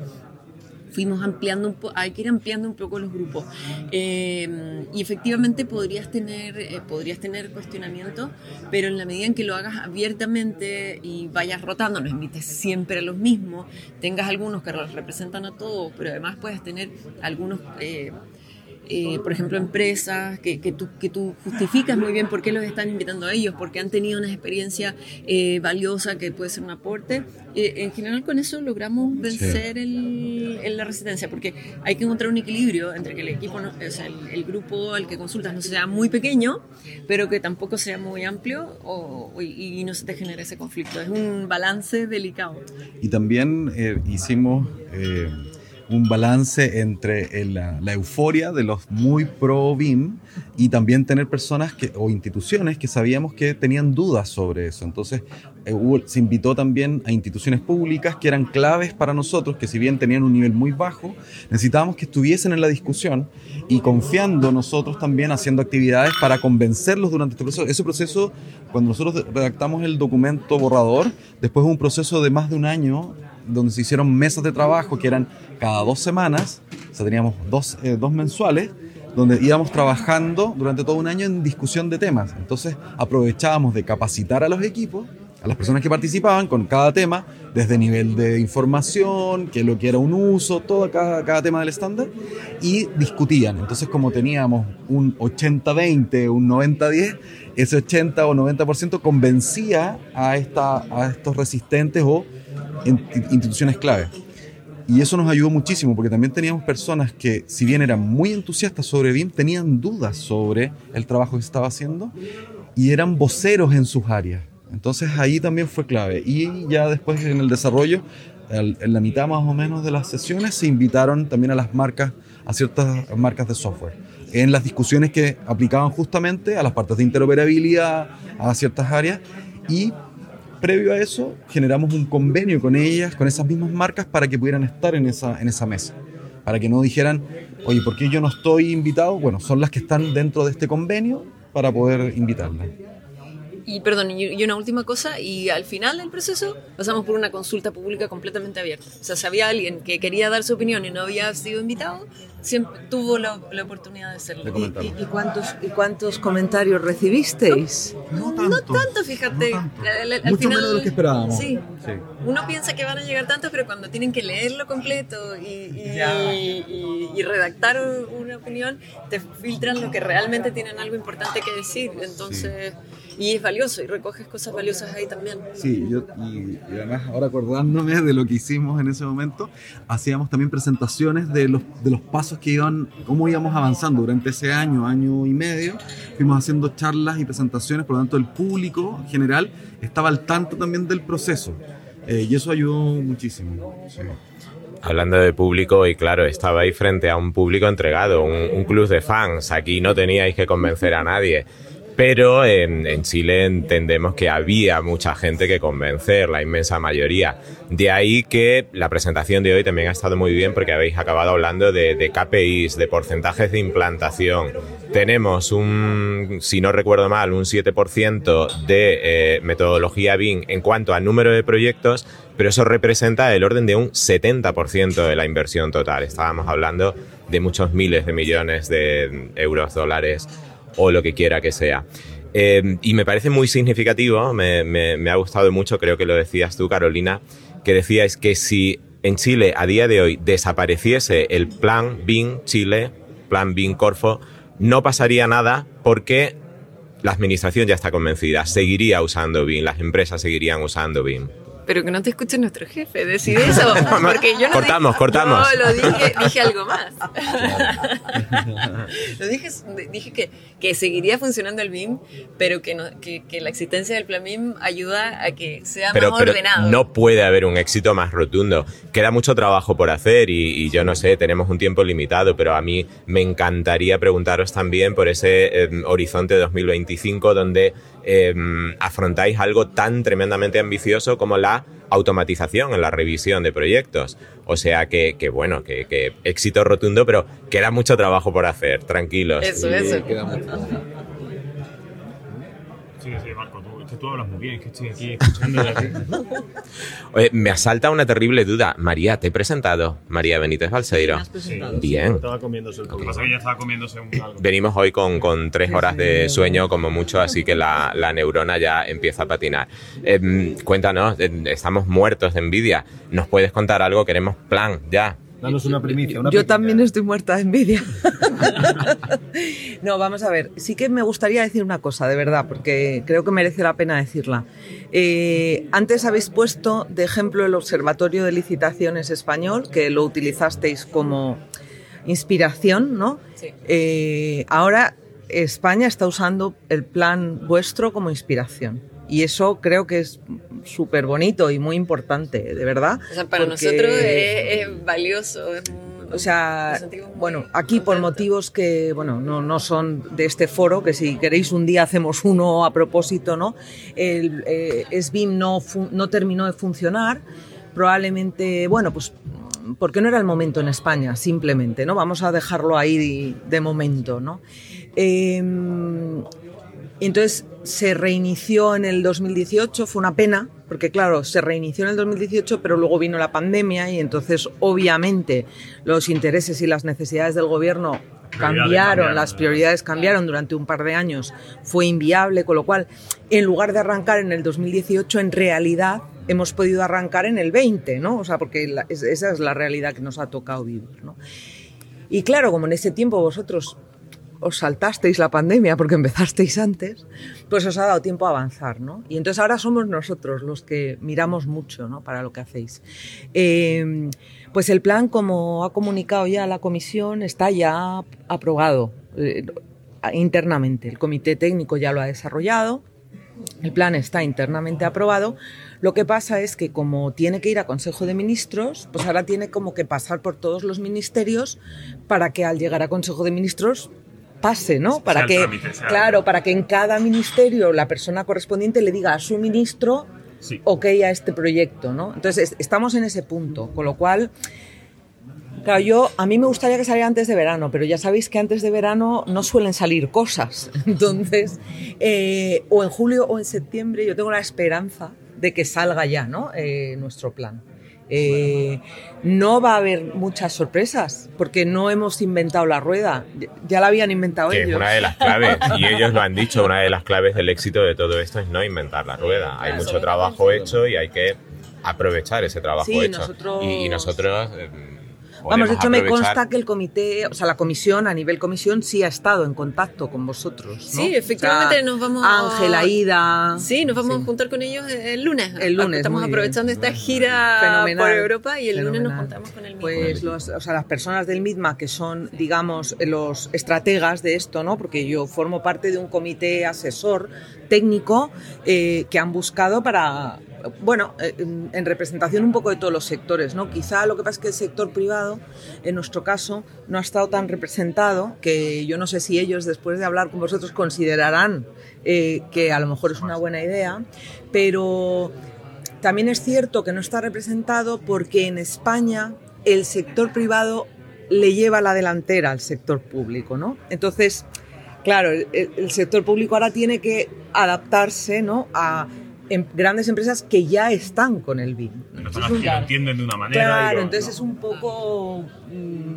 fuimos ampliando un poco, hay que ir ampliando un poco los grupos. Eh, y efectivamente podrías tener, eh, podrías tener cuestionamientos, pero en la medida en que lo hagas abiertamente y vayas rotando, no invites siempre a los mismos, tengas algunos que los representan a todos, pero además puedes tener algunos... eh, eh, por ejemplo, empresas que, que, tú, que tú justificas muy bien por qué los están invitando a ellos, porque han tenido una experiencia eh, valiosa que puede ser un aporte. Eh, en general, con eso logramos vencer el, el- la resistencia, porque hay que encontrar un equilibrio entre que el equipo, no- o sea, el, el grupo al que consultas no sea muy pequeño, pero que tampoco sea muy amplio o, y, y no se te genere ese conflicto. Es un balance delicado. Y también eh, hicimos eh, un balance entre el- la, euforia de los muy pro BIM y también tener personas que, o instituciones que sabíamos que tenían dudas sobre eso. Entonces eh, hubo- se invitó también a instituciones públicas que eran claves para nosotros, que si bien tenían un nivel muy bajo, necesitábamos que estuviesen en la discusión y confiando nosotros también haciendo actividades para convencerlos durante este proceso. Ese proceso, cuando nosotros redactamos el documento borrador, después hubo un proceso de más de un año donde se hicieron mesas de trabajo que eran cada dos semanas, o sea, teníamos dos, eh, dos mensuales, donde íbamos trabajando durante todo un año en discusión de temas. Entonces aprovechábamos de capacitar a los equipos, a las personas que participaban con cada tema, desde nivel de información, que lo que era un uso, todo cada, cada tema del estándar, y discutían. Entonces como teníamos un 80-20, un 90-10, ese 80 o 90% convencía a, esta, a estos resistentes o instituciones clave. Y eso nos ayudó muchísimo porque también teníamos personas que, si bien eran muy entusiastas sobre BIM, tenían dudas sobre el trabajo que se estaba haciendo y eran voceros en sus áreas. Entonces ahí también fue clave. Y ya después en el desarrollo, en la mitad más o menos de las sesiones, se invitaron también a las marcas, a ciertas marcas de software, en las discusiones que aplicaban justamente a las partes de interoperabilidad, a ciertas áreas. Y previo a eso, generamos un convenio con ellas, con esas mismas marcas, para que pudieran estar en esa, mesa. Para que no dijeran, oye, ¿por qué yo no estoy invitado? Bueno, son las que están dentro de este convenio para poder invitarlas. Y perdón, y y una última cosa, y al final del proceso pasamos por una consulta pública completamente abierta. O sea, si había alguien que quería dar su opinión y no había sido invitado, siempre tuvo la, la oportunidad de hacerlo. ¿Y, y cuántos, ¿Y cuántos comentarios recibisteis? No tanto, fíjate. Al- al- al Mucho final- menos de lo que esperábamos. Sí. Sí. Uno piensa que van a llegar tantos, pero cuando tienen que leerlo completo y, y- Ya. y- y redactar una opinión, te filtran lo que realmente tienen algo importante que decir. Entonces, y es valioso y recoges cosas valiosas ahí también. Sí, yo, y, y además ahora acordándome de lo que hicimos en ese momento, hacíamos también presentaciones de los, de los pasos que iban, cómo íbamos avanzando durante ese año, año y medio. Fuimos haciendo charlas y presentaciones, por lo tanto el público en general estaba al tanto también del proceso. Eh, y eso ayudó muchísimo. sí. Hablando de público, y claro, estabais frente a un público entregado, un, un club de fans. Aquí no teníais que convencer a nadie. Pero en, en Chile entendemos que había mucha gente que convencer, la inmensa mayoría. De ahí que la presentación de hoy también ha estado muy bien porque habéis acabado hablando de, de KPIs, de porcentajes de implantación. Tenemos un, si no recuerdo mal, un 7% de eh, metodología BIM en cuanto al número de proyectos, pero eso representa el orden de un 70% de la inversión total. Estábamos hablando de muchos miles de millones de euros, dólares o lo que quiera que sea. Eh, y me parece muy significativo, me, ha gustado mucho, creo que lo decías tú, Carolina, que decíais que si en Chile a día de hoy desapareciese el plan BIM Chile, plan BIM Corfo, no pasaría nada porque la administración ya está convencida, seguiría usando BIM, las empresas seguirían usando BIM. Pero que no te escuche nuestro jefe decir eso, porque yo no Cortamos, dije, cortamos. No, lo dije, dije algo más. lo dije, dije que, que seguiría funcionando el BIM, pero que, no, que, que la existencia del plan BIM ayuda a que sea pero, más pero ordenado. no puede haber un éxito más rotundo. Queda mucho trabajo por hacer y, y yo no sé, tenemos un tiempo limitado, pero a mí me encantaría preguntaros también por ese eh, horizonte 2025 donde eh, afrontáis algo tan tremendamente ambicioso como la automatización en la revisión de proyectos. O sea que, que bueno, que, que éxito rotundo, pero queda mucho trabajo por hacer, tranquilos. Eso, eso. Sí, sí, tú, hablas muy bien, es que estoy aquí escuchando. Oye, me asalta una terrible duda. María, ¿te he presentado? María Benítez Balseiro. Bien. Estaba comiéndose Lo que pasa es que ya estaba comiéndose un algo. Venimos hoy con, con tres horas de sueño como mucho, así que la, la neurona ya empieza a patinar. Em, cuéntanos, em, estamos muertos de envidia. ¿Nos puedes contar algo? Queremos plan, ya. Danos una primicia. Una Yo también estoy muerta de envidia. no, vamos a ver. Sí que me gustaría decir una cosa, de verdad, porque creo que merece la pena decirla. Eh, antes habéis puesto de ejemplo el Observatorio de Licitaciones Español, que lo utilizasteis como inspiración, ¿no? Eh, ahora España está usando el plan vuestro como inspiración. Y eso creo que es súper bonito y muy importante, de verdad. O sea, para nosotros es, es valioso. es o sea, bueno, aquí por motivos que, bueno, no, no son de este foro, que si queréis un día hacemos uno a propósito, ¿no? El eh, SBIM no, no terminó de funcionar, probablemente, bueno, pues porque no era el momento en España, simplemente, ¿no? Vamos a dejarlo ahí de, de momento, ¿no? Em, entonces se reinició en el 2018, fue una pena, porque claro, se reinició en el 2018, pero luego vino la pandemia y entonces obviamente los intereses y las necesidades del gobierno cambiaron, las prioridades cambiaron durante un par de años, fue inviable, con lo cual, en lugar de arrancar en el 2018, en realidad hemos podido arrancar en el 20, ¿no? O sea, porque la- esa es la realidad que nos ha tocado vivir, ¿no? Y claro, como en ese tiempo vosotros os saltasteis la pandemia porque empezasteis antes, pues os ha dado tiempo a avanzar, ¿no? Y entonces ahora somos nosotros los que miramos mucho, ¿no? Para lo que hacéis. Eh, pues el plan, como ha comunicado ya la comisión, está ya aprobado eh, internamente. El comité técnico ya lo ha desarrollado. El plan está internamente aprobado. Lo que pasa es que como tiene que ir a Consejo de Ministros, pues ahora tiene como que pasar por todos los ministerios para que al llegar a Consejo de Ministros pase, ¿no? Para que, claro, para que en cada ministerio la persona correspondiente le diga a su ministro, ok a este proyecto, ¿no? Entonces es- estamos en ese punto, con lo cual Claro, yo, a mí me gustaría que saliera antes de verano, pero ya sabéis que antes de verano no suelen salir cosas. Entonces, eh, o en julio o en septiembre, yo tengo la esperanza de que salga ya, ¿no? Eh, nuestro plan. Eh, no va a haber muchas sorpresas porque no hemos inventado la rueda. Ya la habían inventado Que es ellos. una de las claves, y ellos lo han dicho, una de las claves del éxito de todo esto es no inventar la rueda. Hay mucho trabajo hecho y hay que aprovechar ese trabajo Sí, hecho. nosotros- Y, y nosotros eh, Vamos, de hecho me consta que el comité, o sea, la comisión, a nivel comisión, sí ha estado en contacto con vosotros. ¿no? Sí, efectivamente O sea, nos vamos Ángela, Ida. Sí, nos vamos a juntar con ellos el lunes. El lunes, Estamos bien. aprovechando esta gira Fenomenal. por Europa y el lunes nos juntamos con el mismo. Pues los, o sea, las personas del MIDMA que son, digamos, los estrategas de esto, ¿no? Porque yo formo parte de un comité asesor técnico eh, que han buscado para, bueno, eh, en, en representación un poco de todos los sectores, ¿no? Quizá lo que pasa es que el sector privado, en nuestro caso, no ha estado tan representado que yo no sé si ellos, después de hablar con vosotros, considerarán eh, que a lo mejor es una buena idea, pero también es cierto que no está representado porque en España el sector privado le lleva la delantera al sector público, ¿no? Entonces, claro, el, el sector público ahora tiene que adaptarse, ¿no? A em- grandes empresas que ya están con el BIM. Lo entienden de una manera. Claro, lo- entonces es un poco. mm,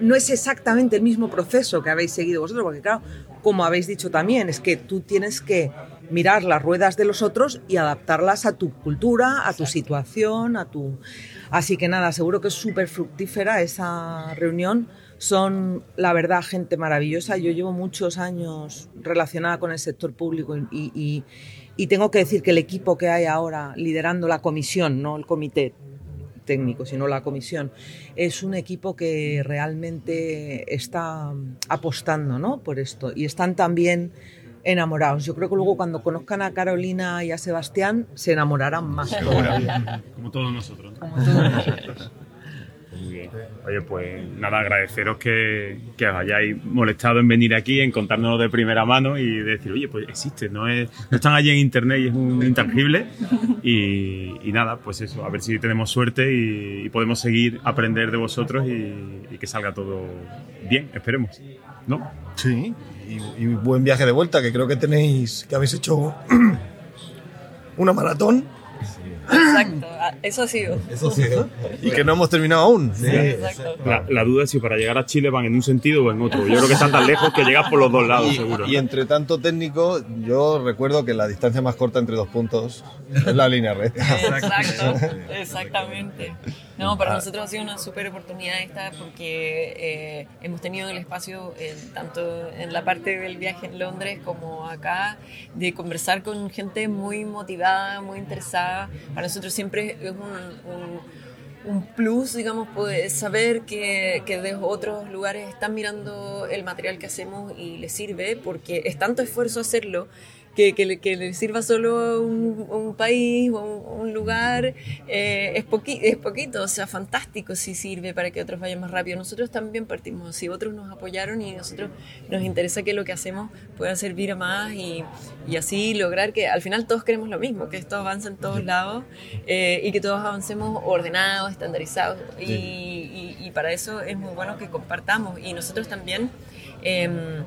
No es exactamente el mismo proceso que habéis seguido vosotros, porque, claro, como habéis dicho también, es que tú tienes que mirar las ruedas de los otros y adaptarlas a tu cultura, a tu situación, a tu. Así que nada, seguro que es súper fructífera esa reunión. Son, la verdad, gente maravillosa. Yo llevo muchos años relacionada con el sector público y, y- y tengo que decir que el equipo que hay ahora liderando la comisión, no el comité técnico, sino la comisión, es un equipo que realmente está apostando ¿no? por esto y están también enamorados. Yo creo que luego cuando conozcan a Carolina y a Sebastián se enamorarán más. Como todos nosotros. Como todos nosotros. Oye, pues nada, agradeceros que, que os hayáis molestado en venir aquí, en contárnoslo de primera mano y decir, oye, pues existe, no, es, no están allí en internet y es un intangible. Y, nada, pues eso, a ver si tenemos suerte y, podemos seguir aprender de vosotros y, y que salga todo bien, esperemos. ¿No? Sí, y buen viaje de vuelta, que creo que tenéis, que habéis hecho una maratón Exacto, ah, eso ha sido. y que no hemos terminado aún. Exacto. La, la duda es si para llegar a Chile van en un sentido o en otro. Yo creo que están tan lejos que llegas por los dos lados, Y- seguro. Y entre tanto técnico, yo recuerdo que la distancia más corta entre dos puntos es la línea recta. Exacto, exactamente. No, para nosotros ha sido una súper oportunidad esta porque eh, hemos tenido el espacio, eh, tanto en la parte del viaje en Londres como acá, de conversar con gente muy motivada, muy interesada. Para nosotros siempre es un, un- plus, digamos, poder saber que, que de otros lugares están mirando el material que hacemos y les sirve, porque es tanto esfuerzo hacerlo que, que, le, que le sirva solo un, un país o un, un lugar eh, es, poqui- es poquito, o sea, fantástico si sirve para que otros vayan más rápido. Nosotros también partimos así, otros nos apoyaron y nosotros nos interesa que lo que hacemos pueda servir a más y, y así lograr que al final todos queremos lo mismo, que esto avance en todos lados eh, y que todos avancemos ordenados, estandarizados y, y- y para eso es muy bueno que compartamos. Y nosotros también... em,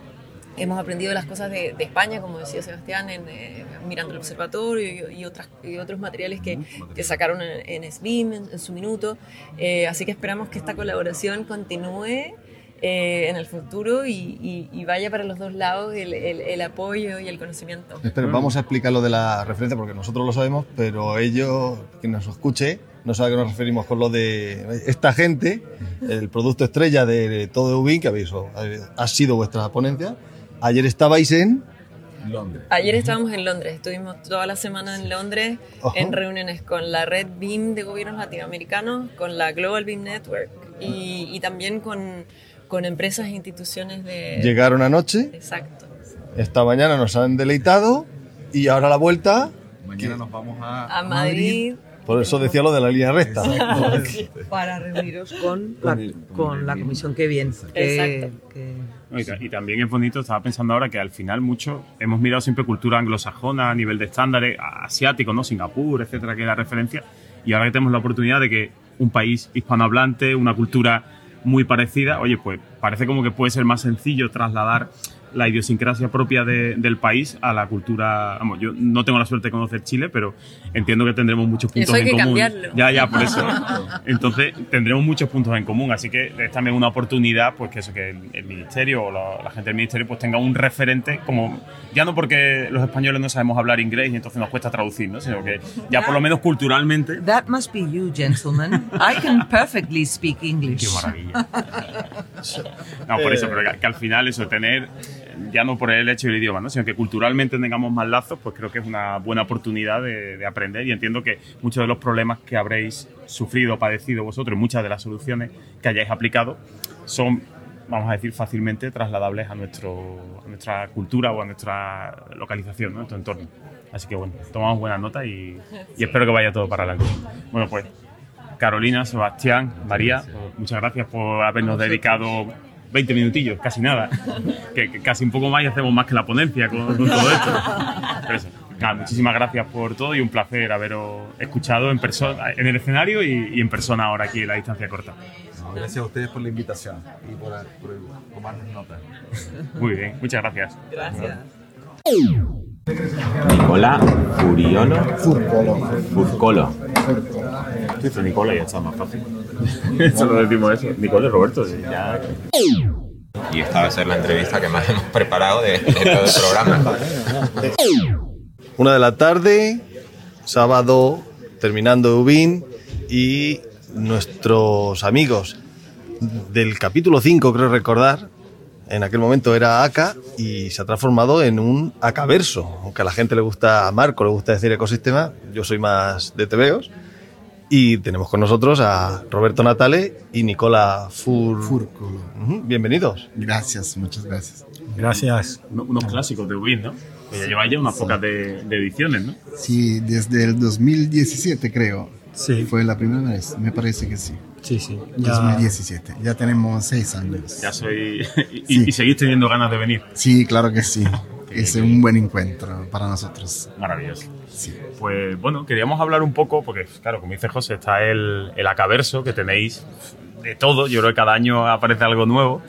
hemos aprendido las cosas de, de España, como decía Sebastián, en, eh, mirando el observatorio y, y otras, y otros materiales que, que sacaron en, en SBIM en, en su minuto. Eh, así que esperamos que esta colaboración continúe eh, en el futuro y, y- y vaya para los dos lados el, el- el apoyo y el conocimiento. Espera, vamos a explicar lo de la referencia porque nosotros lo sabemos, pero ellos, quien nos escuche, no sabe a qué nos referimos con lo de esta gente, el producto estrella de todo Ubin, que habéis, ha sido vuestra ponencia. Ayer estabais en Londres. Ayer estábamos en Londres, estuvimos toda la semana en Londres Ajá. en reuniones con la red BIM de gobiernos latinoamericanos, con la Global BIM Network y, y también con, con empresas e instituciones de... Llegaron anoche, Exacto. esta mañana nos han deleitado y ahora la vuelta, Mañana nos vamos a, A Madrid. por eso decía lo de la línea recta. Para reuniros con la, con la comisión que bien. que- Exacto. que- No, Y, ta- y también es bonito, estaba pensando ahora que al final mucho hemos mirado siempre cultura anglosajona a nivel de estándares, a- asiático, ¿no? Singapur, etcétera, que es la referencia. Y ahora que tenemos la oportunidad de que un país hispanohablante, una cultura muy parecida, oye, pues parece como que puede ser más sencillo trasladar la idiosincrasia propia de- del país a la cultura. Vamos, yo no tengo la suerte de conocer Chile, pero entiendo que tendremos muchos puntos Eso hay en que común. cambiarlo. Ya, ya, por eso. Entonces, tendremos muchos puntos en común, así que es también una oportunidad, pues que eso, que el, el ministerio o la, la gente del ministerio pues tenga un referente como, ya no porque los españoles no sabemos hablar inglés y entonces nos cuesta traducir, ¿no? Sino que ya por lo menos culturalmente That must be you, gentlemen. I can perfectly speak English. Qué maravilla. No, por eso, pero que, que al final eso, tener, ya no por el hecho del idioma, ¿no? sino que culturalmente tengamos más lazos, pues creo que es una buena oportunidad de, de aprender y entiendo que muchos de los problemas que habréis sufrido o padecido vosotros, muchas de las soluciones que hayáis aplicado, son, vamos a decir, fácilmente trasladables a, nuestro, a nuestra cultura o a nuestra localización, ¿no? nuestro entorno. Así que bueno, tomamos buena nota y, y espero que vaya todo para adelante. Bueno, pues Carolina, Sebastián, María, muchas gracias por habernos dedicado 20 minutillos, casi nada. Que, que casi un poco más y hacemos más que la ponencia con, con todo esto. Pero eso, nada, muchísimas gracias por todo y un placer haberos escuchado en persona, en el escenario y, y en persona ahora aquí en la distancia corta. Gracias a ustedes por la invitación y por, por tomarnos nota. Muy bien, muchas gracias. Gracias. Nicola Furiono. Furcolo. Furcolo. Tú dices Nicola y ya está más fácil. Solo decimos eso. Nicola y Roberto, ya. Y esta va a ser la entrevista que más hemos preparado de, de todo el programa. Una de la tarde, sábado, terminando Ubin y nuestros amigos del capítulo 5, creo recordar, en aquel momento era ACA y se ha transformado en un ACAverso, aunque a la gente le gusta, a Marco le gusta decir ecosistema, yo soy más de TVOs. Y tenemos con nosotros a Roberto Natale y Nicola Fur... Furcolo. Ujú, Bienvenidos. Gracias, muchas gracias. Gracias. Uno- Unos clásicos de Ubin, ¿no? Que ya lleváis ya unas pocas de, de ediciones, ¿no? Sí, desde el 2017 creo. Sí. Fue la primera vez, me parece que sí. Sí, sí. Ya- 2017. Ya tenemos seis años. Ya soy. y, y seguís teniendo ganas de venir. Sí, claro que sí. Es un buen encuentro para nosotros. Maravilloso. Pues bueno, queríamos hablar un poco, porque claro, como dice José, está el, el Acaverso, que tenéis de todo. Yo creo que cada año aparece algo nuevo.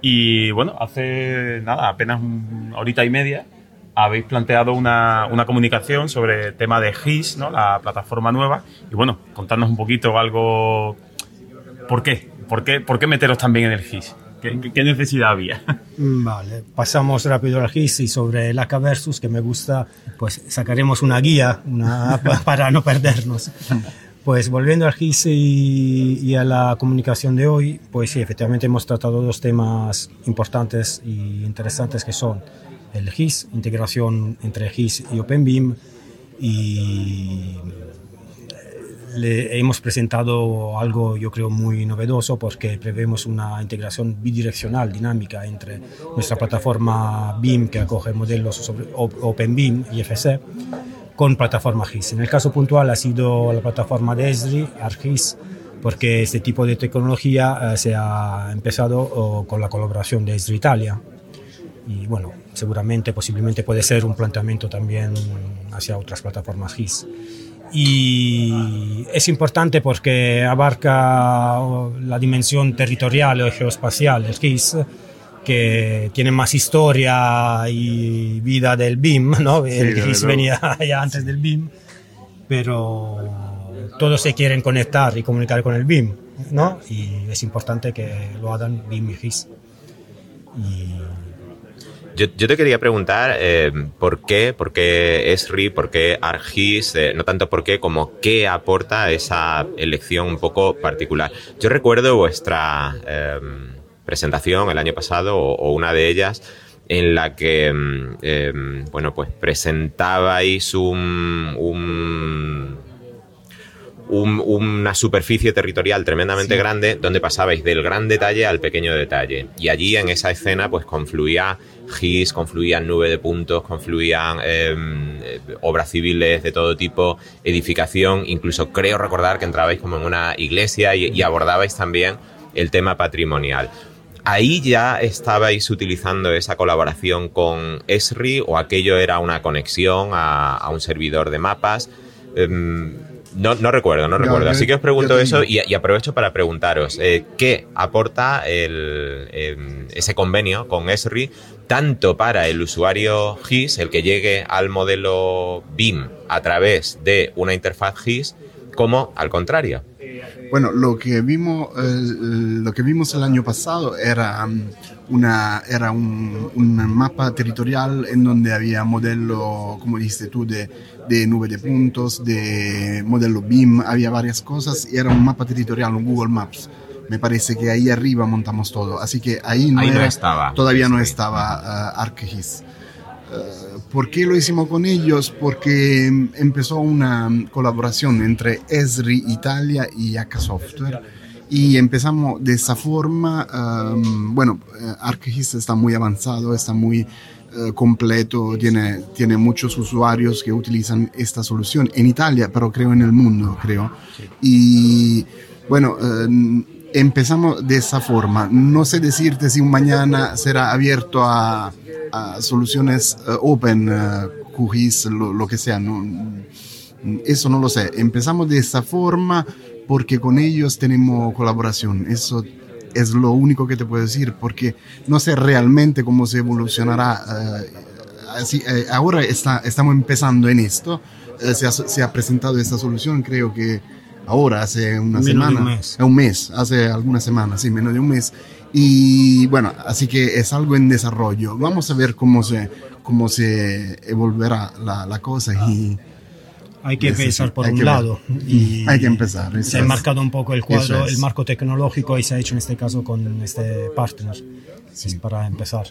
Y bueno, hace nada, apenas una horita y media, habéis planteado una, una comunicación sobre el tema de GIS, ¿no? la plataforma nueva. Y bueno, contarnos un poquito algo. ¿Por qué? ¿Por qué, por qué meteros también en el GIS? ¿Qué, qué- necesidad había? Mm, Vale, pasamos rápido al GIS y sobre el AK Versus, que me gusta, pues sacaremos una guía una, pa- para no perdernos. Pues volviendo al GIS y, y a la comunicación de hoy, pues sí, efectivamente hemos tratado dos temas importantes y interesantes que son el GIS, integración entre GIS y OpenBeam y le hemos presentado algo yo creo muy novedoso porque prevemos una integración bidireccional dinámica entre nuestra plataforma BIM que acoge modelos sobre Op- OpenBIM y FC con plataforma GIS. En el caso puntual ha sido la plataforma de Esri, ArcGIS, porque este tipo de tecnología eh, se ha empezado oh, con la colaboración de Esri Italia y bueno, seguramente, posiblemente puede ser un planteamiento también hacia otras plataformas GIS. Y es importante porque abarca la dimensión territorial o geoespacial del GIS, que tiene más historia y vida del BIM, ¿no? Sí, el desde GIS venía ya antes del BIM, pero todos se quieren conectar y comunicar con el BIM, ¿no? Y es importante que lo hagan BIM y GIS. Yo, te quería preguntar eh, por qué, por qué Esri, por qué Argis, eh, no tanto por qué, como qué aporta esa elección un poco particular. Yo recuerdo vuestra eh, presentación el año pasado, o, una de ellas, en la que, mm, eh, bueno, pues presentabais un un- una superficie territorial tremendamente Sí. grande donde pasabais del gran detalle al pequeño detalle. Y allí en esa escena pues confluía GIS, confluían nube de puntos, confluían eh, eh, obras civiles de todo tipo, edificación, incluso creo recordar que entrabais como en una iglesia y, y abordabais también el tema patrimonial. ¿Ahí ya estabais utilizando esa colaboración con Esri o aquello era una conexión a, a un servidor de mapas? Em, No, no recuerdo, no recuerdo. Así que os pregunto eso y aprovecho para preguntaros, eh, ¿qué aporta el, em, ese convenio con Esri tanto para el usuario GIS, el que llegue al modelo BIM a través de una interfaz GIS, como al contrario? Bueno, lo que vimos, eh, lo que vimos el año pasado era um, una, era un, un mapa territorial en donde había modelo, como dijiste tú, de, de nube de puntos, de modelo BIM, había varias cosas y era un mapa territorial, un Google Maps. Me parece que ahí arriba montamos todo, así que ahí no, Ahí no era- estaba. todavía no estaba uh, ArcGIS. Uh, ¿Por qué lo hicimos con ellos? Porque empezó una colaboración entre Esri Italia y AK Software y empezamos de esa forma. um, bueno, eh, ArcGIS está muy avanzado, está muy eh, completo, tiene, tiene muchos usuarios que utilizan esta solución en Italia, pero creo en el mundo, creo. Y bueno, eh, empezamos de esa forma. No sé decirte si mañana será abierto a, a soluciones eh, open, eh, QGIS, lo, lo que sea. ¿no? Eso no lo sé. Empezamos de esa forma porque con ellos tenemos colaboración. Eso es lo único que te puedo decir, porque no sé realmente cómo se evolucionará. eh, así, ahora está, estamos empezando en esto. Se, ha, se ha presentado esta solución, creo que ahora, hace una Menos de semana. un mes. Un mes, hace algunas semanas, sí, menos de un mes. Y bueno, así que es algo en desarrollo. Vamos a ver cómo se, cómo se evolverá la, la cosa y... Hay que Sí, empezar sí, por hay un que lado. Y Hay que empezar, Se ha es. marcado un poco el cuadro, es. el marco tecnológico y se ha hecho en este caso con este partner. Es para empezar.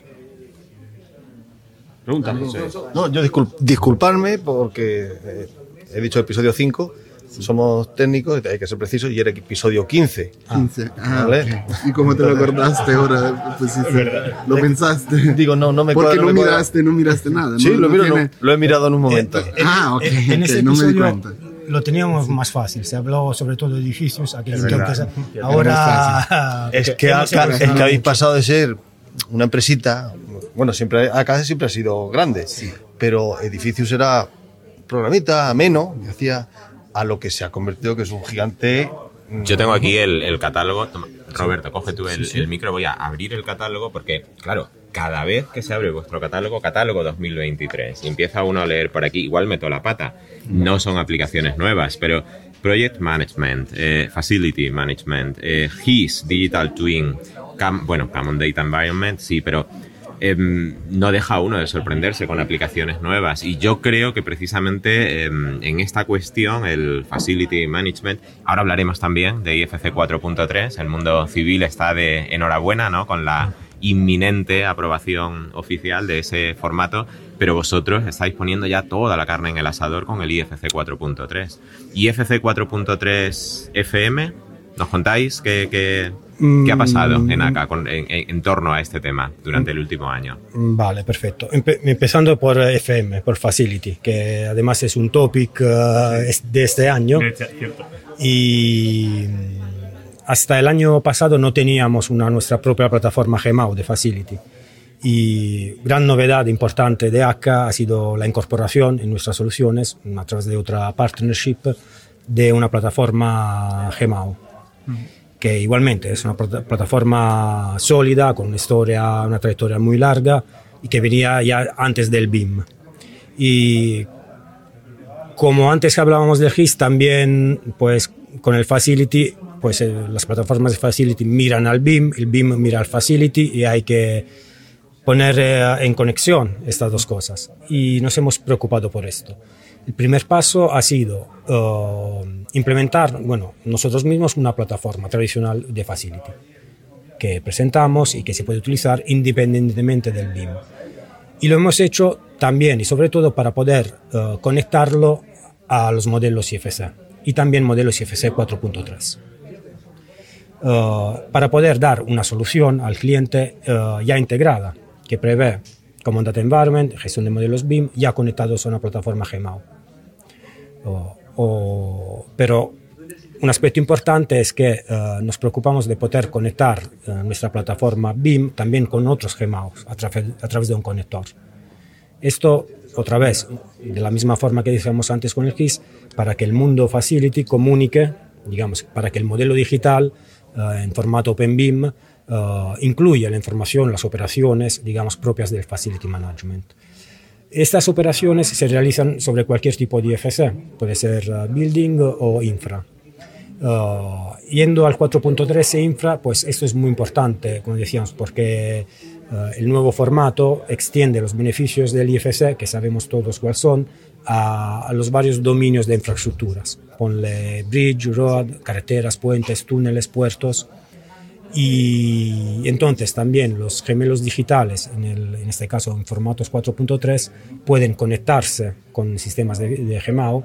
Pregunta, No, yo discul- disculparme porque eh, he dicho episodio 5, somos técnicos, hay que ser precisos, y era episodio 15. 15. Ah, ¿Vale? ok. ¿Y cómo te lo acordaste ahora? Pues sí, sí. ¿Lo pensaste? Digo, no, no me Porque cuadra, no me cuadra. miraste, no miraste nada. Sí, no, lo, no miro, tiene- no, lo he mirado en un momento. Ah, ok, En, en ok, ese no me di cuenta. lo teníamos más fácil. Se habló sobre todo de edificios. Aquí Es en verdad. Turquía. Es Ahora. Es que, acá- es que habéis pasado de ser una empresita, bueno, siempre acá siempre ha sido grande, pero Edificios era programita ameno, hacía a lo que se ha convertido, que es un gigante. mm, Yo tengo aquí el, el catálogo. Roberto, coge tú el, Sí, sí. el micro. Voy a abrir el catálogo porque, claro, cada vez que se abre vuestro catálogo, catálogo 2023, y empieza uno a leer por aquí, igual meto la pata. No son aplicaciones nuevas, pero Project Management, eh, Facility Management, eh, GIS, Digital Twin, Cam- bueno, Common Data Environment, sí, pero em, no deja uno de sorprenderse con aplicaciones nuevas. Y yo creo que precisamente em, en esta cuestión, el Facility Management, ahora hablaremos también de IFC 4.3, el mundo civil está de enhorabuena, ¿no? Con la inminente aprobación oficial de ese formato, pero vosotros estáis poniendo ya toda la carne en el asador con el IFC 4.3. IFC 4.3 FM, ¿nos contáis qué, qué- qué ha pasado en ACA con- en, en- en torno a este tema durante el último año? Vale, perfecto. Empe- empezando por FM, por Facility, que además es un topic es- de este año. Y mm, hasta el año pasado no teníamos una nuestra propia plataforma Gmao de Facility. Y gran novedad importante de ACA ha sido la incorporación en nuestras soluciones, a través de otra partnership, de una plataforma Gmao que igualmente es una plata- plataforma sólida, con una historia, una trayectoria muy larga y que venía ya antes del BIM. Y como antes hablábamos del GIS, también pues con el Facility, pues eh, las plataformas de Facility miran al BIM, el BIM mira al Facility y hay que poner eh, en conexión estas dos cosas. Y nos hemos preocupado por esto. El primer paso ha sido eh, implementar, bueno, nosotros mismos una plataforma tradicional de Facility que presentamos y que se puede utilizar independientemente del BIM. Y lo hemos hecho también y sobre todo para poder eh, conectarlo a los modelos IFC y también modelos IFC 4.3. Eh, para poder dar una solución al cliente ya integrada que prevé Common Data Environment, gestión de modelos BIM ya conectados a una plataforma Gmao. O- o- pero un aspecto importante es que eh, nos preocupamos de poder conectar eh, nuestra plataforma BIM también con otros Gmaos a, a través de un conector. Esto, otra vez, de la misma forma que decíamos antes con el GIS, para que el mundo facility comunique, digamos, para que el modelo digital eh, en formato OpenBIM incluya la información, las operaciones, digamos, propias del facility management. Estas operaciones se realizan sobre cualquier tipo de IFC, puede ser eh, building o infra. Uh, yendo al 4.3 infra, pues esto es muy importante, como decíamos, porque uh, el nuevo formato extiende los beneficios del IFC, que sabemos todos cuáles son, a, a, los varios dominios de infraestructuras. Ponle bridge, road, carreteras, puentes, túneles, puertos. Y entonces también los gemelos digitales, en, el, en este caso en formatos 4.3, pueden conectarse con sistemas de, de GMAO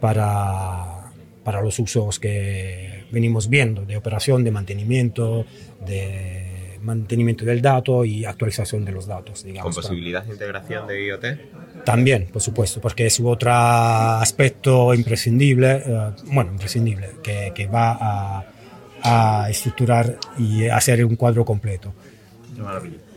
para para los usos que venimos viendo, de operación, de mantenimiento, de mantenimiento del dato y actualización de los datos. Digamos, ¿Con posibilidad de integración de IoT? También, por supuesto, porque es otro aspecto imprescindible, uh, bueno, imprescindible, que, que va a, a, estructurar y hacer un cuadro completo.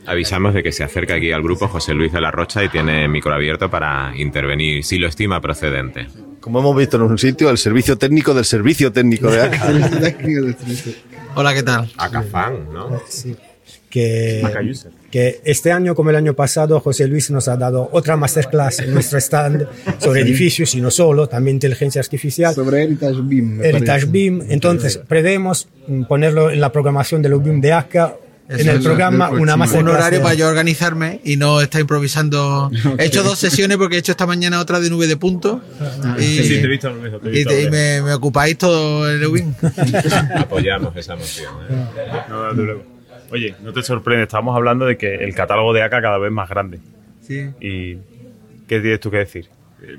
Avisamos de que se acerca aquí al grupo José Luis de la Rocha y tiene micro abierto para intervenir si lo estima procedente. Como hemos visto en un sitio, el servicio técnico del servicio técnico de ACA. Hola, ¿qué tal? ACAFAN, ¿no? Sí. Que, que este año, como el año pasado, José Luis nos ha dado otra masterclass en nuestro stand sobre edificios y no solo, también inteligencia artificial. Sobre Heritage BIM. Heritage BIM. Entonces, prevemos ponerlo en la programación de los BIM de ACA eso, en el programa una más un horario para yo organizarme y no estar improvisando he hecho dos sesiones porque he hecho esta mañana otra de nube de punto y, sí, sí, te he visto, te visto, y, te, y me, me, ocupáis todo el win apoyamos esa moción ¿eh? no, luego. Oye no te sorprende estábamos hablando de que el catálogo de ACA cada vez más grande sí. y ¿qué tienes tú que decir?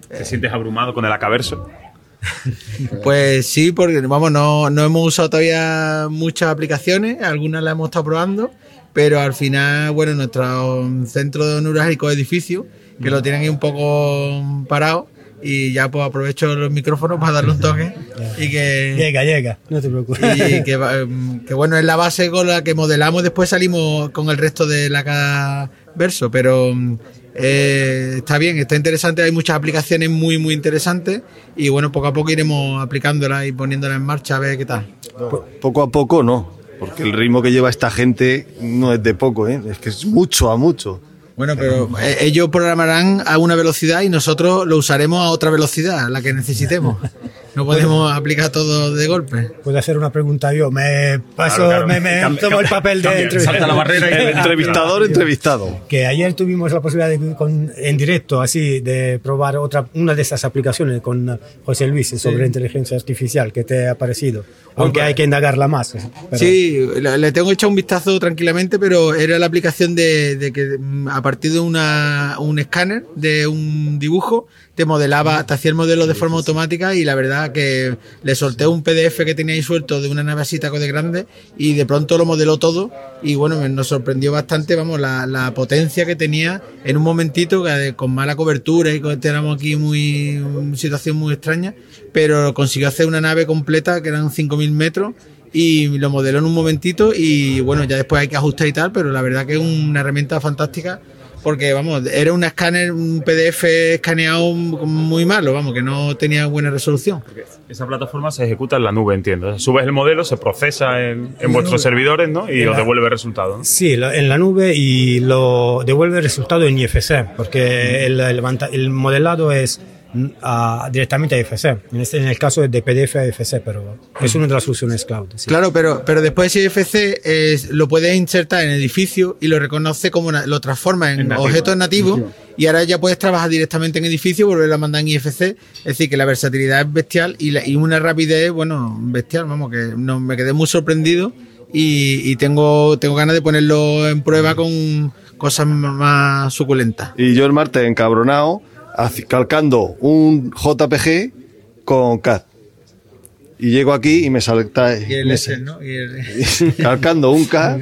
¿te sientes abrumado con el acaverso? Pues sí, porque vamos, no, no hemos usado todavía muchas aplicaciones, algunas las hemos estado probando, pero al final, bueno, nuestro centro neurálgico edificio, que lo tienen ahí un poco parado, y ya pues aprovecho los micrófonos para darle un toque y que llega llega no te preocupes y que, que, bueno es la base con la que modelamos después salimos con el resto de la verso pero eh, está bien, está interesante, hay muchas aplicaciones muy, muy interesantes y bueno, poco a poco iremos aplicándolas y poniéndolas en marcha a ver qué tal. Poco a poco no, porque el ritmo que lleva esta gente no es de poco, ¿eh? es que es mucho a mucho. Bueno, pero ellos programarán a una velocidad y nosotros lo usaremos a otra velocidad, la que necesitemos. No podemos aplicar todo de golpe. Puedo hacer una pregunta yo. Me paso, claro, claro. me, me cambia, tomo el papel de entrevistador. Salta la barrera y el entrevistador, entrevistado. Que ayer tuvimos la posibilidad de, con, en directo, así, de probar otra, una de esas aplicaciones con José Luis sobre sí. inteligencia artificial. ¿Qué te ha parecido? Aunque hay que indagarla más. Pero... Sí, le tengo hecho un vistazo tranquilamente, pero era la aplicación de, de que a partir de una, un escáner, de un dibujo, te modelaba, te hacía el modelo de forma automática y la verdad que le solté un PDF que tenía ahí suelto de una navecita de grande y de pronto lo modeló todo y bueno, nos sorprendió bastante, vamos, la, la potencia que tenía en un momentito con mala cobertura y teníamos aquí muy, una situación muy extraña, pero consiguió hacer una nave completa que eran 5.000 metros y lo modeló en un momentito y bueno, ya después hay que ajustar y tal, pero la verdad que es una herramienta fantástica porque vamos, era un escáner, un PDF escaneado muy malo, vamos, que no tenía buena resolución. Esa plataforma se ejecuta en la nube, entiendo. Subes el modelo, se procesa en, en vuestros servidores, ¿no? Y os devuelve el resultado. ¿no? Sí, en la nube y lo devuelve el resultado en IFC, porque el, el, el modelado es a, directamente a IFC. En, este, en el caso de PDF a IFC, pero es una de las soluciones cloud. Sí. Claro, pero, pero después IFC es, lo puedes insertar en edificio y lo reconoce como una, lo transforma en, en nativo. objetos nativos y ahora ya puedes trabajar directamente en edificio, volver a mandar en IFC. Es decir, que la versatilidad es bestial y, la, y una rapidez, bueno, bestial, vamos, que no, me quedé muy sorprendido y, y tengo, tengo ganas de ponerlo en prueba con cosas más suculentas. Y yo el martes encabronado calcando un JPG con CAD. Y llego aquí y me salta. Y el S, ¿no? Y el... calcando un CAD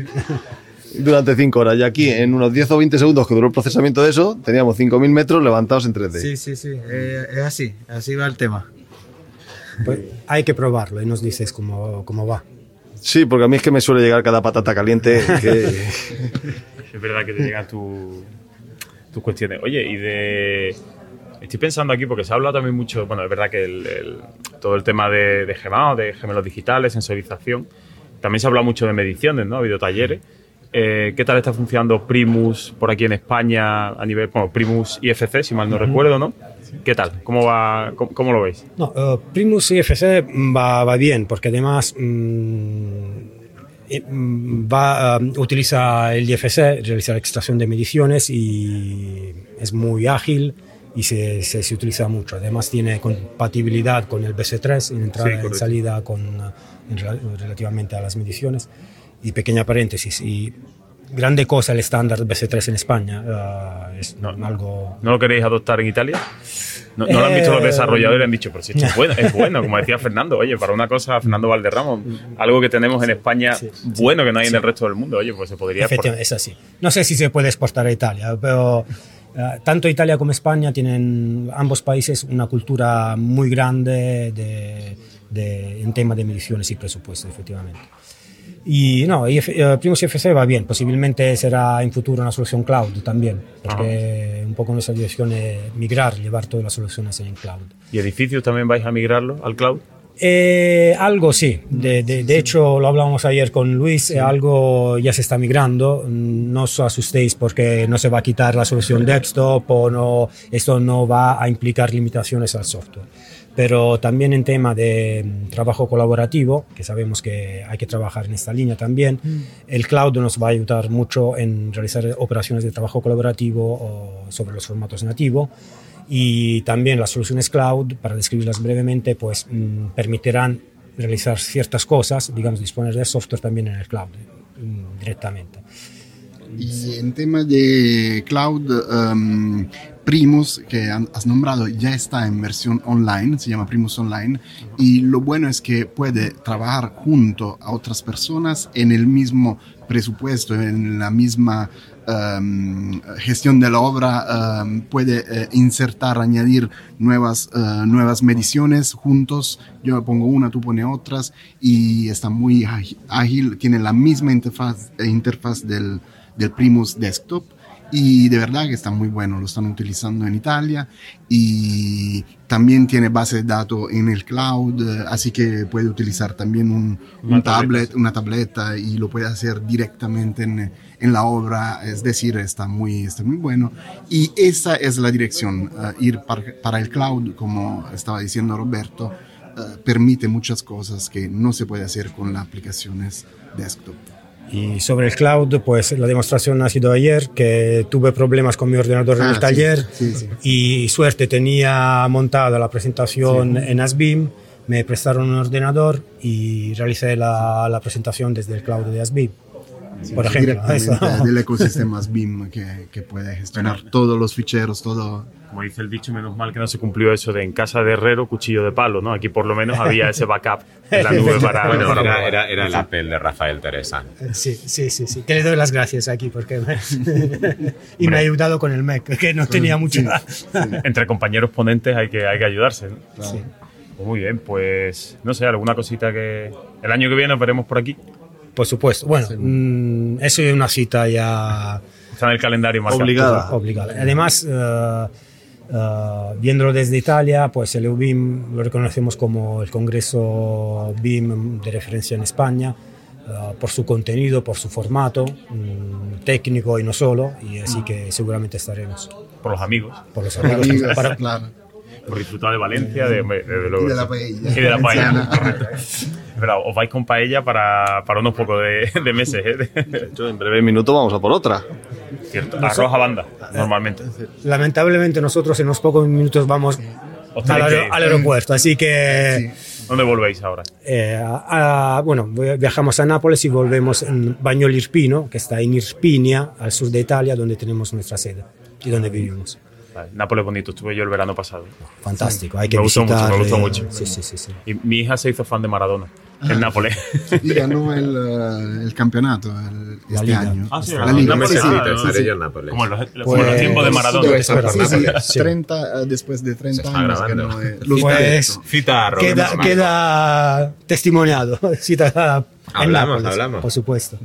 durante 5 horas. Y aquí, en unos 10 o 20 segundos que duró el procesamiento de eso, teníamos 5.000 metros levantados en 3D. Sí, sí, sí. Eh, es así. Así va el tema. Pues hay que probarlo y nos dices cómo, cómo va. Sí, porque a mí es que me suele llegar cada patata caliente. Que... es verdad que te llegan tus tu cuestiones. Oye, y de Estoy pensando aquí porque se ha hablado también mucho, bueno, es verdad que el- el- todo el tema de, de gemado, de gemelos digitales, sensorización, también se ha hablado mucho de mediciones, ¿no? Ha habido talleres. Eh, ¿Qué tal está funcionando Primus por aquí en España a nivel, bueno, Primus IFC, si mal no Ujú. recuerdo, ¿no? ¿Qué tal? ¿Cómo va, cómo, cómo lo veis? No, eh, Primus IFC va, va bien porque además mm, eh, mm, va, eh, utiliza el IFC, realiza la extracción de mediciones y es muy ágil y se, se, se utiliza mucho. Además tiene compatibilidad con el BC3 en entrada Sí, y salida con, en rela- relativamente a las mediciones. Y pequeña paréntesis, y grande cosa el estándar BC3 en España. eh, es algo... ¿No lo queréis adoptar en Italia? ¿No, no lo han visto los Eh, desarrolladores y han dicho, pero si esto es bueno, es bueno, como decía Fernando, oye, para una cosa, Fernando Valderramo, algo que tenemos en España bueno que no hay en el resto del mundo, oye, pues se podría... Efectivamente, es así. No sé si se puede exportar a Italia, pero tanto Italia como España tienen ambos países una cultura muy grande de- de- en tema de mediciones y presupuesto, efectivamente. Y no, IF, eh, Primus IFC va bien, posiblemente será en futuro una solución cloud también, porque un poco nuestra dirección es migrar, llevar todas las soluciones en cloud. ¿Y edificios también vais a migrarlo al cloud? Eh, algo sí, de, de- de hecho lo hablábamos ayer con Luis, eh, algo ya se está migrando, Mm, no os asustéis porque no se va a quitar la solución desktop o no, esto no va a implicar limitaciones al software. Pero también en tema de mm, trabajo colaborativo, que sabemos que hay que trabajar en esta línea también, el cloud nos va a ayudar mucho en realizar operaciones de trabajo colaborativo sobre los formatos nativos y también las soluciones cloud, para describirlas brevemente, pues mm, permitirán realizar ciertas cosas, digamos, disponer de software también en el cloud mm, directamente. Y en tema de cloud, um, Primus, que has nombrado, ya está en versión online, se llama Primus Online, y lo bueno es que puede trabajar junto a otras personas en el mismo presupuesto, en la misma um, gestión de la obra, um, puede eh, insertar, añadir nuevas, eh, nuevas mediciones juntos, yo pongo una, tú pones otras, y está muy ágil, ágil, tiene la misma interfaz, eh, interfaz del, del Primus Desktop y de verdad que está muy bueno, lo están utilizando en Italia y también tiene base de datos en el cloud, eh, así que puede utilizar también un, Una un tableta, tablet, una tableta y lo puede hacer directamente en, en la obra, es decir, está muy, está muy bueno. Y esa es la dirección, eh, ir para, para el cloud, como estaba diciendo Roberto, eh, permite muchas cosas que no se puede hacer con las aplicaciones desktop. Y sobre el cloud, pues la demostración ha sido ayer, que tuve problemas con mi ordenador en Ah, el sí, taller sí, sí. y suerte tenía montada la presentación en Asbim, me prestaron un ordenador y realicé la, la presentación desde el cloud de Asbim. Por ejemplo, directamente eso. del ecosistema BIM que, que puede gestionar todos los ficheros, todo. Como dice el dicho, menos mal que no se cumplió eso de en casa de herrero, cuchillo de palo, ¿no? Aquí por lo menos había ese backup en la nube para... Bueno, para era, era- era el Apple de Rafael Teresa. Sí, sí, sí, sí. Que le doy las gracias aquí porque me- y me ha ayudado con el Mac, que no tenía mucho. Entre compañeros ponentes hay que, hay que ayudarse. ¿no? Sí. Pues muy bien, pues no sé, alguna cosita que el año que viene nos veremos por aquí. Por supuesto. Bueno, mm, eso es una cita ya Está en el calendario marcado. obligada. obligada. Además, eh, eh, viéndolo desde Italia, pues el EUBIM lo reconocemos como el Congreso BIM de referencia en España. eh, por su contenido, por su formato mm, técnico y no solo, y así que seguramente estaremos. Por los amigos. Por los amigos. Amigos, para- claro. Por disfrutar de Valencia, de, de- de luego, Y de la paella. Y de la paella. Os vais con paella para, para unos pocos de, de meses. ¿eh? en breve minuto vamos a por otra. Cierto. Arroz a banda, normalmente. Lamentablemente nosotros en unos pocos minutos vamos Os al, aer- al aeropuerto, así que ¿Dónde volvéis ahora? eh, a- a- bueno, viajamos a Nápoles y volvemos en Bagnoli Irpino, que está en Irpinia, al sur de Italia, donde tenemos nuestra sede y donde vivimos. Vale, Nápoles bonito, estuve yo el verano pasado. Fantástico, hay que me gustó mucho, visitar, me gustó mucho. sí, sí, sí, sí. Y mi hija se hizo fan de Maradona, en Nápoles. Y ganó el, eh, el campeonato el- La este liga. año. Ah, sí, la ganó. liga. Sí, ah, sí, no, sí, estaré sí. yo Nápoles. Como en los, Pues- los tiempos de Maradona. Sí, espera, sí, sí, Sí. 30, eh, después de 30 Se está años grabando. ganó eh, los Pues queda, queda testimoniado, cita Hablamos, Nápoles, hablamos. por supuesto.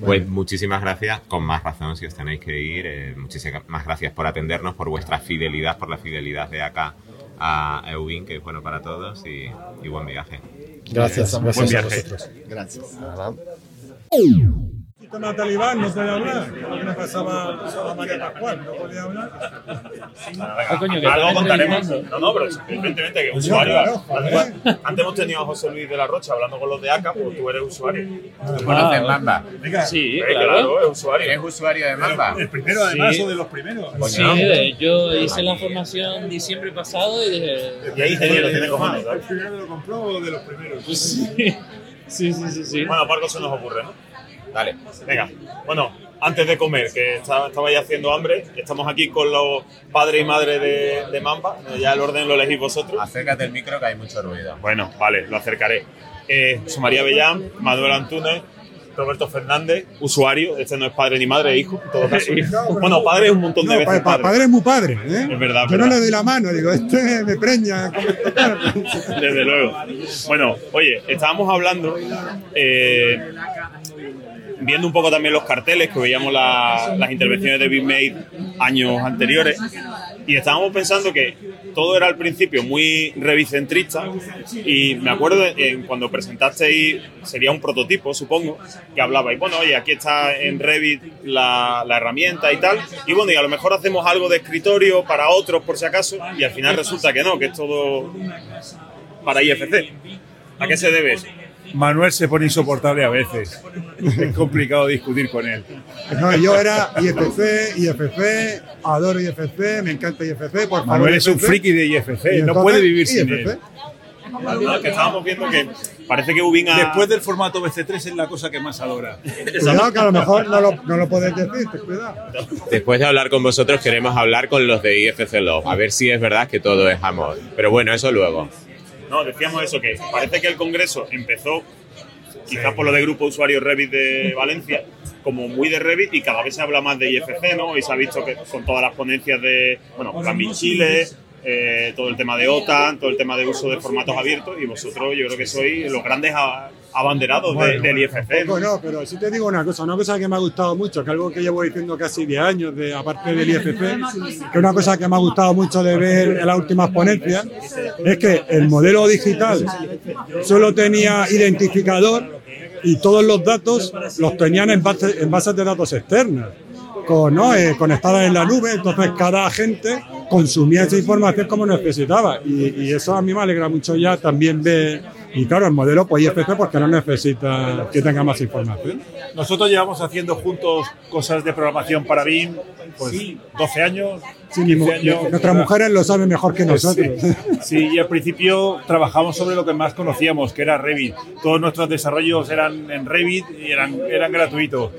Pues muchísimas gracias, con más razón si os tenéis que ir. eh, muchísimas gracias por atendernos, por vuestra fidelidad, por la fidelidad de acá a Eubin, que es bueno para todos y, y buen viaje. Gracias, gracias a viaje. vosotros. Gracias. Tema talibán, no puede hablar. Lo que le pasaba a María Pascual, no podía hablar. Ah, coño, que Algo contaremos. No, no, pero evidentemente que Pues usuario. claro, antes, antes hemos tenido a José Luis de la Rocha hablando con los de ACA, pues tú eres usuario. ¿Tú conoces Mamba? Sí, Eh, claro. es usuario. ¿Es usuario de Mamba? El primero, además, Sí. o de los primeros. Sí, de- yo hice la formación diciembre pasado y dije. Y ahí ingeniero, tiene cojones, ¿El primero lo compró o de los primeros? Sí, sí, sí, sí. sí. Bueno, por algo se nos ocurre, ¿no? Dale, venga. Bueno, antes de comer, que estaba, estaba ya haciendo hambre, estamos aquí con los padres y madres de, de Mamba. Ya el orden lo elegís vosotros. Acércate al micro que hay mucho ruido. Bueno, vale, lo acercaré. Eh, José María Bellán, Manuel Antúnez, Roberto Fernández, usuario. Este no es padre ni madre, es hijo, en todo caso. bueno, padre es un montón de No, veces pa- pa- padre. padre es muy padre. ¿eh? Es verdad, Yo no verdad. le doy la mano, digo, este me preña. Desde luego. Bueno, oye, estábamos hablando, eh, viendo un poco también los carteles, que veíamos la- las intervenciones de BitMate años anteriores, y estábamos pensando que todo era al principio muy revicentrista, y me acuerdo en cuando presentasteis, sería un prototipo, supongo, que hablabais, bueno, oye, aquí está en Revit la, la herramienta y tal, y bueno, y a lo mejor hacemos algo de escritorio para otros por si acaso, y al final resulta que no, que es todo para IFC. ¿A qué se debe eso? Manuel se pone insoportable a veces. Es complicado discutir con él. No, yo era IFC, IFC, adoro IFC, me encanta IFC, por favor. Manuel es un IFC. friki de IFC, Y no puede vivir sin IFC. él. No, que estábamos viendo que parece que Ubin ha... Después del formato BC3 es la cosa que más adora. Cuidado que a lo mejor no lo, no lo podéis decir, ten cuidado. Después de hablar con vosotros, queremos hablar con los de IFC Love, a ver si es verdad que todo es amor. Pero bueno, eso luego. No, decíamos eso, que parece que el Congreso empezó, quizás por lo de Grupo Usuario Revit de Valencia, como muy de Revit y cada vez se habla más de IFC, ¿no? Y se ha visto que con todas las ponencias de, bueno, B Chile, eh, todo el tema de OTAN, todo el tema de uso de formatos abiertos y vosotros yo creo que sois los grandes a- abanderados de- Bueno, del bueno, IFC. tampoco no, pero sí te digo una cosa, una cosa que me ha gustado mucho, que algo que llevo diciendo casi 10 años, de, aparte del IFC, que una cosa que me ha gustado mucho de ver en las últimas ponencias, es que el modelo digital solo tenía identificador y todos los datos los tenían en, base- en bases de datos externas, con, ¿no? Eh, conectadas en la nube, entonces cada agente consumía esa información como necesitaba y, y eso a mí me alegra mucho ya también ver, y claro, el modelo pues IFC porque no necesita que tenga más información. Nosotros llevamos haciendo juntos cosas de programación para BIM, pues 12 años. Sí, mi mu- 15 años. nuestras mujeres lo saben mejor que nosotros. Sí, sí, y al principio trabajamos sobre lo que más conocíamos, que era Revit. Todos nuestros desarrollos eran en Revit y eran, eran gratuitos.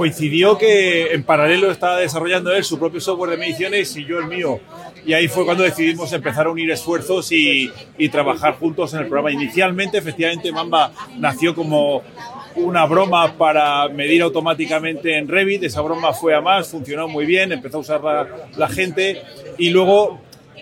Coincidió que en paralelo estaba desarrollando él su propio software de mediciones y yo el mío. Y ahí fue cuando decidimos empezar a unir esfuerzos y, trabajar juntos en el programa. Inicialmente, efectivamente, Mamba nació como una broma para medir automáticamente en Revit. Esa broma fue a más, funcionó muy bien, empezó a usar la gente y luego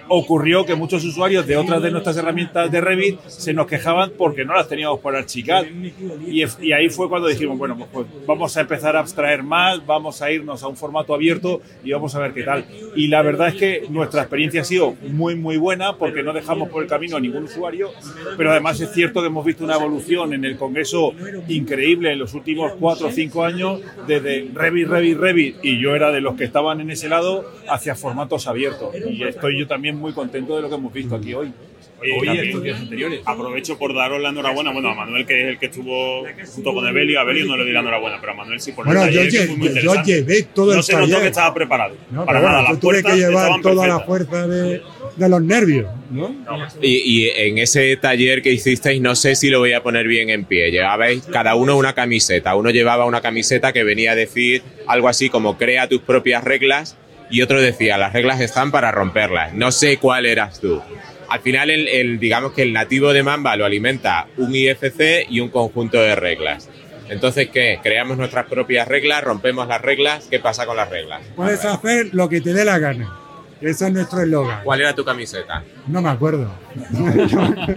ocurrió que muchos usuarios de otras de nuestras herramientas de Revit se nos quejaban porque no las teníamos por archicar. Y, y ahí fue cuando dijimos, bueno, pues, pues vamos a empezar a abstraer más, vamos a irnos a un formato abierto y vamos a ver qué tal. Y la verdad es que nuestra experiencia ha sido muy, muy buena porque no dejamos por el camino a ningún usuario, pero además es cierto que hemos visto una evolución en el Congreso increíble en los últimos cuatro o cinco años, desde Revit, Revit, Revit, y yo era de los que estaban en ese lado, hacia formatos abiertos. Y estoy yo también muy contento de lo que hemos visto aquí hoy. Oye, Hoy también estos días anteriores. Aprovecho por daros la enhorabuena, bueno, a Manuel, que es el que estuvo junto con Evelio, a Evelio no le di la enhorabuena, pero a Manuel sí por Bueno, el yo, taller, que lle- fue muy yo llevé todo no el se notó taller. que estaba preparado. No, para nada, bueno, las yo tuve que llevar toda la perfectas. fuerza de, de los nervios, ¿no? Y, y en ese taller que hicisteis, no sé si lo voy a poner bien en pie. Llevabais cada uno una camiseta. Uno llevaba una camiseta que venía a decir algo así como crea tus propias reglas y otro decía las reglas están para romperlas. No sé cuál eras tú. Al final, el, el- digamos que el nativo de Mamba lo alimenta un IFC y un conjunto de reglas. Entonces, ¿qué? Creamos nuestras propias reglas, rompemos las reglas. ¿Qué pasa con las reglas? Puedes hacer lo que te dé la gana. Ese es nuestro eslogan. ¿Cuál era tu camiseta? No me acuerdo.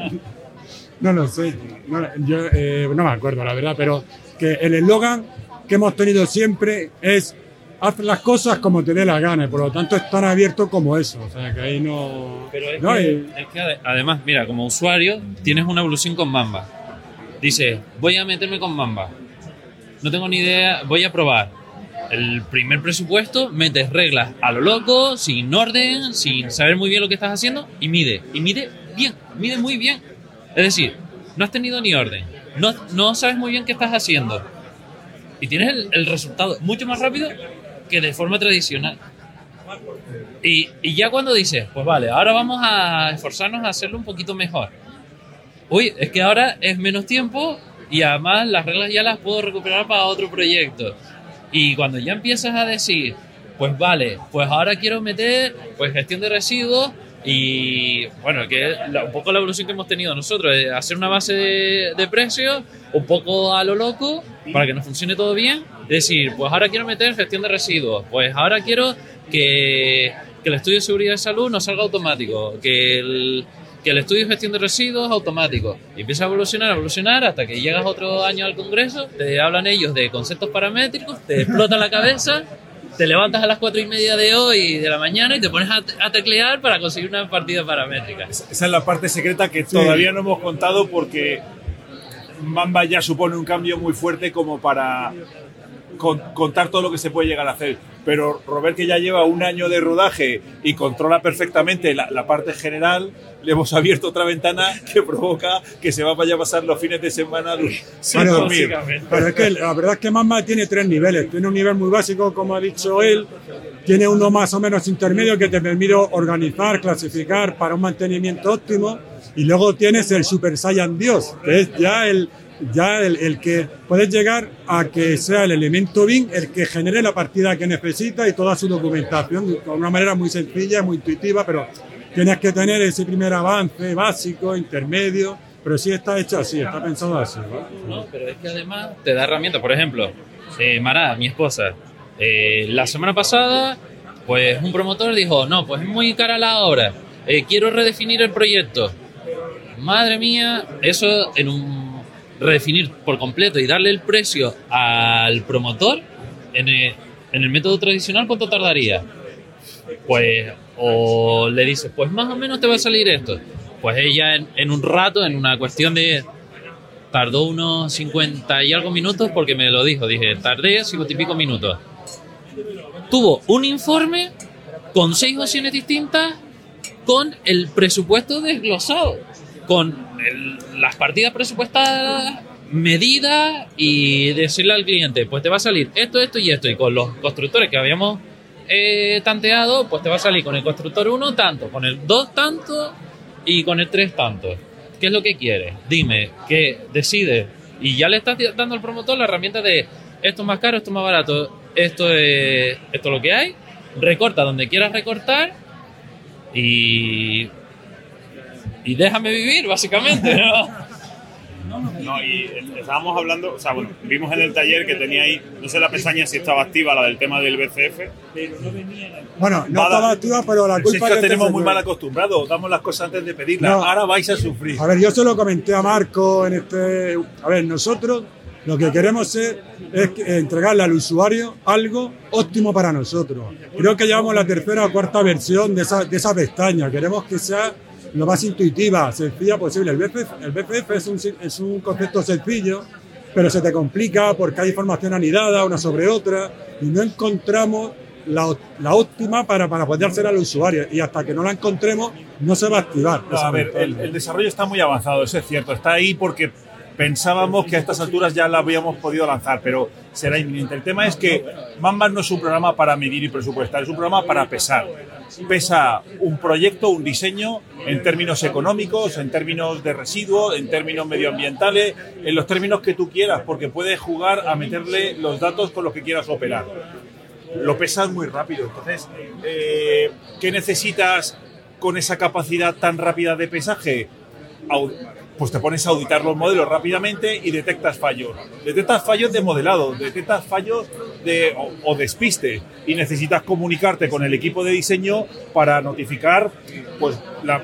no lo sé. No, yo, eh, no me acuerdo, la verdad, pero que el eslogan que hemos tenido siempre es haz las cosas como te dé la gana, por lo tanto es tan abierto como eso. O sea, que ahí no. Pero es, no, que, y- es que ade- además, mira, como usuario tienes una evolución con Mamba. Dices, voy a meterme con Mamba. No tengo ni idea, voy a probar. El primer presupuesto, metes reglas a lo loco, sin orden, sin saber muy bien lo que estás haciendo y mide. Y mide bien, mide muy bien. Es decir, no has tenido ni orden, no, no sabes muy bien qué estás haciendo. Y tienes el, el resultado mucho más rápido que de forma tradicional. Y, y ya cuando dices, pues vale, ahora vamos a esforzarnos a hacerlo un poquito mejor. Uy, es que ahora es menos tiempo y además las reglas ya las puedo recuperar para otro proyecto. Y cuando ya empiezas a decir, pues vale, pues ahora quiero meter pues gestión de residuos y bueno, que es la- un poco la evolución que hemos tenido nosotros, de hacer una base de, precios un poco a lo loco para que nos funcione todo bien. Decir, pues ahora quiero meter gestión de residuos, pues ahora quiero que, que el estudio de seguridad de salud no salga automático, que el, que el estudio de gestión de residuos es automático. Y empieza a evolucionar, a evolucionar hasta que llegas otro año al Congreso, te hablan ellos de conceptos paramétricos, te explota la cabeza, te levantas a las cuatro y media de hoy de la mañana y te pones a, a teclear para conseguir una partida paramétrica. Esa es la parte secreta que todavía no hemos contado porque Mamba ya supone un cambio muy fuerte como para con- contar todo lo que se puede llegar a hacer. Pero Robert, que ya lleva un año de rodaje y controla perfectamente la, la parte general, le hemos abierto otra ventana que provoca que se va allá a pasar los fines de semana sin Claro, dormir. Pero es que la verdad es que Mamba tiene tres niveles. Tiene un nivel muy básico, como ha dicho él. Tiene uno más o menos intermedio que te permite organizar, clasificar para un mantenimiento óptimo. Y luego tienes el Super Saiyan Dios, que es ya el, ya el, el que puedes llegar a que sea el elemento BIM el que genere la partida que necesita y toda su documentación de una manera muy sencilla, muy intuitiva, pero tienes que tener ese primer avance básico, intermedio, pero sí está hecho así, está pensado así. ¿no? No, pero es que además te da herramientas. Por ejemplo, eh, Mara, mi esposa, eh, la semana pasada, pues un promotor dijo, no, pues es muy cara la obra, eh, quiero redefinir el proyecto. Madre mía, eso en un redefinir por completo y darle el precio al promotor en el, método tradicional, ¿cuánto tardaría? Pues, o le dices, pues más o menos te va a salir esto. Pues ella en, en un rato, en una cuestión de tardó unos 50 y algo minutos porque me lo dijo. Dije, tardé 50 y pico minutos. Tuvo un informe con seis opciones distintas con el presupuesto desglosado, con las partidas presupuestadas, medidas y decirle al cliente, pues te va a salir esto, esto y esto. Y con los constructores que habíamos eh, tanteado, pues te va a salir con el constructor 1 tanto, con el 2 tanto y con el 3 tanto. ¿Qué es lo que quieres? Dime, ¿qué decide? Y ya le estás dando al promotor la herramienta de esto es más caro, esto es más barato, esto es, esto es lo que hay. Recorta donde quieras recortar y, y déjame vivir, básicamente, ¿no? No, y estábamos hablando, o sea, bueno, vimos en el taller que tenía ahí, no sé la pestaña si estaba activa, la del tema del BCF. Bueno, no Vale. estaba activa, pero la culpa es que os que tenemos te- muy mal acostumbrados, damos las cosas antes de pedirlas. No. Ahora vais a sufrir. A ver, yo se lo comenté a Marco en este. A ver, nosotros lo que queremos es que- entregarle al usuario algo óptimo para nosotros. Creo que llevamos la tercera o cuarta versión de esa, de esa pestaña. Queremos que sea lo más intuitiva, sencilla posible. El BPF, el BPF es, un, es un concepto sencillo, pero se te complica porque hay información anidada una sobre otra y no encontramos la, la óptima para, para poder hacer al usuario. Y hasta que no la encontremos, no se va a activar. No, a ver, el, el desarrollo está muy avanzado, eso es cierto. Está ahí porque pensábamos que a estas alturas ya la habíamos podido lanzar, pero será inminente. El tema es que Mamba no es un programa para medir y presupuestar, es un programa para pesar. Pesa un proyecto, un diseño, en términos económicos, en términos de residuos, en términos medioambientales, en los términos que tú quieras, porque puedes jugar a meterle los datos con los que quieras operar lo pesas muy rápido. Entonces, eh, ¿qué necesitas con esa capacidad tan rápida de pesaje? Pues te pones a auditar los modelos rápidamente y detectas fallos. Detectas fallos de modelado, detectas fallos de, o, o despiste y necesitas comunicarte con el equipo de diseño para notificar pues,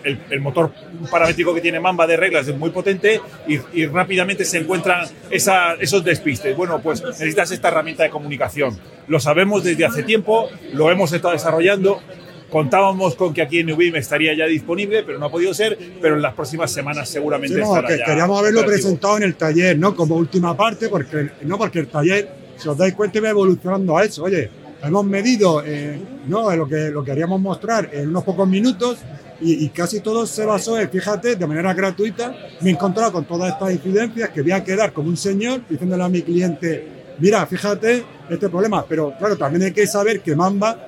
el, motor paramétrico que tiene Mamba de reglas es muy potente y, rápidamente se encuentran esos despistes. Bueno, pues necesitas esta herramienta de comunicación. Lo sabemos desde hace tiempo, lo hemos estado desarrollando. Contábamos con que aquí en Ubim estaría ya disponible, pero no ha podido ser, pero en las próximas semanas seguramente Sí, no, estará que ya queríamos haberlo operativo. presentado en el taller, ¿no? Como última parte, porque no porque el taller, si os dais cuenta, va evolucionando a eso. Oye, hemos medido eh, ¿no? lo, que, lo que queríamos mostrar en unos pocos minutos y, y casi todo se basó en, fíjate, de manera gratuita, me he encontrado con todas estas incidencias que voy a quedar como un señor diciéndole a mi cliente, mira, fíjate este problema. Pero claro, también hay que saber que Mamba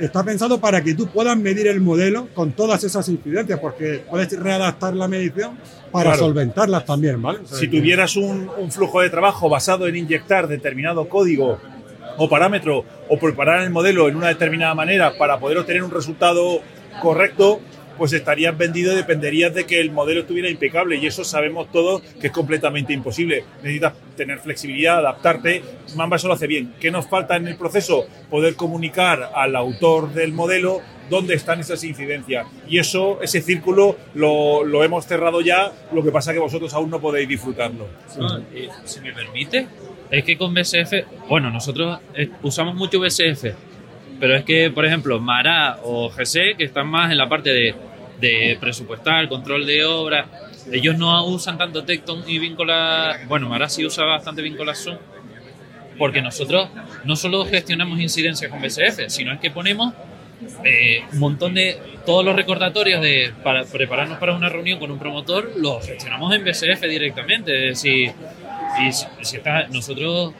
está pensado para que tú puedas medir el modelo con todas esas incidencias, porque puedes readaptar la medición para Claro. solventarlas también, ¿vale? O sea, Si tuvieras un, un flujo de trabajo basado en inyectar determinado código o parámetro o preparar el modelo en una determinada manera para poder obtener un resultado correcto, pues estarías vendido y dependerías de que el modelo estuviera impecable y eso sabemos todos que es completamente imposible. Necesitas tener flexibilidad, adaptarte. Mamba eso lo hace bien. ¿Qué nos falta en el proceso? Poder comunicar al autor del modelo dónde están esas incidencias. Y eso, ese círculo, lo, lo hemos cerrado ya, lo que pasa que vosotros aún no podéis disfrutarlo. Eh, si me permite, es que con BSF, bueno, nosotros eh, usamos mucho BSF, pero es que, por ejemplo, Mara o GC, que están más en la parte de, de presupuestar, control de obra, ellos no usan tanto Tecton y Vincola. Bueno, Mara sí usa bastante Vincola Zoom, porque nosotros no solo gestionamos incidencias con BSF, sino es que ponemos eh, un montón de todos los recordatorios de para prepararnos para una reunión con un promotor los gestionamos en BSF directamente es decir y si, si está- nosotros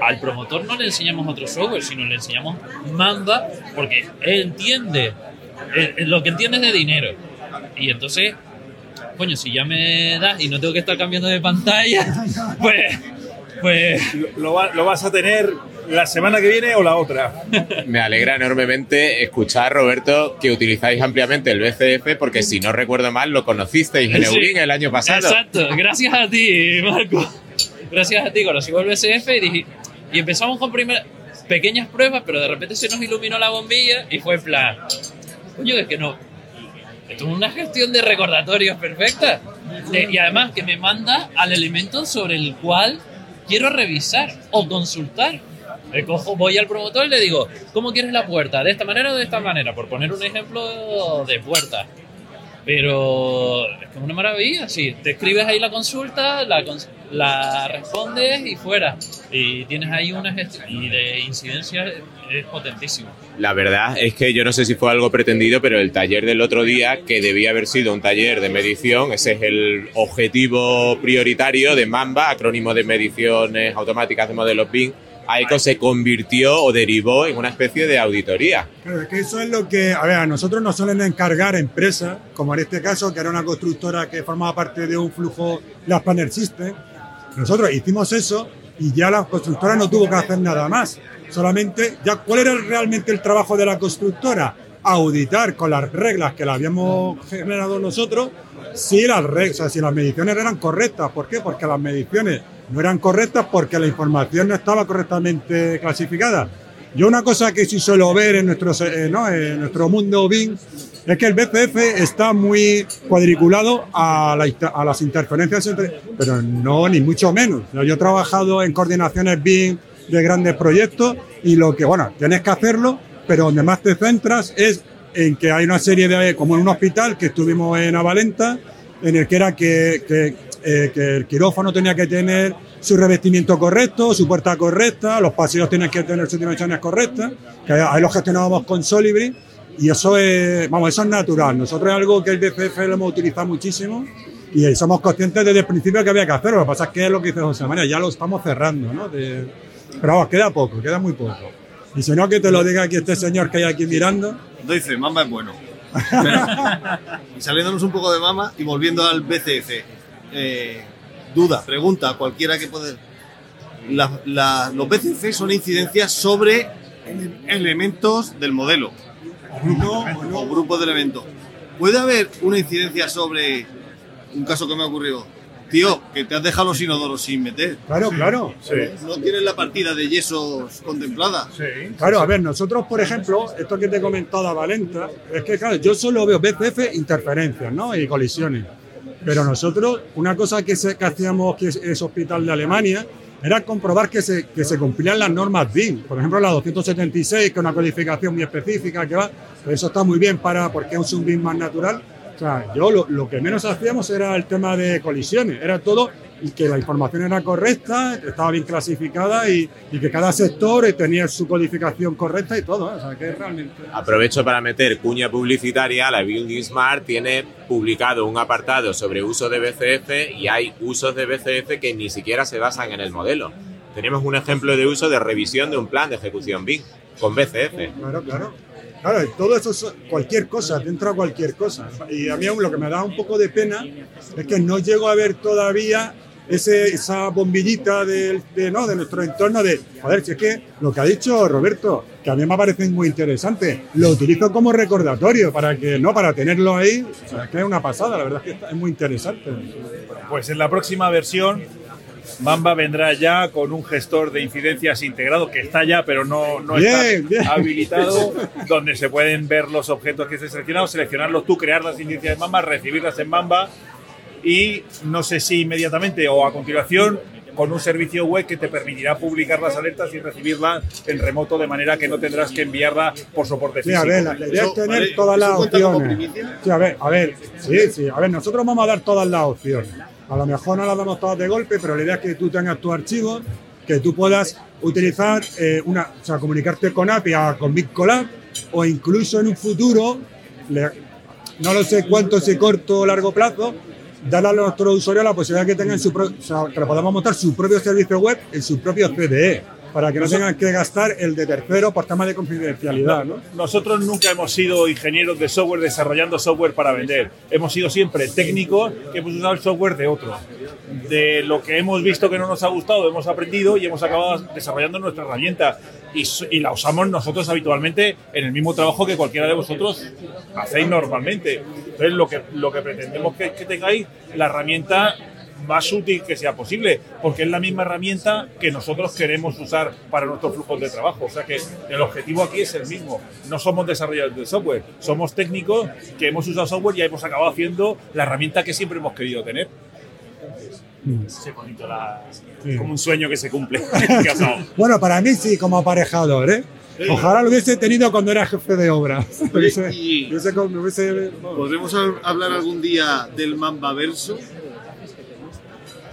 al promotor no le enseñamos otro software sino le enseñamos Mamba porque él entiende él- él lo que entiende es de dinero y entonces coño si ya me das y no tengo que estar cambiando de pantalla pues pues lo, va- lo vas a tener la semana que viene o la otra. Me alegra enormemente escuchar, Roberto, que utilizáis ampliamente el BCF, porque si no recuerdo mal, lo conocisteis en Sí. Eurin el año pasado. Exacto, gracias a ti, Marco. Gracias a ti conocimos el BSF y, dije- y empezamos con primeras pequeñas pruebas, pero de repente se nos iluminó la bombilla y fue en plan, coño, es que no. Esto es una gestión de recordatorios perfecta. Y además que me manda al elemento sobre el cual quiero revisar o consultar. Eh, cojo- voy al promotor y le digo, ¿cómo quieres la puerta? ¿De esta manera o de esta manera? Por poner un ejemplo de puerta. Pero es que es una maravilla, sí. Te escribes ahí la consulta, la, respondes y fuera. Y tienes ahí una gestión. Y de incidencia es potentísimo. La verdad es que yo no sé si fue algo pretendido, pero el taller del otro día, que debía haber sido un taller de medición, ese es el objetivo prioritario de Mamba, acrónimo de mediciones automáticas de modelos BIM, AECO se convirtió o derivó en una especie de auditoría. Claro, es que eso es lo que, a ver, a nosotros nos suelen encargar empresas, como en este caso, que era una constructora que formaba parte de un flujo Las Planner System. Nosotros hicimos eso y ya la constructora no tuvo que hacer nada más. Solamente, ya, ¿cuál era realmente el trabajo de la constructora? Auditar con las reglas que la habíamos generado nosotros si las, reglas, si las mediciones eran correctas. ¿Por qué? Porque las mediciones no eran correctas porque la información no estaba correctamente clasificada. Yo una cosa que sí suelo ver en nuestro, eh, ¿no? en nuestro mundo BIM es que el BCF está muy cuadriculado a, las interferencias. Pero no, ni mucho menos. Yo he trabajado en coordinaciones BIM de grandes proyectos y lo que, bueno, tienes que hacerlo, pero donde más te centras es en que hay una serie de, como en un hospital que estuvimos en Avalenta, en el que era que, eh, que el quirófano tenía que tener su revestimiento correcto, su puerta correcta, los pasillos tienen que tener sus dimensiones correctas, que ahí lo gestionábamos con Solibri y eso es, vamos, eso es natural. Nosotros es algo que el DCF lo hemos utilizado muchísimo y somos conscientes desde el principio que había que hacerlo. Lo que pasa es que es lo que dice José María, ya lo estamos cerrando, ¿no? De- pero vamos, queda poco, queda muy poco. Y si no, que te lo diga aquí este señor que hay aquí mirando. Dice, Mamba es bueno. Y saliéndonos un poco de Mamba y volviendo al BCF. Eh, duda, pregunta, cualquiera que pueda. La- la- los BCF son incidencias sobre elementos del modelo. o grupos de elementos. ¿Puede haber una incidencia sobre un caso que me ha ocurrido? Tío, que te has dejado los inodoros sin meter. Claro, claro. No tienes la partida de yesos contemplada. Claro, a ver, nosotros, por ejemplo, esto que te he comentado a Valenta, es que, claro, yo solo veo BCF interferencias, ¿no? Y colisiones. Pero nosotros, una cosa que, se- que hacíamos, que es, Hospital de Alemania, era comprobar que se, que se cumplían las normas DIN. Por ejemplo, la 276, que es una codificación muy específica, que va, pues eso está muy bien para, porque es un BIN más natural. O sea, yo lo que menos hacíamos era el tema de colisiones, era todo y que la información era correcta, estaba bien clasificada y, y que cada sector tenía su codificación correcta y todo. ¿eh? O sea, que realmente... Aprovecho para meter cuña publicitaria. La Building Smart tiene publicado un apartado sobre uso de BCF y hay usos de BCF que ni siquiera se basan en el modelo. Tenemos un ejemplo de uso de revisión de un plan de ejecución BIM con BCF. Claro, claro. Claro, todo eso es cualquier cosa, dentro de cualquier cosa. Y a mí aún lo que me da un poco de pena es que no llego a ver todavía ese, esa bombillita del- de, ¿no? de nuestro entorno de, joder, si es que lo que ha dicho Roberto, que a mí me parece muy interesante, lo utilizo como recordatorio para que, no, para tenerlo ahí, o sea, que es una pasada, la verdad es que es muy interesante. Pues en la próxima versión, Mamba vendrá ya con un gestor de incidencias integrado que está ya, pero no, no Bien, está bien. habilitado, donde se pueden ver los objetos que se seleccionado, seleccionarlos tú, crear las incidencias de Mamba, recibirlas en Mamba y no sé si inmediatamente o a continuación con un servicio web que te permitirá publicar las alertas y recibirlas en remoto de manera que no tendrás que enviarla por soporte Sí, físico. a ver, la, idea es tener todas las opciones. Sí, a ver, a ver, sí, sí, a ver, nosotros vamos a dar todas las opciones. A lo mejor no las damos todas de golpe, pero la idea es que tú tengas tu archivo, que tú puedas utilizar eh, una, o sea, comunicarte con API, a- con BitCollab, o incluso en un futuro, le- no lo sé cuánto, si corto o largo plazo, darle a nuestros usuarios la posibilidad de que tengan su o sea, que podamos montar su propio servicio web en su propio CDE, para que no tengan que gastar el de tercero por temas de confidencialidad, ¿no? Nosotros nunca hemos sido ingenieros de software desarrollando software para vender. Hemos sido siempre técnicos que hemos usado el software de otros. De lo que hemos visto que no nos ha gustado, hemos aprendido y hemos acabado desarrollando nuestra herramienta. Y, y la usamos nosotros habitualmente en el mismo trabajo que cualquiera de vosotros hacéis normalmente. Entonces, lo que, lo que pretendemos que, que tengáis, la herramienta más útil que sea posible, porque es la misma herramienta que nosotros queremos usar para nuestros flujos de trabajo. O sea que el objetivo aquí es el mismo. No somos desarrolladores de software, somos técnicos que hemos usado software y hemos acabado haciendo la herramienta que siempre hemos querido tener. Sí, bonito, la- Sí. como un sueño que se cumple. Bueno, para mí sí, como aparejador, ¿eh? Ojalá lo hubiese tenido cuando era jefe de obra. Hubiese- hubiese- ¿Podremos hab- hablar algún día del Mamba Verso?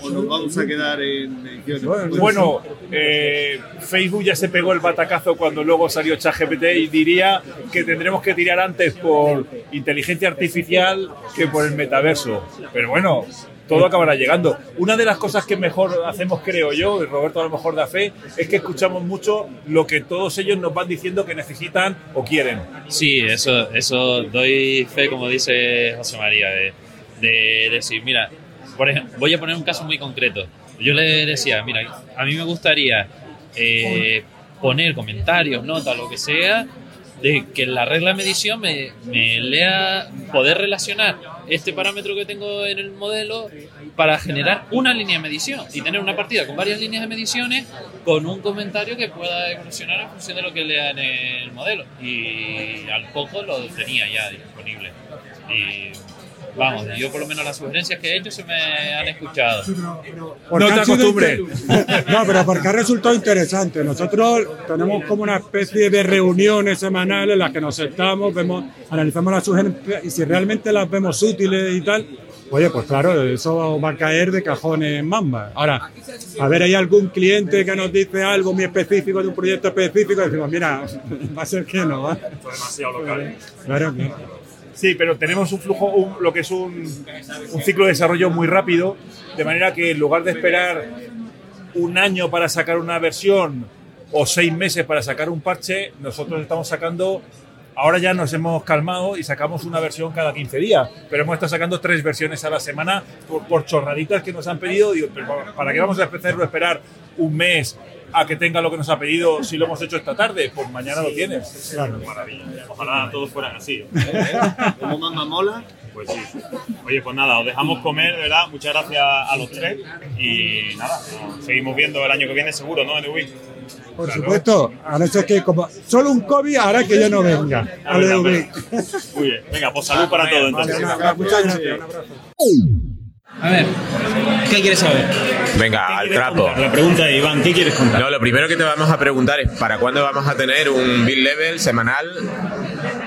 ¿O nos vamos a quedar en ediciones? Bueno, eh, Facebook ya se pegó el batacazo cuando luego salió ChatGPT y diría que tendremos que tirar antes por inteligencia artificial que por el metaverso. Pero bueno, todo acabará llegando. Una de las cosas que mejor hacemos, creo yo, y Roberto a lo mejor da fe, es que escuchamos mucho lo que todos ellos nos van diciendo que necesitan o quieren. Sí, eso, eso doy fe, como dice José María, de, de decir, mira, por ejemplo, voy a poner un caso muy concreto. Yo le decía, mira, a mí me gustaría eh, poner comentarios, notas, lo que sea, de que la regla de medición me, me lea, poder relacionar este parámetro que tengo en el modelo para generar una línea de medición y tener una partida con varias líneas de mediciones con un comentario que pueda evolucionar en función de lo que lea en el modelo. Y al poco lo tenía ya disponible. Y vamos, yo por lo menos las sugerencias que he hecho se me han escuchado. Porque No te acostumbres. No, pero porque ha resultado interesante. Nosotros tenemos como una especie de reuniones semanales en las que nos sentamos, vemos, analizamos las sugerencias y si realmente las vemos útiles y tal, oye, pues claro, eso va a caer de cajones en Mamba. Ahora, a ver, hay algún cliente que nos dice algo muy específico de un proyecto específico y decimos, mira, va a ser que no, ¿va? demasiado local. Claro, claro. Sí, pero tenemos un flujo, un- lo que es un, ciclo de desarrollo muy rápido, de manera que en lugar de esperar un año para sacar una versión o seis meses para sacar un parche, nosotros estamos sacando, ahora ya nos hemos calmado y sacamos una versión cada 15 días, pero hemos estado sacando tres versiones a la semana por, por chorraditas que nos han pedido. Digo, ¿para qué vamos a a esperar un mes a que tenga lo que nos ha pedido si lo hemos hecho esta tarde? Pues mañana lo tienes. Claro. Maravilla. Ojalá todos fueran así. Como Mamba mola, Pues sí. Oye, pues nada, os dejamos comer, verdad. Muchas gracias a los tres. Y nada, nos seguimos viendo el año que viene seguro, ¿no? Wii. Por supuesto, a no ser que como solo un COVID hará que yo no venga. EUV. Muy bien. Venga, pues salud para todos entonces. muchas gracias. un abrazo. A ver, ¿qué quieres saber? Venga, al trapo. La pregunta de Iván, ¿qué quieres contar? No, lo primero que te vamos a preguntar es ¿para cuándo vamos a tener un build level semanal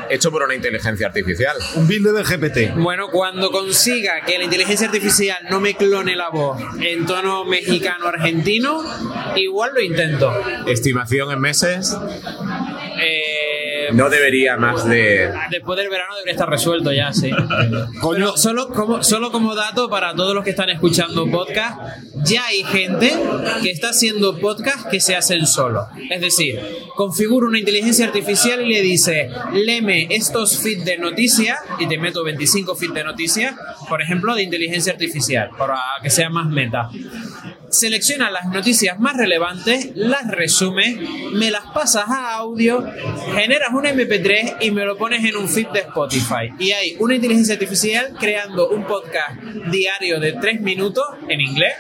hecho por una inteligencia artificial? Un build level GPT. Bueno, cuando consiga que la inteligencia artificial no me clone la voz en tono mexicano-argentino, igual lo intento. Estimación en meses. Eh, No debería más de... Después del verano debería estar resuelto ya, sí. Pero solo como, solo como dato para todos los que están escuchando podcast, ya hay gente que está haciendo podcast que se hacen solo. Es decir, configura una inteligencia artificial y le dice, leme estos feeds de noticias y te meto 25 feeds de noticias, por ejemplo, de inteligencia artificial, para que sea más meta selecciona las noticias más relevantes, las resume, me las pasas a audio, generas un MP3 y me lo pones en un feed de Spotify. Y hay una inteligencia artificial creando un podcast diario de 3 minutos en inglés.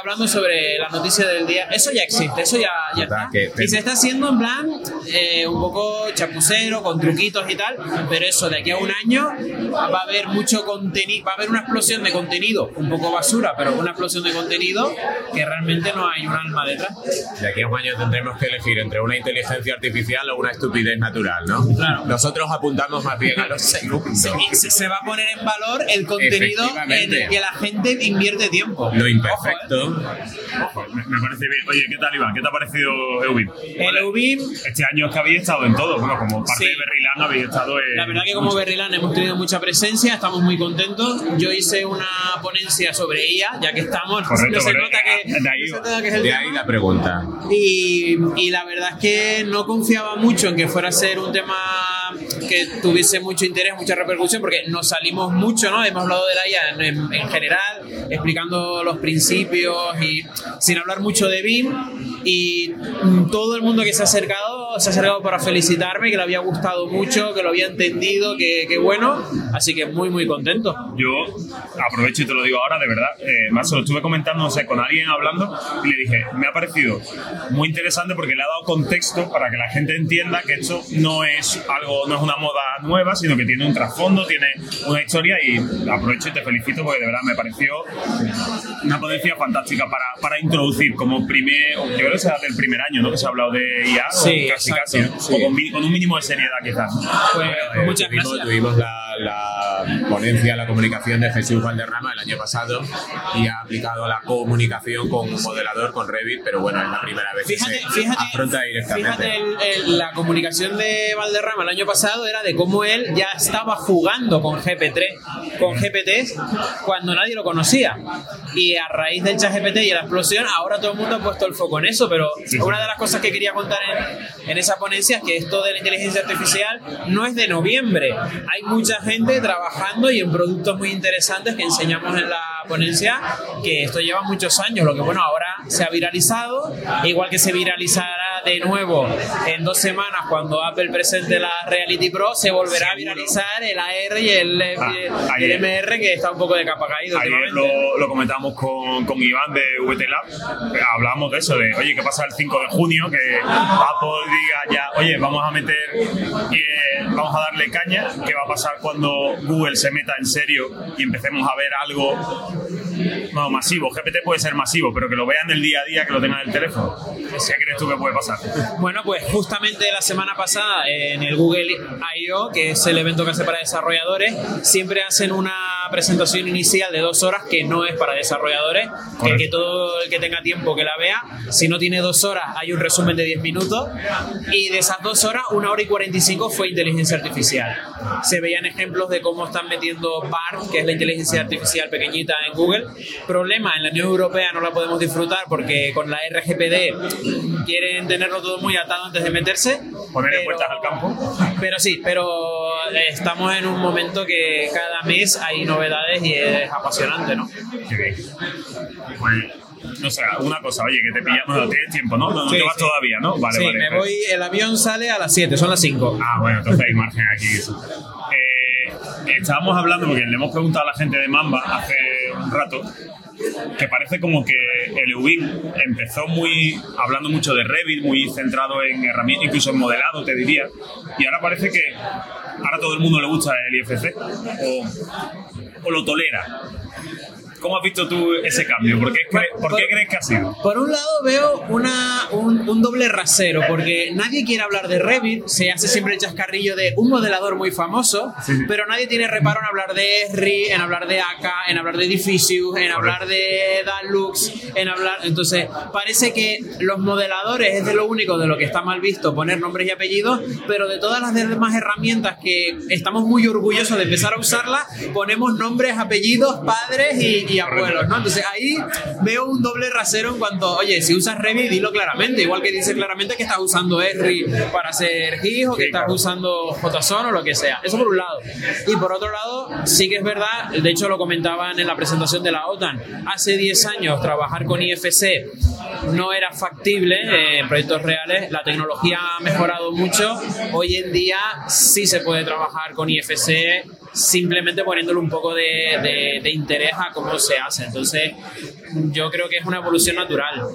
Hablando sobre la noticia del día, eso ya existe, eso ya, ya está. Y se está haciendo en plan eh, un poco chapucero, con truquitos y tal, pero eso de aquí a un año va a haber mucho contenido, va a haber una explosión de contenido, un poco basura, pero una explosión de contenido que realmente no hay un alma detrás. De aquí a un año tendremos que elegir entre una inteligencia artificial o una estupidez natural, ¿no? Claro. Nosotros apuntamos más bien a los segundos. Se, se va a poner en valor el contenido en el que la gente invierte tiempo. Lo imperfecto. Ojo, me, me parece bien. Oye, ¿qué tal, Iván? ¿Qué te ha parecido Eubim? El Eubim. Este año es que habéis estado en todo. Bueno, como parte Sí. de Berrilán habéis estado en. La verdad que como Berrilan hemos tenido mucha presencia, estamos muy contentos. Yo hice una ponencia sobre ella, ya que estamos, Correcto, no se nota que, De ahí no se nota que es el De tema. ahí la pregunta. Y, y la verdad es que no confiaba mucho en que fuera a ser un tema que tuviese mucho interés, mucha repercusión, porque nos salimos mucho, ¿no? Hemos hablado de la IA en, en- en general, explicando los principios y sin hablar mucho de BIM. Y mm, todo el mundo que se ha acercado, se ha acercado para felicitarme, que le había gustado mucho, que lo había entendido, que, que bueno. Así que muy, muy contento. Yo aprovecho y te lo digo ahora, de verdad. Eh, más se lo estuve comentando, no sé, con alguien hablando y le dije, me ha parecido muy interesante porque le ha dado contexto para que la gente entienda que esto no es algo, no es una moda nueva, sino que tiene un trasfondo, tiene una historia y aprovecho y te felicito porque de verdad me pareció una ponencia fantástica para, para introducir como primer, yo creo que será del primer año, ¿no? Que se ha hablado de IA, Sí, casi exacto, casi, ¿no? sí. Con, un mínimo de seriedad quizás. Pues, Eh, muchas tuvimos, gracias. tuvimos la, la ponencia, la comunicación de Jesús Valderrama el año pasado y ha aplicado la comunicación con un modelador, con Revit, pero bueno, es la primera vez Fíjate, que se fíjate, afronta directamente. Fíjate, el- el- la comunicación de Valderrama el año pasado era de cómo él ya estaba jugando con GP3, con GPTs, cuando nadie lo conocía. Y a raíz del chat GPT y la explosión, ahora todo el mundo ha puesto el foco en eso. Pero una de las cosas que quería contar en, en esa ponencia es que esto de la inteligencia artificial no es de noviembre. Hay mucha gente trabajando y en productos muy interesantes que enseñamos en la ponencia, que esto lleva muchos años. Lo que bueno, ahora se ha viralizado, igual que se viralizará de nuevo en dos semanas cuando Apple presente la Reality Pro, se volverá a viralizar el AR y el, Ah, y el ayer- MR que está un poco de capa caído. Ayer lo, lo comentamos con, con Iván de VT Lab. Hablamos de eso, de oye, ¿qué pasa el 5 de junio? Que Apple diga ya, oye, vamos a meter, eh, vamos a darle caña. ¿Qué va a pasar cuando Google se meta en serio y empecemos a ver algo no, masivo? GPT puede ser masivo, pero que lo vean el día a día, que lo tengan en el teléfono. ¿Qué crees tú que puede pasar? Bueno, pues justamente la semana pasada en el Google I.O., que es el evento que hace para desarrolladores, siempre hacen una presentación inicial de dos horas que no es para desarrolladores, que, que todo el que tenga tiempo que la vea. Si no tiene dos horas, hay un resumen de 10 minutos. Y de esas dos horas, una hora y 45 fue inteligencia artificial. Se veían ejemplos de cómo están metiendo BART, que es la inteligencia artificial pequeñita en Google. Problema, en la Unión Europea no la podemos disfrutar porque con la RGPD quieren tenerlo todo muy atado antes de meterse. Pero- puertas al campo. Pero sí, pero eh, estamos en un momento que cada mes hay novedades y es apasionante, ¿no? Qué bien. Pues, no sé, una cosa, oye, que te pillamos, bueno, tienes tiempo, ¿no? No, no Sí, te vas sí. todavía, ¿no? Vale, sí, vale. me voy, el avión sale a las 7, son las 5. Ah, bueno, entonces hay margen aquí. Eh, estábamos hablando, porque le hemos preguntado a la gente de Mamba hace un rato, que parece como que el EUBIN empezó muy hablando mucho de Revit, muy centrado en herramientas, incluso en modelado, te diría, y ahora parece que ahora todo el mundo le gusta el IFC o lo tolera. ¿Cómo has visto tú ese cambio? ¿Por qué, cre- por qué crees que ha sido? Por un lado veo una, un, un doble rasero, porque nadie quiere hablar de Revit, se hace siempre el chascarrillo de un modelador muy famoso, pero nadie tiene reparo en hablar de Esri, en hablar de AK, en hablar de Difficius, en hablar de Dalux, en hablar... Entonces, parece que los modeladores es de lo único de lo que está mal visto poner nombres y apellidos, pero de todas las demás herramientas que estamos muy orgullosos de empezar a usarlas, ponemos nombres, apellidos, padres y, y abuelos, ¿no? Entonces ahí veo un doble rasero en cuanto, oye, si usas Revit, dilo claramente, igual que dice claramente que estás usando Esri para hacer GIS o que estás usando JSON o lo que sea. Eso por un lado. Y por otro lado, sí que es verdad, de hecho lo comentaban en la presentación de la OTAN, hace 10 años trabajar con IFC no era factible eh, en proyectos reales, la tecnología ha mejorado mucho, hoy en día sí se puede trabajar con IFC simplemente poniéndole un poco de, de- de interés a cómo se hace. Entonces, yo creo que es una evolución natural.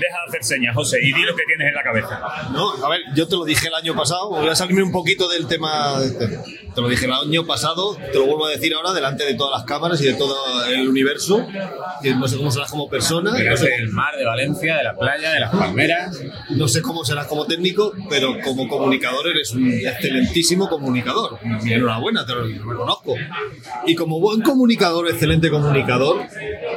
Deja de hacer señas, José, y di lo que tienes en la cabeza. No, a ver, yo te lo dije el año pasado, voy a salirme un poquito del tema. Te lo dije el año pasado, te lo vuelvo a decir ahora delante de todas las cámaras y de todo el universo. Que no sé cómo serás como persona. no sé del mar, de Valencia, de la playa, de las palmeras. No sé cómo serás como técnico, pero como comunicador eres un excelentísimo comunicador. Enhorabuena, te lo reconozco. Y como buen comunicador, excelente comunicador,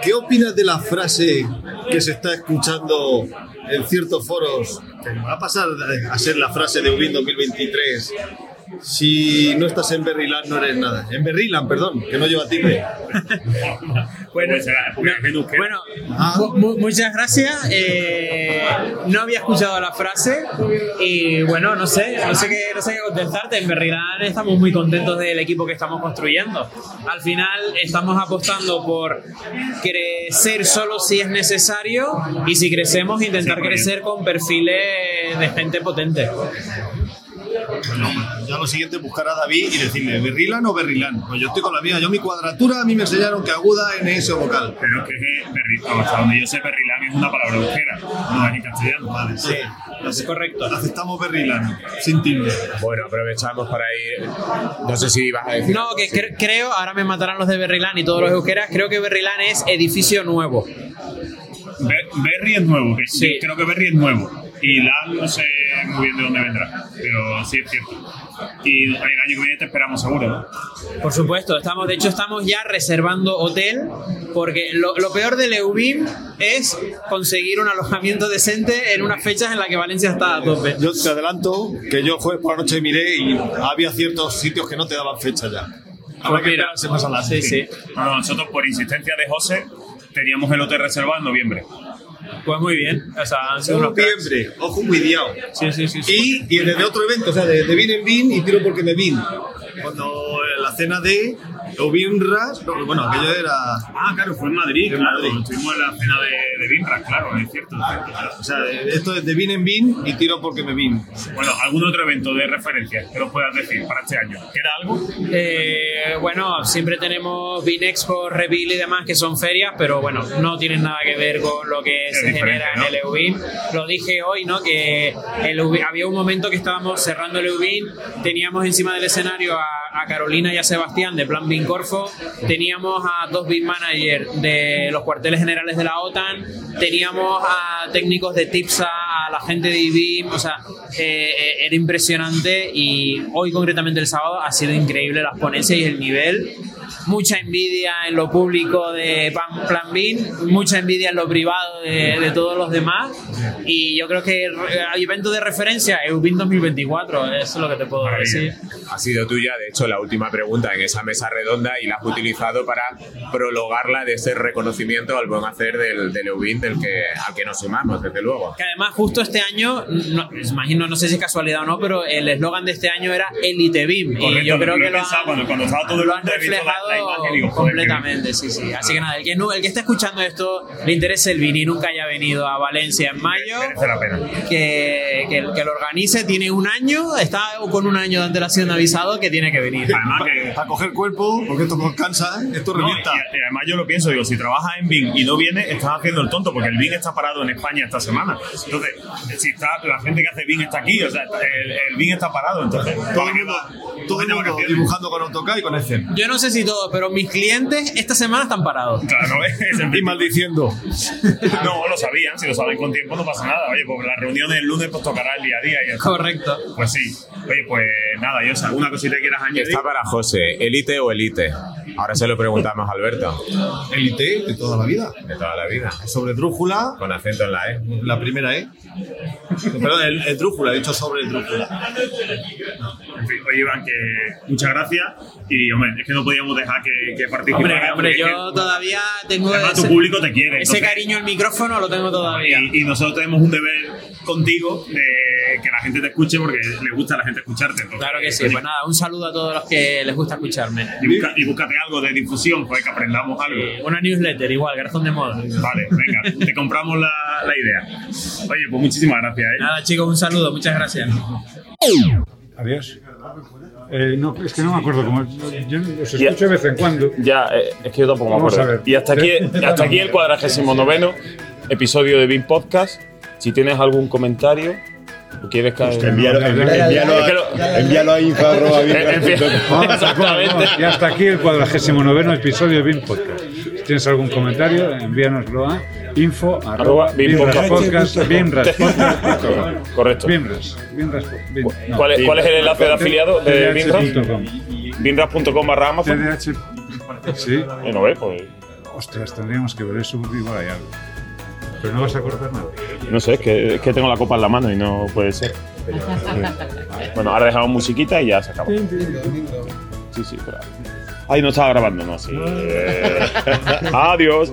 ¿qué opinas de la frase que se está escuchando en ciertos foros? Que va a pasar a ser la frase de Ubin 2023. Si no estás en Berryland, no eres nada. En Berryland, perdón, que no lleva tilde. Bueno, bueno mu- mu- muchas gracias. Eh, no había escuchado la frase y bueno, no sé, no sé qué, no sé qué contestarte. En verdad estamos muy contentos del equipo que estamos construyendo. Al final estamos apostando por crecer solo si es necesario y si crecemos intentar crecer con perfiles de gente potente. Bueno, ya lo siguiente es buscar a David y decirle, ¿Berrilan o Berrilan? Pues yo estoy con la mía, yo mi cuadratura a mí me enseñaron que aguda en ese vocal. Pero es que Berri- hasta donde yo sé, Berrilán es una palabra euskera, no es en castellano. Vale, sí. Es correcto. Aceptamos Berrilan, sin tilde. Bueno, aprovechamos para ir. No sé si vas a decir. No, que cre- creo, ahora me matarán los de Berrilán y todos los euskeras, creo que Berrilán es edificio nuevo. Ber- Berry es nuevo, que sí. creo que Berry es nuevo. Y Lan no sé muy bien de dónde vendrá, pero sí es cierto. Y el año que viene te esperamos seguro, ¿no? Por supuesto, estamos, de hecho estamos ya reservando hotel porque lo, lo peor del EUBIM es conseguir un alojamiento decente en unas fechas en las que Valencia está a tope. Yo te adelanto que yo jueves por la noche miré y había ciertos sitios que no te daban fecha ya. Habrá que esperarse más adelante. No, no, nosotros por insistencia de José teníamos el hotel reservado en noviembre. Pues muy bien, o sea, han sido unos cracks. Noviembre, ojo cuidado. Sí, sí, sí. Y, y desde otro evento, o sea, de, de Vin en Vin y tiro porque me vin. Cuando en la cena de Ovinras, no, bueno, aquello era. Ah, claro, fue en Madrid, En claro. Madrid. Estuvimos en la cena de, de Vinras, claro, es cierto. es cierto, claro. O sea, esto es de Vin en Vin y tiro porque me vin. Bueno, ¿algún otro evento de referencia que nos puedas decir para este año? ¿Queda algo? Eh, bueno, siempre tenemos Vinexpo, Reveal y demás que son ferias, pero bueno, no tienen nada que ver con lo que Es se genera ¿no? en el EUBIN. Lo dije hoy, ¿no? Que el EUBIN- había un momento que estábamos cerrando el EUBIN, teníamos encima del escenario a, a Carolina y a Sebastián de Plan BIN Corfo, teníamos a dos BIN managers de los cuarteles generales de la OTAN, teníamos a técnicos de TIPSA, a la gente de IBIM, o sea, eh, era impresionante y hoy concretamente el sábado ha sido increíble las ponencias y el nivel. Mucha envidia en lo público de Plan, BIN, mucha envidia en lo privado de, de todos los demás y yo creo que el evento de referencia EUBIN 2024, eso es lo que te puedo decir. Ha sido tuya, de hecho, la última pregunta en esa mesa redonda y la has utilizado para prologarla de ese reconocimiento al buen hacer del, del EUBIN del que, al que nos sumamos, desde luego. Que además justo este año, no, imagino, no sé si es casualidad o no, pero el eslogan de este año era Elite BIM. y Correcto, yo creo lo que lo han, cuando, cuando estaba todo lo han reflejado reflejado la imagen, digo, joder, completamente, sí, sí. Así que nada, el que, el que esté escuchando esto, le interese el Vini y nunca haya venido a Valencia en mayo, Merece la pena. que, que, que lo organice, tiene un año, está con un año de antelación avisado que tiene que venir. Además que Para coger cuerpo, porque esto cansa, ¿eh? esto No, revienta. y, y además yo lo pienso, digo, si trabajas en BIN y no vienes, estás haciendo el tonto, porque el BIN está parado en España esta semana. Entonces, si está, la gente que hace BIN está aquí, o sea, el, el BIN está parado, entonces. todo el mundo, todo el mundo dibujando con AutoCAD y con Excel. Yo no sé si todos, pero mis clientes esta semana están parados. Claro, es el Y maldiciendo. No, lo sabían, si lo saben con tiempo no pasa nada. Oye, pues la reunión del lunes pues tocará el día a día. Y. Correcto. Pues sí. Oye, pues nada, yo sé, alguna cosita que quieras añadir. Está para José, ¿elite o elite? Ahora se lo preguntamos a Alberto. Elite de toda la vida. De toda la vida. Sobre drújula, Con acento en la E. la primera E. Perdón, el, el drújula, he dicho sobre el drújula. En fin, oye, Iván, que muchas gracias. Y, hombre, es que no podíamos dejar que, que participara. Hombre, yo todavía tengo además, ese, tu público te quiere. ese entonces- cariño al micrófono, lo tengo todavía. Y, y nosotros tenemos un deber contigo de que la gente te escuche porque le gusta a la gente escucharte. entonces, Claro que sí. oye, Pues nada, un saludo a todos los que les gusta escucharme. y, busca- y búscate algo de difusión, pues que aprendamos algo. Una newsletter, igual, Garzón de Moda. Vale, venga, te compramos la, la idea. Oye, pues muchísimas gracias. ¿eh? Nada, chicos, un saludo, muchas gracias. Adiós. Eh, no, es que no me acuerdo cómo. Yo los escucho de vez en cuando. Ya, eh, es que yo tampoco me Vamos acuerdo. a ver. Y hasta aquí, hasta aquí el cuadragésimo noveno episodio de BIM Podcast. Si tienes algún comentario o quieres que... envíalo- envíalo envíalo a info Exactamente. Y hasta aquí el cuadragésimo noveno episodio de BIM Podcast. Si tienes algún comentario, envíanoslo a info Arroba bimraspodcast.com. Correcto. Bimras. Bimras. Bim- no. ¿Cuál es, cuál es el enlace de afiliado de Binras? TDH.com. Binras.com barra Amazon. TDH. Sí. Y no ves, pues... Ostras, tendríamos que ver eso igual hay algo. Pero no vas a cortar nada. No sé, es que, es que tengo la copa en la mano y no puede ser. Bueno, ahora dejamos musiquita y ya se acaba. Sí, sí, pero... Ahí no estaba grabando, no, sí. Eh, Adiós.